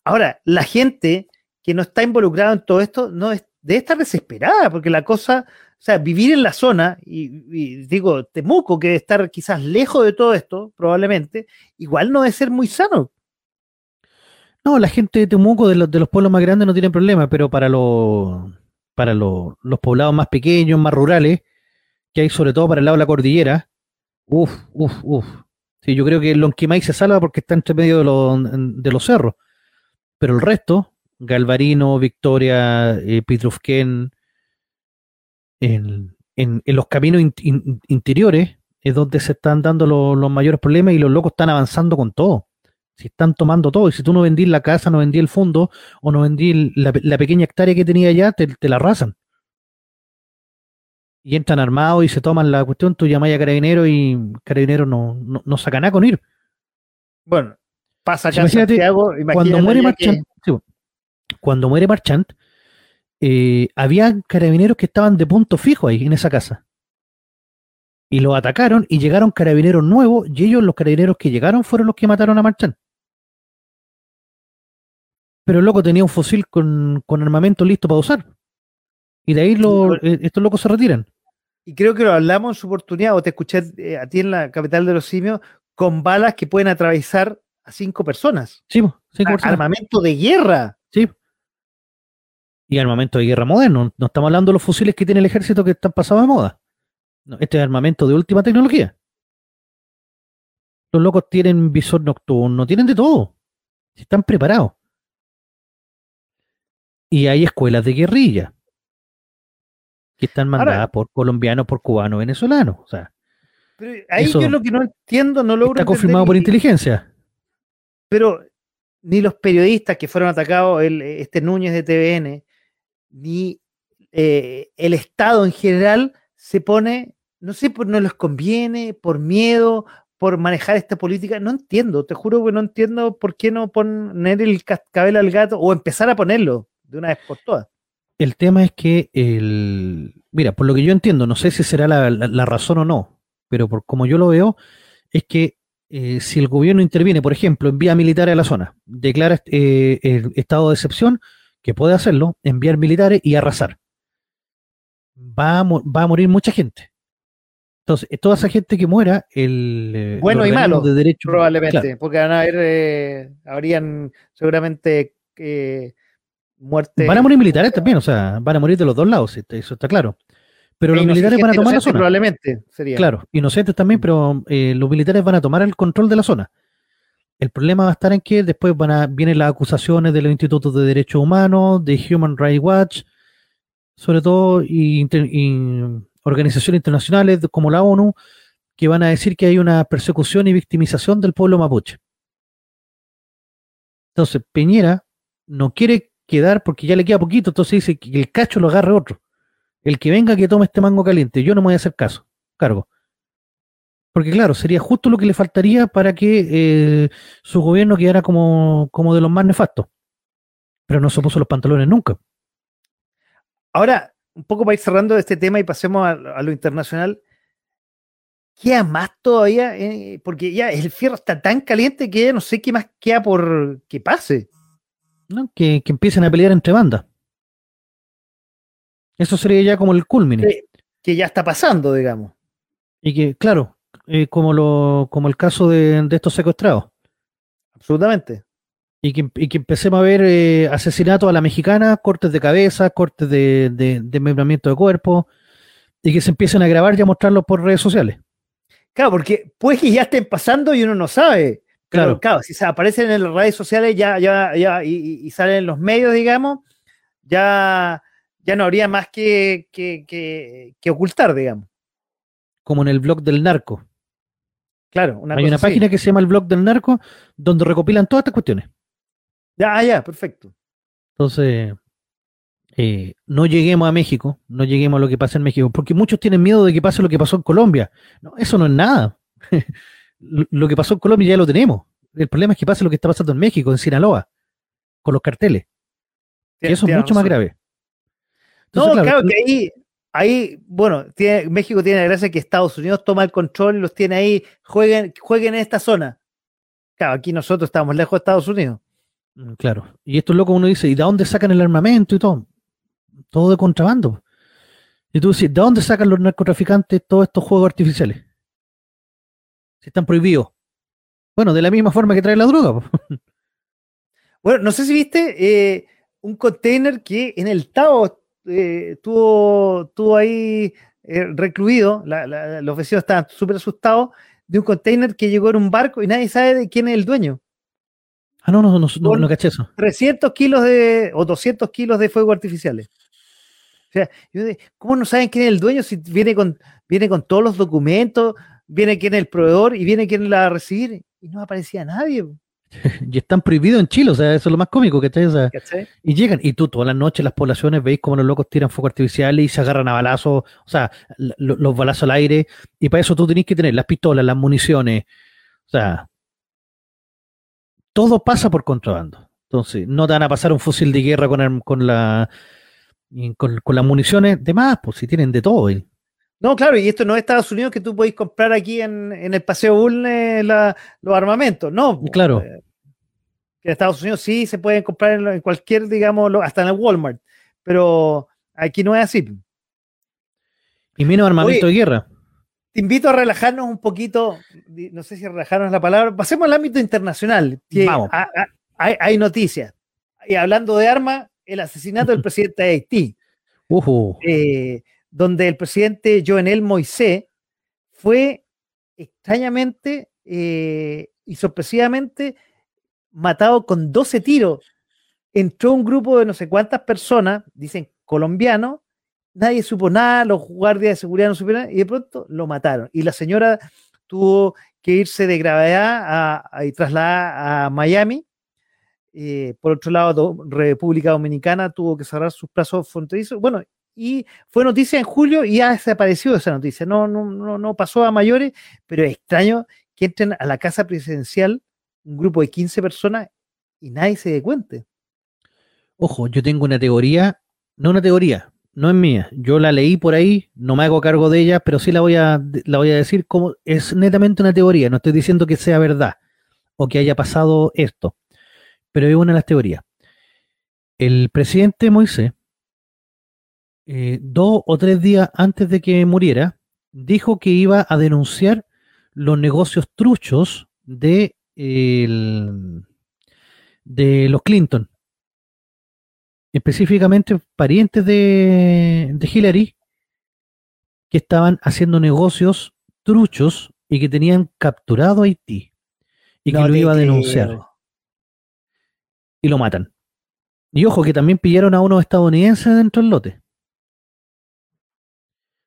Ahora, la gente que no está involucrada en todo esto no es, debe estar desesperada, porque la cosa, sea, vivir en la zona, y, y digo, Temuco, que debe estar quizás lejos de todo esto, probablemente, igual no debe ser muy sano. No, la gente de Temuco, de los, de los pueblos más grandes, no tiene problema, pero para los para los, los poblados más pequeños, más rurales, que hay sobre todo para el lado de la cordillera, uff, uff, uff. Sí, yo creo que Lonquimay se salva porque está entre medio de, los de los cerros, pero el resto, Galvarino, Victoria, eh, Pitrufquén, en, en- en los caminos in- in- interiores es donde se están dando lo- los mayores problemas y los locos están avanzando con todo. Si están tomando todo, y si tú no vendís la casa, no vendí el fondo, o no vendí la, la pequeña hectárea que tenía allá, te, te la arrasan. Y entran armados y se toman la cuestión, tú llamas a carabinero y carabinero no, no, no saca nada con ir. Bueno, pasa en imagínate, Santiago. Cuando imagínate muere que- sí, cuando muere Marchant, eh, había carabineros que estaban de punto fijo ahí en esa casa. Y los atacaron y llegaron carabineros nuevos y ellos, los carabineros que llegaron, fueron los que mataron a Marchant. Pero el loco tenía un fusil con, con armamento listo para usar. Y de ahí lo- eh, estos locos se retiran. y creo que lo hablamos en su oportunidad, o te escuché eh, a ti en la capital de los simios, con balas que pueden atravesar a cinco personas. Sí, se- Armamento de guerra. sí. Y armamento de guerra moderno. No estamos hablando de los fusiles que tiene el ejército que están pasados de moda. No, este es armamento de última tecnología. Los locos tienen visor nocturno, tienen de todo. Están preparados. Y hay escuelas de guerrilla que están Ahora- mandadas por colombianos, por cubanos, venezolanos. O sea, Pero ahí Eso yo lo que no entiendo, no logro está confirmado por inteligencia. pero ni los periodistas que fueron atacados, el, este Núñez de TVN, ni eh, el Estado en general se pone, no sé, por no les conviene, por miedo, por manejar esta política, no entiendo, te juro que no entiendo por qué no poner el cascabel al gato o empezar a ponerlo de una vez por todas. El tema es que el. Mira, por lo que yo entiendo, no sé si será la, razón o no, pero por como yo lo veo, es que eh, si el gobierno interviene, por ejemplo, envía militares a la zona, declara eh, el estado de excepción, que puede hacerlo, enviar militares y arrasar. Va a, va a morir mucha gente. Entonces, eh, toda esa gente que muera, el. eh, Bueno y malo, de derecho, Probablemente, claro, porque van a haber, eh, habrían seguramente eh, muertes. van a morir militares también, o sea, van a morir de los dos lados, este, eso está claro. Pero e los militares van a tomar la zona. Probablemente sería. Claro, inocentes también, pero eh, los militares van a tomar el control de la zona. El problema va a estar en que después van a, vienen las acusaciones de los institutos de derechos humanos, de Human Rights Watch, sobre todo, y, y organizaciones internacionales como la ONU, que van a decir que hay una persecución y victimización del pueblo mapuche. Entonces, Peñera no quiere quedar porque ya le queda poquito, entonces dice que el cacho lo agarre otro. El que venga que tome este mango caliente, yo no me voy a hacer caso, cargo. Porque claro, sería justo lo que le faltaría para que eh, su gobierno quedara como, como de los más nefastos. Pero no se puso los pantalones nunca. Ahora, un poco para ir cerrando este tema y pasemos a, lo internacional, queda más todavía, eh, porque ya el fierro está tan caliente que ya no sé qué más queda por que pase. ¿No? Que, empiecen a pelear entre bandas. Eso sería ya como el culmine. Que, ya está pasando, digamos. Y que, claro, eh, como, lo, como el caso de estos secuestrados. Absolutamente y que, empecemos a ver eh, asesinatos a la mexicana, cortes de cabeza, cortes de, de, de cuerpo, y que se empiecen a grabar y a mostrarlos por redes sociales. Claro, porque pues que ya estén pasando y uno no sabe. Claro, claro, si se aparecen en las redes sociales ya, ya, ya, y, salen en los medios, digamos, ya, ya no habría más que, que, ocultar, digamos. Como en el blog del narco. Claro, Hay una página que se llama el blog del narco donde recopilan todas estas cuestiones. Ya, ya, perfecto. Entonces, eh, no lleguemos a México, no lleguemos a lo que pasa en México, porque muchos tienen miedo de que pase lo que pasó en Colombia. No, eso no es nada. lo que pasó en Colombia ya lo tenemos. El problema es que pase lo que está pasando en México, en Sinaloa, con los carteles. Y eso es mucho más grave. no, claro, que ahí, ahí bueno, tiene, México tiene la gracia que Estados Unidos toma el control los tiene ahí, jueguen, jueguen en esta zona. Claro, aquí nosotros estamos lejos de Estados Unidos. Mm, claro. Y esto es loco, uno dice, ¿y de dónde sacan el armamento y todo? Todo de contrabando. Y tú dices, ¿de dónde sacan los narcotraficantes todos estos juegos artificiales? Si están prohibidos. Bueno, de la misma forma que trae la droga. Bueno, no sé si viste eh, un container que en el Tao eh, tuvo, ahí eh, recluido, los vecinos estaban súper asustados, de un container que llegó en un barco y nadie sabe de quién es el dueño. Ah, no, no, no, no, caché eso. 300 kilos de, o 200 kilos de fuego artificiales. O sea, ¿cómo no saben quién es el dueño si viene con, viene con todos los documentos, viene quién es el proveedor y viene quién la va a recibir? Y no aparecía nadie. y están prohibidos en Chile, o sea, eso es lo más cómico, que O y llegan, y tú todas las noches las poblaciones veis cómo los locos tiran fuego artificial y se agarran a balazos, o sea, los balazos al aire, y para eso tú tenés que tener las pistolas, las municiones, o sea, todo pasa por contrabando. Entonces, no te van a pasar un fusil de guerra con, con la con, las municiones de más, pues si tienen de todo. No, claro, y esto no es Estados Unidos que tú podéis comprar aquí en, el Paseo Bulne los armamentos, no. Claro. Eh, en Estados Unidos sí se pueden comprar en, cualquier, digamos, hasta en el Walmart, pero aquí no es así. Y menos armamento de guerra te invito a relajarnos un poquito, no sé si relajarnos la palabra, pasemos al ámbito internacional. Vamos. hay, noticias. Y hablando de armas, el asesinato del presidente de Haití, eh, donde el presidente Jovenel Moisés fue extrañamente eh, y sorpresivamente matado con 12 tiros. Entró un grupo de no sé cuántas personas, dicen colombianos, nadie supo nada, los guardias de seguridad no supieron y de pronto lo mataron. Y la señora tuvo que irse de gravedad a, y trasladar a Miami. Eh, por otro lado, República Dominicana tuvo que cerrar sus plazos fronterizos. Bueno, y fue noticia en julio y ha desaparecido esa noticia. No, no, no, no pasó a mayores, pero es extraño que entren a la casa presidencial un grupo de 15 personas y nadie se dé cuenta. Ojo, yo tengo una teoría, no una teoría, no es mía. Yo la leí por ahí, no me hago cargo de ella, pero sí la voy a, la voy a decir como es netamente una teoría. No estoy diciendo que sea verdad o que haya pasado esto, pero es una de las teorías. El presidente Moisés, eh, dos o tres días antes de que muriera, dijo que iba a denunciar los negocios truchos de, de los Clinton específicamente parientes de, Hillary, que estaban haciendo negocios truchos y que tenían capturado a Haití y que lo iba a denunciar. Y lo matan. Y ojo, que también pillaron a unos estadounidenses dentro del lote.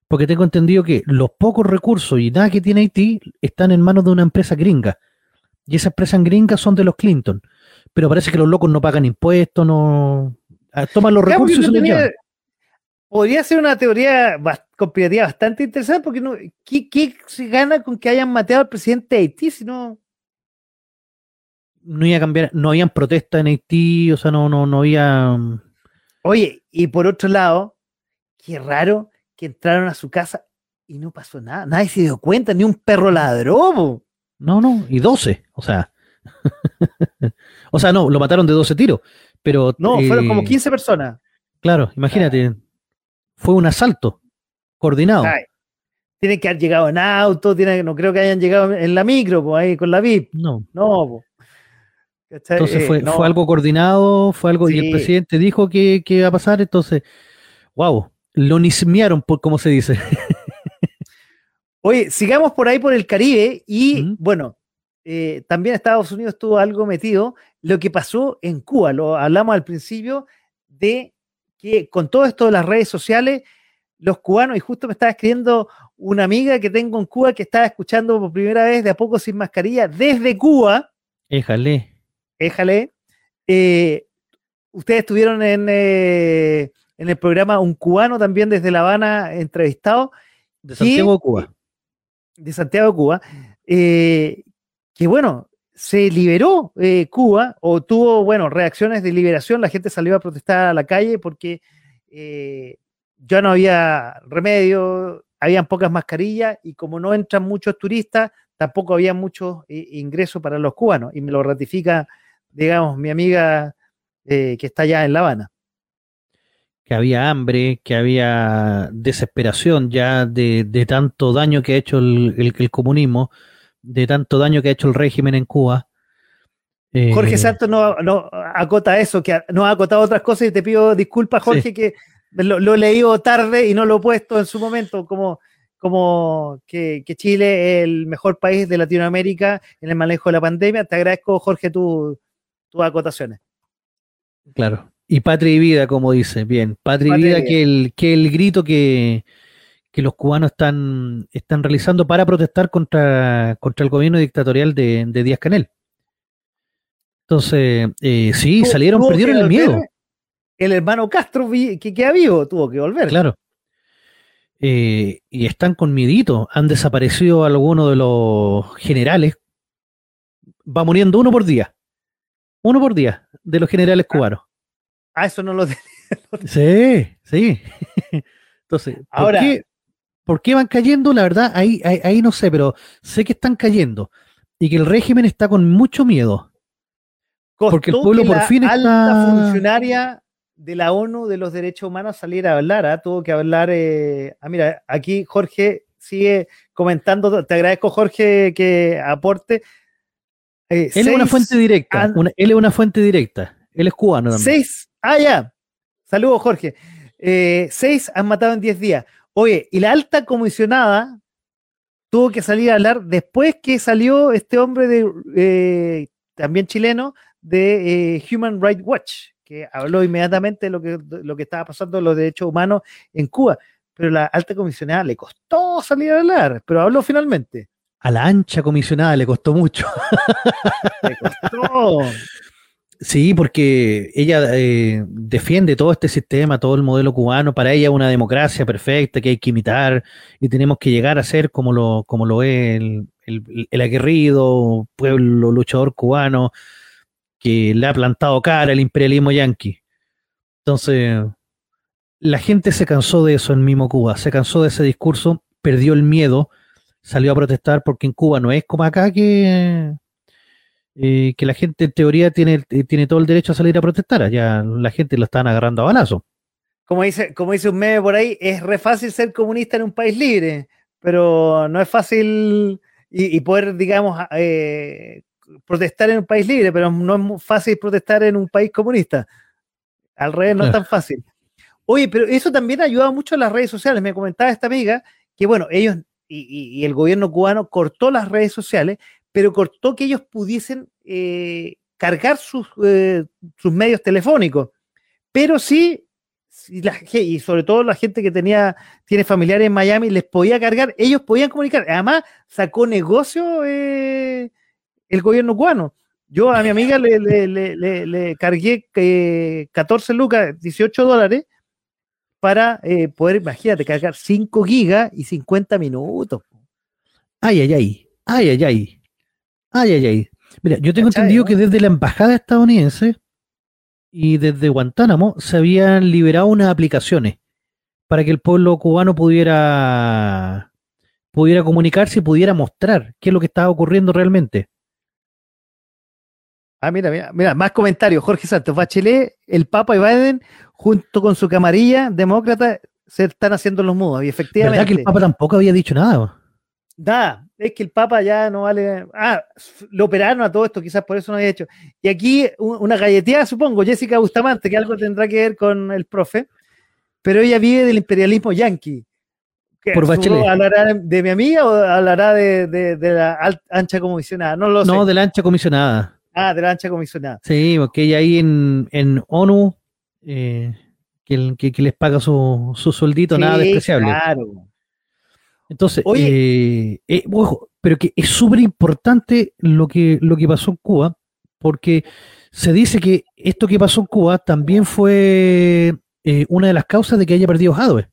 Porque tengo entendido que los pocos recursos y nada que tiene Haití están en manos de una empresa gringa. Y esas empresas gringas son de los Clinton. Pero parece que los locos no pagan impuestos, no, Ah, toman los Claro, recursos y se los llevan. podría ser una teoría conspirativa bastante interesante, porque no, ¿qué, qué se gana con que hayan mateado al presidente de Haití si no? No iba a cambiar, no habían protestas en Haití, o sea, no, no, no había. mm, Oye, y por otro lado, qué raro que entraron a su casa y no pasó nada. Nadie se dio cuenta, ni un perro ladró. po. No, no, y 12, o sea. o sea, no, lo mataron de 12 tiros, pero. No, fueron como eh, 15 personas. Claro, imagínate, fue un asalto coordinado. Ay, tienen que haber llegado en auto, tienen, no creo que hayan llegado en la micro, po, ahí con la VIP. No, No, po. Entonces Eh, fue, no. fue algo coordinado, fue algo, y el presidente dijo que, que iba a pasar, entonces, wow, lo nismearon, por como se dice. Oye, sigamos por ahí por el Caribe y bueno, eh, también Estados Unidos estuvo algo metido. Lo que pasó en Cuba, lo hablamos al principio de que con todo esto de las redes sociales, los cubanos, y justo me estaba escribiendo una amiga que tengo en Cuba que estaba escuchando por primera vez de a poco sin mascarilla desde Cuba, Éjale. éjale, eh, ustedes estuvieron en, eh, en el programa Un Cubano también desde La Habana entrevistado De. Santiago de Cuba. de Santiago de Cuba, eh, que bueno, se liberó eh, Cuba o tuvo, bueno, reacciones de liberación, la gente salió a protestar a la calle porque eh, ya no había remedio, habían pocas mascarillas y como no entran muchos turistas, tampoco había muchos ingresos para los cubanos y me lo ratifica, digamos, mi amiga que está allá en La Habana. Que había hambre, que había desesperación ya de, de tanto daño que ha hecho el, el- el comunismo, de tanto daño que ha hecho el régimen en Cuba. Eh, Jorge Santos no, no acota eso, que no ha acotado otras cosas y te pido disculpas, Sí. Jorge, que lo, lo he leído tarde y no lo he puesto en su momento como, como que, que Chile es el mejor país de Latinoamérica en el manejo de la pandemia. Te agradezco, Jorge, tu- tus acotaciones. Claro. Y patria y vida, como dice. Bien, patria y Patria y vida, vida. que el, que el grito que, que los cubanos están, están realizando para protestar contra, contra el gobierno dictatorial de, de Díaz Canel. Entonces, eh, sí, salieron, tuvo perdieron el miedo. El hermano Castro, vi- que queda vivo, tuvo que volver. Claro. Eh, y están con miedito. Han desaparecido algunos de los generales. Va muriendo uno por día. Uno por día de los generales cubanos. Ah, eso no lo tenía. Sí, sí. Entonces, ¿por, Ahora- qué, por qué van cayendo? La verdad, ahí, ahí, ahí no sé, pero sé que están cayendo. Y que el régimen está con mucho miedo. Porque el pueblo que por la fin alta está- funcionaria de la ONU de los derechos humanos saliera a hablar, ¿ah? tuvo que hablar. eh, ah, mira, aquí Jorge sigue comentando. Te agradezco, Jorge, que aporte. Eh, Él es una fuente directa. una- él es una fuente directa. Él es cubano también. Seis. Ah, ya. Saludos, Jorge. Eh, seis han matado en 10 días. Oye, y la alta comisionada tuvo que salir a hablar después que salió este hombre de eh, también chileno de eh, Human Rights Watch, que habló inmediatamente de lo que, de lo que estaba pasando en los derechos humanos en Cuba. Pero la alta comisionada le costó salir a hablar, pero habló finalmente. A la ancha comisionada le costó mucho. Le costó. Sí, porque ella eh, defiende todo este sistema, todo el modelo cubano. Para ella es una democracia perfecta que hay que imitar y tenemos que llegar a ser como lo, como lo es el, el- aguerrido pueblo luchador cubano que le ha plantado cara al imperialismo yanqui. Entonces, la gente se cansó de eso en mismo Cuba, se cansó de ese discurso, perdió el miedo, salió a protestar porque en Cuba no es como acá que eh, que la gente en teoría tiene, eh, tiene todo el derecho a salir a protestar. Allá la gente lo están agarrando a balazo. como dice, como dice un meme por ahí, es re fácil ser comunista en un país libre, pero no es fácil y, y poder, digamos, eh, protestar en un país libre, pero no es fácil protestar en un país comunista. Al revés, no es tan fácil. Oye, pero eso también ha ayudado mucho a las redes sociales. Me comentaba esta amiga que, bueno, ellos y, y- y el gobierno cubano cortó las redes sociales, pero cortó que ellos pudiesen eh, cargar sus, eh, sus medios telefónicos. Pero sí, y sobre todo la gente que tenía, tiene familiares en Miami, les podía cargar, ellos podían comunicar. Además, sacó negocio eh, el gobierno cubano. Yo a mi amiga le, cargué eh, 14 lucas, 18 dólares, para poder, imagínate, cargar 5 gigas y 50 minutos. Ay, ay, ay. Ay, ay, ay. Ay, ay, ay. Mira, yo tengo entendido que desde la embajada estadounidense y desde Guantánamo se habían liberado unas aplicaciones para que el pueblo cubano pudiera pudiera comunicarse y pudiera mostrar qué es lo que estaba ocurriendo realmente. Ah, mira, mira, mira, más comentarios. Jorge Santos, Bachelet, el Papa y Biden, junto con su camarilla demócrata, se están haciendo los mudos. Y efectivamente. ¿Verdad que el Papa tampoco había dicho nada? Nada, es que el Papa ya no vale. Ah, lo operaron a todo esto, quizás por eso no había hecho. Y aquí una galleteada, supongo, Jessica Bustamante, que algo tendrá que ver con el profe, pero ella vive del imperialismo yanqui. Por Bachelet. ¿Hablará de mi amiga o hablará de, de, de la ancha comisionada? No lo sé. No, de la ancha comisionada. Ah, de la ancha comisionada. Sí, porque ella ahí en, en ONU, eh, que, que, que, les paga su, su sueldito, sí, nada despreciable. Claro. Entonces, eh, eh, ojo, pero que es súper importante lo que, lo que pasó en Cuba, porque se dice que esto que pasó en Cuba también fue eh, una de las causas de que haya perdido Jadwe.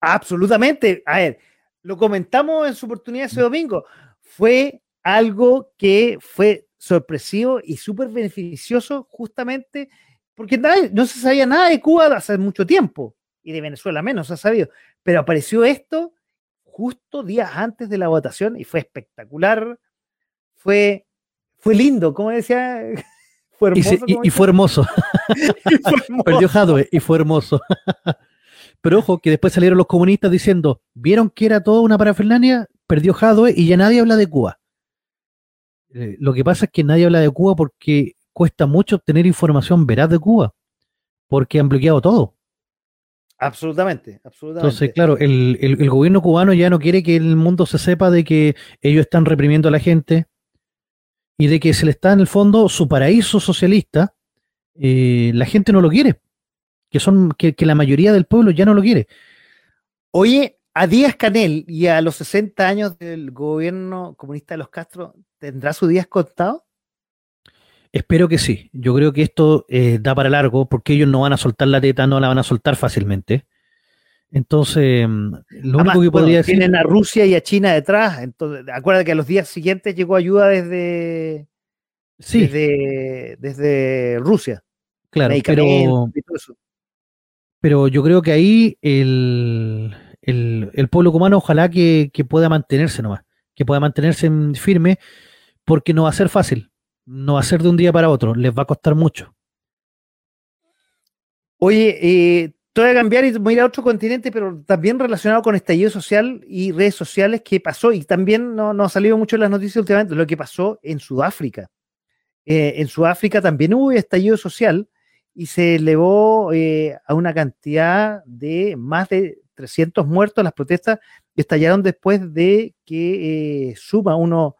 Absolutamente. A ver, lo comentamos en su oportunidad ese domingo. Fue algo que fue sorpresivo y súper beneficioso justamente porque no se sabía nada de Cuba hace mucho tiempo y de Venezuela menos se ha sabido, pero apareció esto justo días antes de la votación y fue espectacular, fue, fue lindo, como decía, fue hermoso. Y, se, y, y fue hermoso. y fue hermoso. Perdió Jadwe y fue hermoso. pero ojo, que después salieron los comunistas diciendo, vieron que era toda una parafernalia, perdió Jadwe y ya nadie habla de Cuba. Eh, lo que pasa es que nadie habla de Cuba porque cuesta mucho obtener información veraz de Cuba, porque han bloqueado todo. Absolutamente, absolutamente. Entonces, claro, el, el, el, gobierno cubano ya no quiere que el mundo se sepa de que ellos están reprimiendo a la gente y de que se le está en el fondo su paraíso socialista. Eh, la gente no lo quiere, que son que, que, la mayoría del pueblo ya no lo quiere. Oye, a Díaz Canel y a los 60 años del gobierno comunista de los Castro, ¿tendrá su días contado? Espero que sí. Yo creo que esto eh, da para largo porque ellos no van a soltar la teta, no la van a soltar fácilmente. Entonces, mm, lo Además, único que podría bueno, decir. Tienen a Rusia y a China detrás. Entonces, acuérdate que a los días siguientes llegó ayuda desde. Sí. Desde, desde Rusia. Claro, pero. Pero yo creo que ahí el, el, el pueblo cubano, ojalá que, que pueda mantenerse nomás, que pueda mantenerse firme, porque no va a ser fácil no va a ser de un día para otro, les va a costar mucho. Oye, eh, te voy a cambiar y voy a ir a otro continente, pero también relacionado con estallido social y redes sociales que pasó, y también no, no ha salido mucho en las noticias últimamente, lo que pasó en Sudáfrica. Eh, en Sudáfrica también hubo estallido social y se elevó eh, a una cantidad de más de 300 muertos. Las protestas estallaron después de que eh, Suma, uno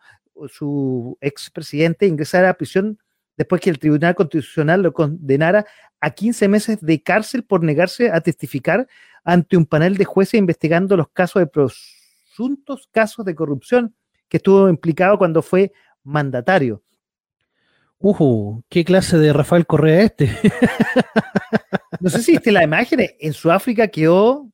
su expresidente ingresara a prisión después que el Tribunal Constitucional lo condenara a 15 meses de cárcel por negarse a testificar ante un panel de jueces investigando los casos de presuntos casos de corrupción que estuvo implicado cuando fue mandatario. Uh, ¿qué clase de Rafael Correa este? no sé si viste la imagen, en Sudáfrica quedó...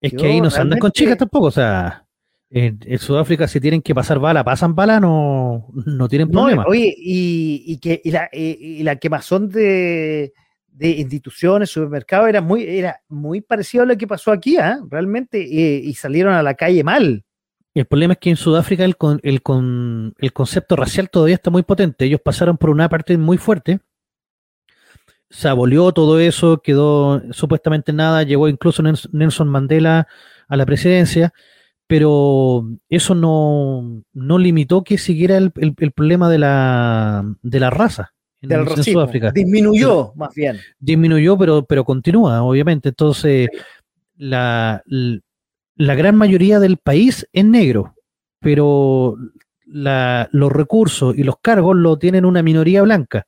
Es quedó que ahí no se andan con chicas tampoco, o sea... En, en, Sudáfrica, si tienen que pasar bala, pasan bala, no, no tienen problema. No, oye, y, y, que, y, la, y, la, quemazón de, de instituciones, supermercados, era muy, era muy parecido a lo que pasó aquí, ¿eh? realmente, y salieron a la calle mal. El problema es que en Sudáfrica el, con, el, con, el concepto racial todavía está muy potente. Ellos pasaron por una parte muy fuerte, se abolió todo eso, quedó supuestamente nada, llegó incluso Nelson Mandela a la presidencia pero eso no, no limitó que siguiera el, el, el, problema de la, de la raza en, Del en Sudáfrica. Disminuyó, más bien. Disminuyó, pero, pero continúa, obviamente. Entonces, la, la gran mayoría del país es negro, pero la, los recursos y los cargos lo tienen una minoría blanca.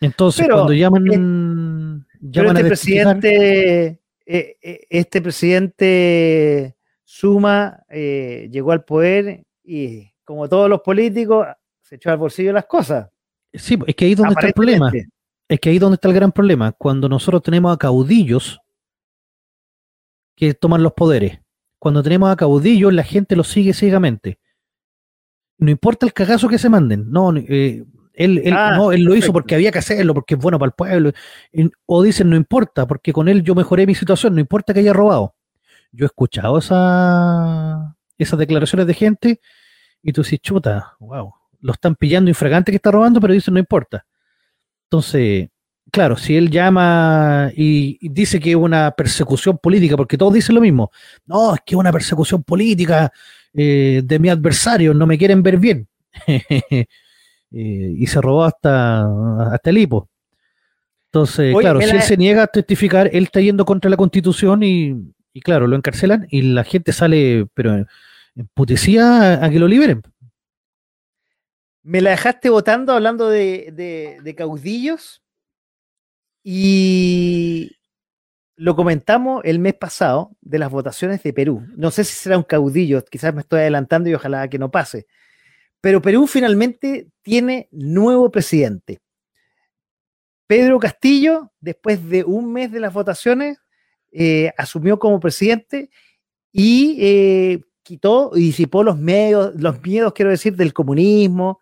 Entonces, pero, cuando llaman, eh, llaman este presidente eh, eh, este presidente Suma eh, llegó al poder y como todos los políticos, se echó al bolsillo las cosas. Sí, es que ahí es donde está el problema. Es que ahí es donde está el gran problema. Cuando nosotros tenemos a caudillos que toman los poderes. Cuando tenemos a caudillos, la gente los sigue ciegamente. No importa el cagazo que se manden. No, eh, él, él, Ah, no, él lo hizo porque había que hacerlo, porque es bueno para el pueblo. O dicen, no importa, porque con él yo mejoré mi situación, no importa que haya robado. Yo he escuchado esa, esas declaraciones de gente y tú dices, chuta, wow, lo están pillando infragante que está robando, pero dicen, no importa. Entonces, claro, si él llama y, y dice que es una persecución política, porque todos dicen lo mismo, no, es que es una persecución política eh, de mi adversario, no me quieren ver bien. Eh, y se robó hasta, hasta el hipo. Entonces, Oye, claro, si la- él se niega a testificar, él está yendo contra la constitución y, y claro, lo encarcelan y la gente sale, pero en, en putecía a, a que lo liberen. Me la dejaste votando hablando de, de- de caudillos y lo comentamos el mes pasado de las votaciones de Perú. No sé si será un caudillo, quizás me estoy adelantando y ojalá que no pase. Pero Perú finalmente tiene nuevo presidente. Pedro Castillo, después de un mes de las votaciones, eh, asumió como presidente y eh, quitó y disipó los medios, los miedos, quiero decir, del comunismo,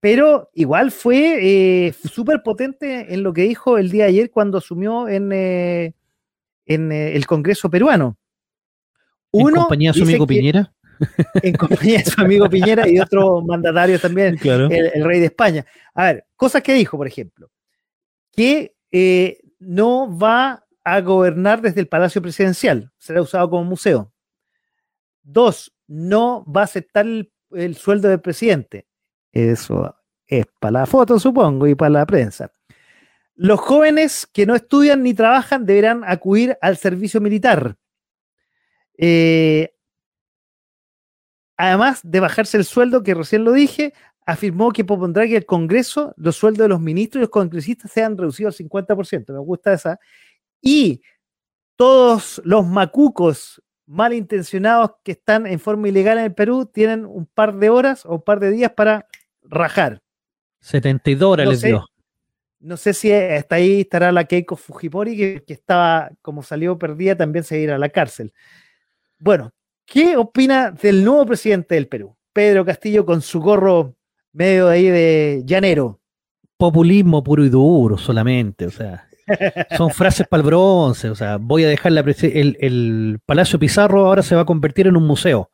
pero igual fue eh, súper potente en lo que dijo el día de ayer cuando asumió en, eh, en el Congreso peruano. en compañía de su dice amigo que- Piñera. En compañía de su amigo Piñera y otros mandatarios también, Claro. el, el rey de España. A ver, cosas que dijo, por ejemplo, que eh, no va a gobernar desde el Palacio Presidencial, será usado como museo. Dos, no va a aceptar el, el sueldo del presidente. Eso es para la foto, supongo, y para la prensa. Los jóvenes que no estudian ni trabajan deberán acudir al servicio militar. Eh, además de bajarse el sueldo, que recién lo dije, afirmó que propondrá que el Congreso, los sueldos de los ministros y los congresistas sean reducidos al 50%. Me gusta esa. Y todos los macucos malintencionados que están en forma ilegal en el Perú tienen un par de horas o un par de días para rajar. 72 horas No les sé. dio. No sé si hasta ahí estará la Keiko Fujimori, que, que estaba, como salió perdida, también se irá a la cárcel. Bueno, ¿qué opina del nuevo presidente del Perú? Pedro Castillo con su gorro medio de ahí de llanero. Populismo puro y duro solamente, o sea. Son frases para el bronce, o sea, voy a dejar la el Palacio Pizarro ahora se va a convertir en un museo.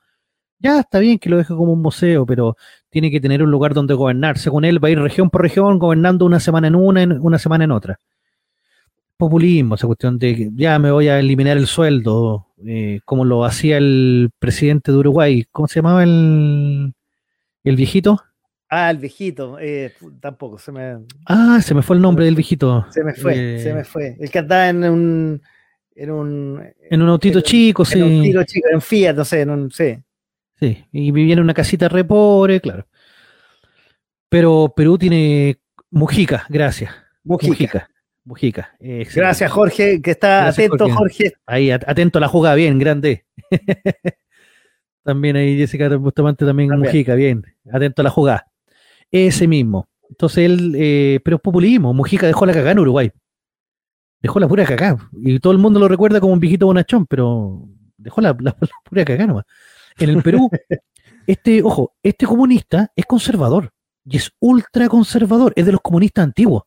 Ya está bien que lo deje como un museo, pero tiene que tener un lugar donde gobernar. Según él, va a ir región por región, gobernando una semana en una, en una semana en otra. Populismo, esa cuestión de ya me voy a eliminar el sueldo, eh, como lo hacía el presidente de Uruguay. ¿Cómo se llamaba el, el viejito? Ah, el viejito, eh, tampoco, se me, Ah, se me fue el nombre del viejito. se me fue, Eh, se me fue. El que andaba en un... En un, En un autito en- chico, sí. en un tiro chico, en Fiat, no sé, en un... Sí. Sí, y vivía en una casita re pobre, claro. Pero Perú tiene Mujica, gracias. Mujica. Mujica. Mujica. excelente. Gracias, Jorge, que está Gracias, atento, Jorge. Jorge. Ahí, at- atento a la jugada, bien, grande. también ahí Jessica Bustamante, también, También. Mujica, bien. Atento a la jugada. Ese mismo. Entonces él, eh, pero es populismo. Mujica dejó la cagada en Uruguay. Dejó la pura cagada. Y todo el mundo lo recuerda como un viejito bonachón, pero dejó la, la- la pura cagada nomás. En el Perú, este, ojo, este comunista es conservador y es ultra conservador, es de los comunistas antiguos,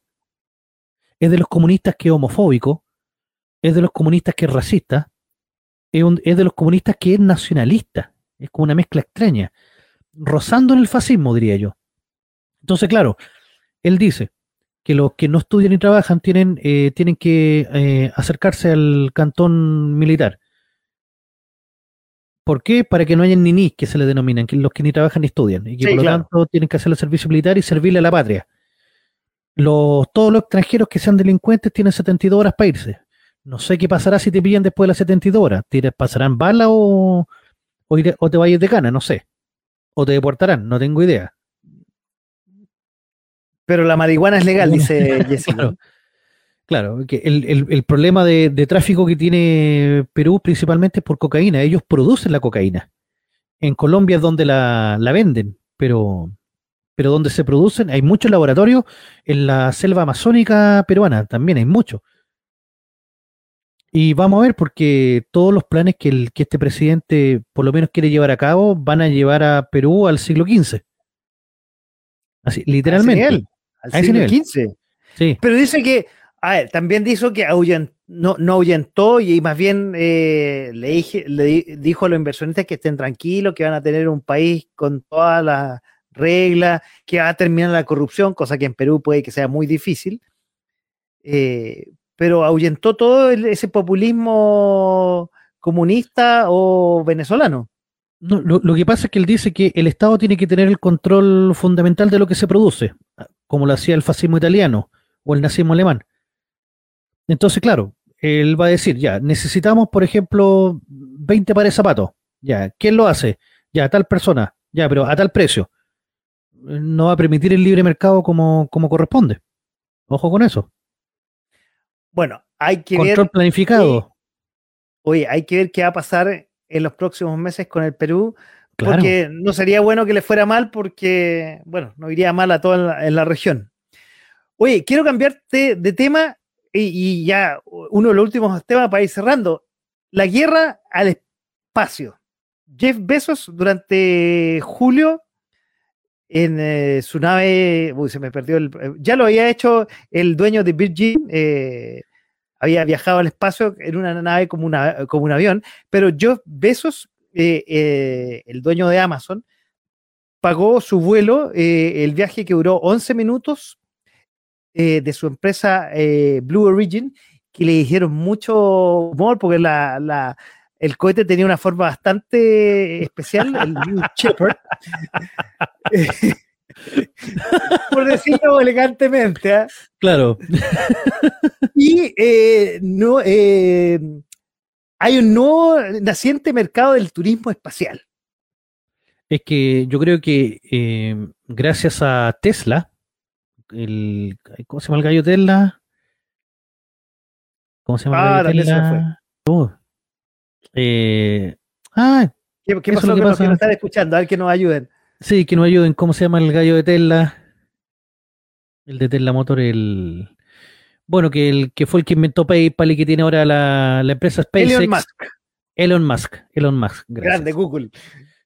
es de los comunistas que es homofóbico, es de los comunistas que es racista, es, un- es de los comunistas que es nacionalista, es como una mezcla extraña, rozando en el fascismo, diría yo. Entonces, claro, él dice que los que no estudian y trabajan tienen, eh, tienen que eh, acercarse al cantón militar. ¿Por qué? Para que no haya ninis que se le denominan, que los que ni trabajan ni estudian, y que Sí, por lo claro. tanto tienen que hacer el servicio militar y servirle a la patria. Los, todos los extranjeros que sean delincuentes tienen 72 horas para irse. No sé qué pasará si te pillan después de las 72 horas. ¿Te pasarán bala o, o, iré- o te vayas de cana? No sé. O te deportarán, no tengo idea. Pero la marihuana es legal, dice Jessica. Claro. Claro, que el, el- el problema de, de tráfico que tiene Perú principalmente es por cocaína. Ellos producen la cocaína. En Colombia es donde la, la venden. pero, pero donde se producen, hay muchos laboratorios en la selva amazónica peruana, también hay muchos. Y vamos a ver, porque todos los planes que, el, que este presidente por lo menos quiere llevar a cabo van a llevar a Perú al siglo XV. Así, literalmente. Al, siglo XV. Sí. Pero dice que, a ver, también dijo que ahuyentó, no, no ahuyentó y más bien eh, le, dije, le, dijo a los inversionistas que estén tranquilos, que van a tener un país con todas las reglas, que va a terminar la corrupción, cosa que en Perú puede que sea muy difícil. Eh, pero ahuyentó todo ese populismo comunista o venezolano. No, lo, lo, que pasa es que él dice que el Estado tiene que tener el control fundamental de lo que se produce, como lo hacía el fascismo italiano o el nazismo alemán. Entonces, claro, él va a decir, ya, necesitamos, por ejemplo, 20 pares de zapatos. Ya, ¿quién lo hace? Ya, tal persona. Ya, pero a tal precio. No va a permitir el libre mercado como, como corresponde. Ojo con eso. Bueno, hay que Control ver. planificado. oye, hay que ver qué va a pasar en los próximos meses con el Perú. Claro. Porque no sería bueno que le fuera mal, porque, bueno, no iría mal a toda la, en la región. Oye, quiero cambiarte de tema y, y ya uno de los últimos temas para ir cerrando. La guerra al espacio. Jeff Bezos durante julio en eh, su nave, se me perdió el, eh, ya lo había hecho el dueño de Virgin, eh, había viajado al espacio en una nave como, una, como un avión, pero Jeff Bezos, eh, el dueño de Amazon, pagó su vuelo, el viaje que duró 11 minutos de su empresa Blue Origin, que le dijeron mucho humor porque la- el cohete tenía una forma bastante especial, el New Shepard. Por decirlo elegantemente. ¿ah? Claro. Y eh, no, eh, hay un nuevo naciente mercado del turismo espacial. Es que yo creo que eh, gracias a Tesla, el, ¿cómo se llama el gallo Tesla? ¿Cómo se llama Ah, el gallo me Tesla? Uh, eh, ah, ¿Qué, qué Eso es pasó lo que con los que pasa. nos están escuchando? A ver que nos ayuden. sí, que nos ayuden. ¿Cómo se llama el gallo de Tesla? El de Tesla Motor, el... Bueno, que, el, que fue el que inventó PayPal y que tiene ahora la, la empresa SpaceX. Elon Musk, Elon Musk. Elon Musk. gracias. grande Google.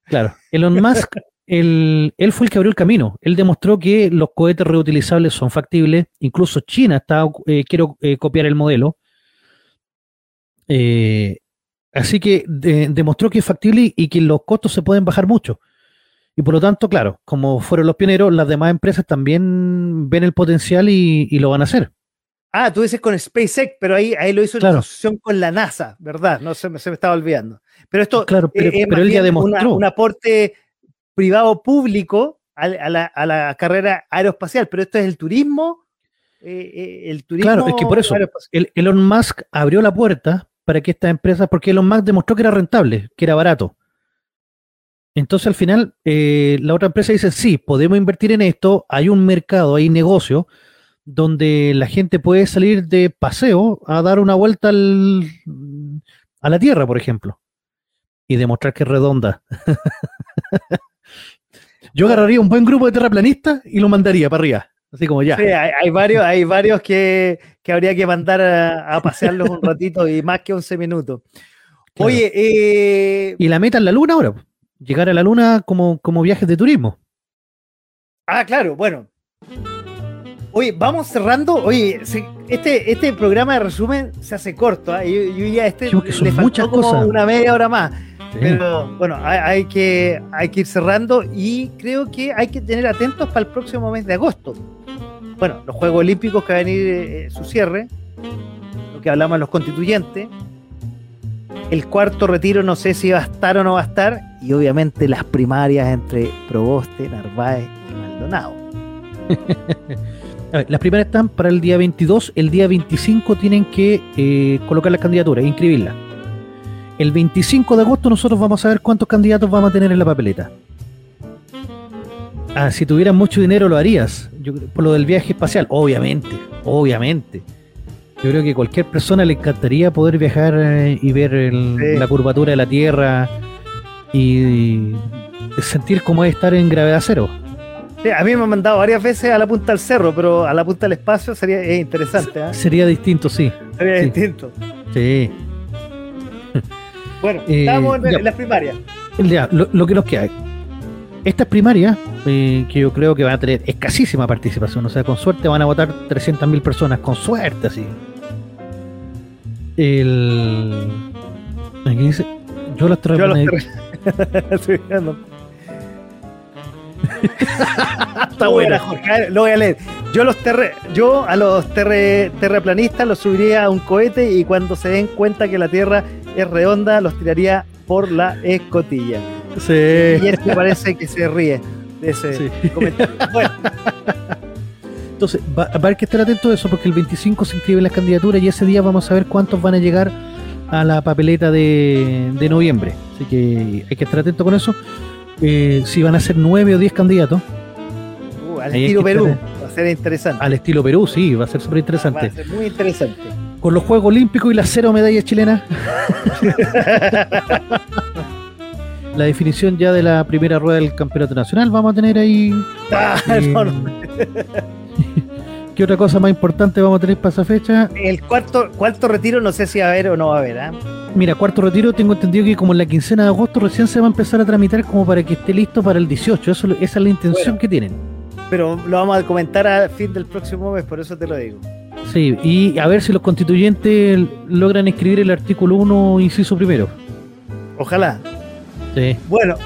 Claro, Elon Musk, él, él fue el que abrió el camino. Él demostró que los cohetes reutilizables son factibles. Incluso China está, eh, quiero eh, copiar el modelo. Eh, así que de- demostró que es factible y que los costos se pueden bajar mucho. Y por lo tanto, claro, como fueron los pioneros, las demás empresas también ven el potencial y, y lo van a hacer. Ah, tú dices con SpaceX, pero ahí, ahí lo hizo en Claro. asociación con la NASA, ¿verdad? No se me, se me estaba olvidando. Pero esto Claro, pero, eh, pero él ya una- demostró. un aporte privado-público a, a la, a la carrera aeroespacial, pero esto es el turismo. eh, eh, el turismo Claro, es que por eso, Elon Musk abrió la puerta para que estas empresas, porque Elon Musk demostró que era rentable, que era barato. Entonces al final eh, la otra empresa dice, sí, podemos invertir en esto, hay un mercado, hay negocio donde la gente puede salir de paseo a dar una vuelta al- a la Tierra, por ejemplo, y demostrar que es redonda. Yo agarraría un buen grupo de terraplanistas y lo mandaría para arriba, así como ya. Sí, hay, hay varios, hay varios que, que habría que mandar a, a pasearlos un ratito y más que 11 minutos. Claro. Oye, eh, Y la meta en la luna ahora, llegar a la luna como, como viajes de turismo. ah, claro, bueno. Oye, vamos cerrando. Oye, este, este programa de resumen se hace corto. ¿ah? Yo, yo ya este son le faltó muchas como cosas. una media hora más. Pero bueno, hay, hay que, hay que ir cerrando y creo que hay que tener atentos para el próximo mes de agosto. Bueno, los Juegos Olímpicos que va a venir eh, su cierre, lo que hablamos los constituyentes, el cuarto retiro no sé si va a estar o no va a estar, y obviamente las primarias entre Proboste, Narváez y Maldonado. Las primeras están para el día 22, el día 25 tienen que eh, colocar las candidaturas, inscribirlas. El 25 de agosto nosotros vamos a ver cuántos candidatos vamos a tener en la papeleta. Ah, si tuvieras mucho dinero lo harías. Yo, por lo del viaje espacial, obviamente, obviamente. Yo creo que cualquier persona le encantaría poder viajar eh, y ver el- Sí. la curvatura de la Tierra y, sentir cómo es estar en gravedad cero. Sí, a mí me han mandado varias veces a la punta del cerro, pero a la punta del espacio sería es interesante. ¿eh? Sería distinto, sí. Sería sí. distinto. Sí. Bueno, Eh, estamos en las primarias. Ya, lo, lo que nos queda. Estas primarias, eh, que yo creo que van a tener escasísima participación, o sea, con suerte van a votar 300.000 personas, con suerte, así. El. Aquí dice. Yo las terre- Estoy viendo. Está Lo voy a bueno. leer, Jorge, lo voy a leer. Yo, los terre- yo a los terre- terraplanistas los subiría a un cohete y cuando se den cuenta que la Tierra es redonda, los tiraría por la escotilla. Y Sí. este parece que se ríe de ese Sí. comentario. Bueno, Entonces, va, va a haber que estar atento a eso porque el 25 se inscriben las candidaturas y ese día vamos a ver cuántos van a llegar a la papeleta de, de noviembre. Así que hay que estar atento con eso. Eh, si van a ser 9 o 10 candidatos, uh, al estilo Perú, estar- va a ser interesante. al estilo Perú, sí, va a ser súper Va interesante. a ser muy interesante. Con los Juegos Olímpicos y las cero medallas chilenas. la definición ya de la primera rueda del campeonato nacional. Vamos a tener ahí. Ah, eh, no, no. ¿Qué otra cosa más importante vamos a tener para esa fecha? El cuarto, cuarto retiro no sé si va a haber o no va a haber. ¿ah? Mira, cuarto retiro, tengo entendido que como en la quincena de agosto recién se va a empezar a tramitar como para que esté listo para el 18. Eso, esa es la intención Bueno. que tienen. Pero lo vamos a comentar a fin del próximo mes, por eso te lo digo. Sí, y a ver si los constituyentes logran escribir el artículo 1, inciso primero. Ojalá. Sí. Bueno,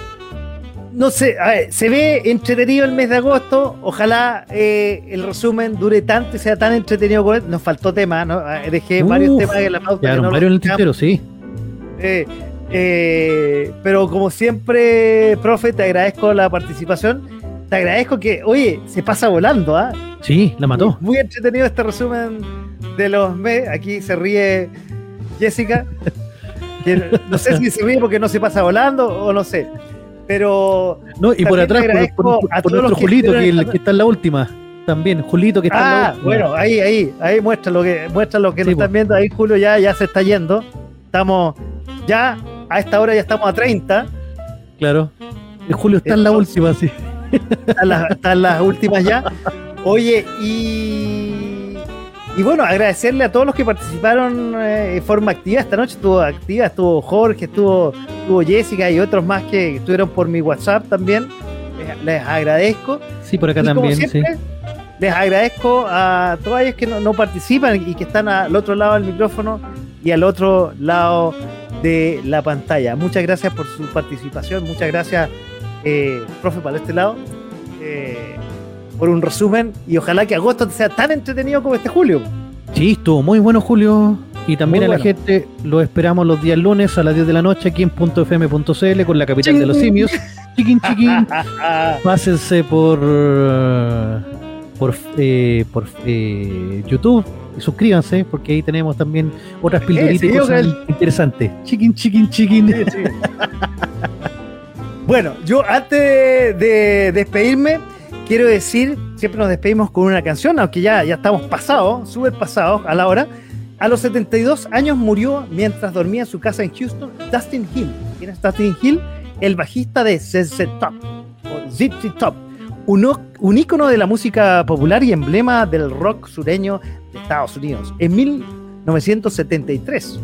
no sé, a ver, se ve entretenido el mes de agosto. Ojalá eh, el resumen dure tanto y sea tan entretenido como él. Nos faltó tema, ¿no? Ah, Dejé varios temas en la pauta. no varios en el tintero, sí. Eh, eh, pero como siempre, profe, te agradezco la participación. Te agradezco que, oye, se pasa volando, ¿ah? Sí, la mató. Muy entretenido este resumen de los meses. Aquí se ríe Jessica. Que no sé si se ríe porque no se pasa volando o no sé. Pero No, y por atrás, por, por- a por nuestro que Julito, que, el- que está en la última. También, Julito, que está en la Ah, última. bueno, ahí, ahí, ahí muestra lo que muestra lo que Sí, nos están viendo. Ahí Julio ya, ya se está yendo. Estamos ya a esta hora ya estamos a 30. Claro. El Julio está en la última, sí. Están las, están las últimas ya. Oye, y y bueno, agradecerle a todos los que participaron eh, de forma activa esta noche. Estuvo activa, estuvo Jorge, estuvo, estuvo Jessica y otros más que estuvieron por mi WhatsApp también. Les, les agradezco. Sí, por acá Y como también, sí. siempre, Les agradezco a todos ellos que no, no participan y que están al otro lado del micrófono y al otro lado de la pantalla. Muchas gracias por su participación, muchas gracias, eh, profe, para este lado, eh, por un resumen y ojalá que agosto sea tan entretenido como este julio. Sí, estuvo muy bueno, Julio. Y también Muy a la gente lo esperamos los días lunes a las 10 de la noche aquí en .fm.cl con la capital de los simios. Chiquín, chiquín. Pásense por por, eh, por eh, YouTube y suscríbanse porque ahí tenemos también otras pildoritas sí, que- interesantes. Chiquín, chiquín, chiquín. Sí, sí. bueno, yo antes de despedirme, quiero decir, siempre nos despedimos con una canción, aunque ya, ya estamos pasados, súper pasados a la hora. A los 72 años murió mientras dormía en su casa en Houston Dustin Hill. ¿Quién es Dustin Hill? El bajista de ZZ Top, o ZZ Top, un, un ícono de la música popular y emblema del rock sureño de Estados Unidos. En 1973,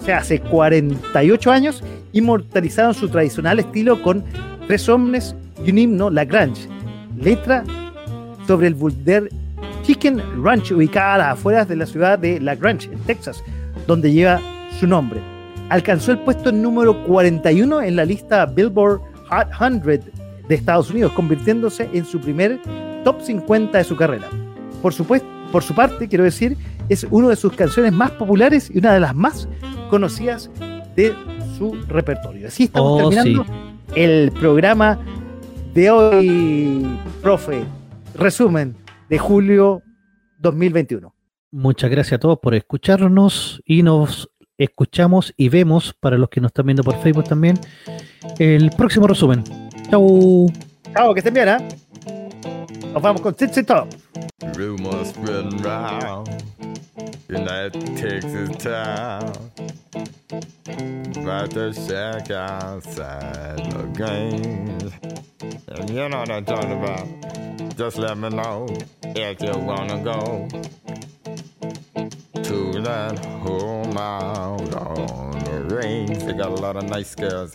o sea, hace 48 años, inmortalizaron su tradicional estilo con tres hombres y un himno, La Grange, letra sobre el Boulder Chicken Ranch, ubicada a las afueras de la ciudad de La Grange, en Texas, donde lleva su nombre. Alcanzó el puesto número 41 en la lista Billboard Hot 100 de Estados Unidos, convirtiéndose en su primer top 50 de su carrera. Por supuesto, por su parte, quiero decir, es una de sus canciones más populares y una de las más conocidas de su repertorio. Así estamos Oh, terminando el programa de hoy, profe. Resumen de julio 2021. Muchas gracias a todos por escucharnos y nos escuchamos y vemos para los que nos están viendo por Facebook también el próximo resumen. Chau. Chao, que estén bien, ¿eh? Nos vamos con Titsy Top. Rumors spreading round in that Texas town. But the shack outside the games. You know what I'm talking about. Just let me know if you wanna go to that home out on the range. They got a lot of nice girls.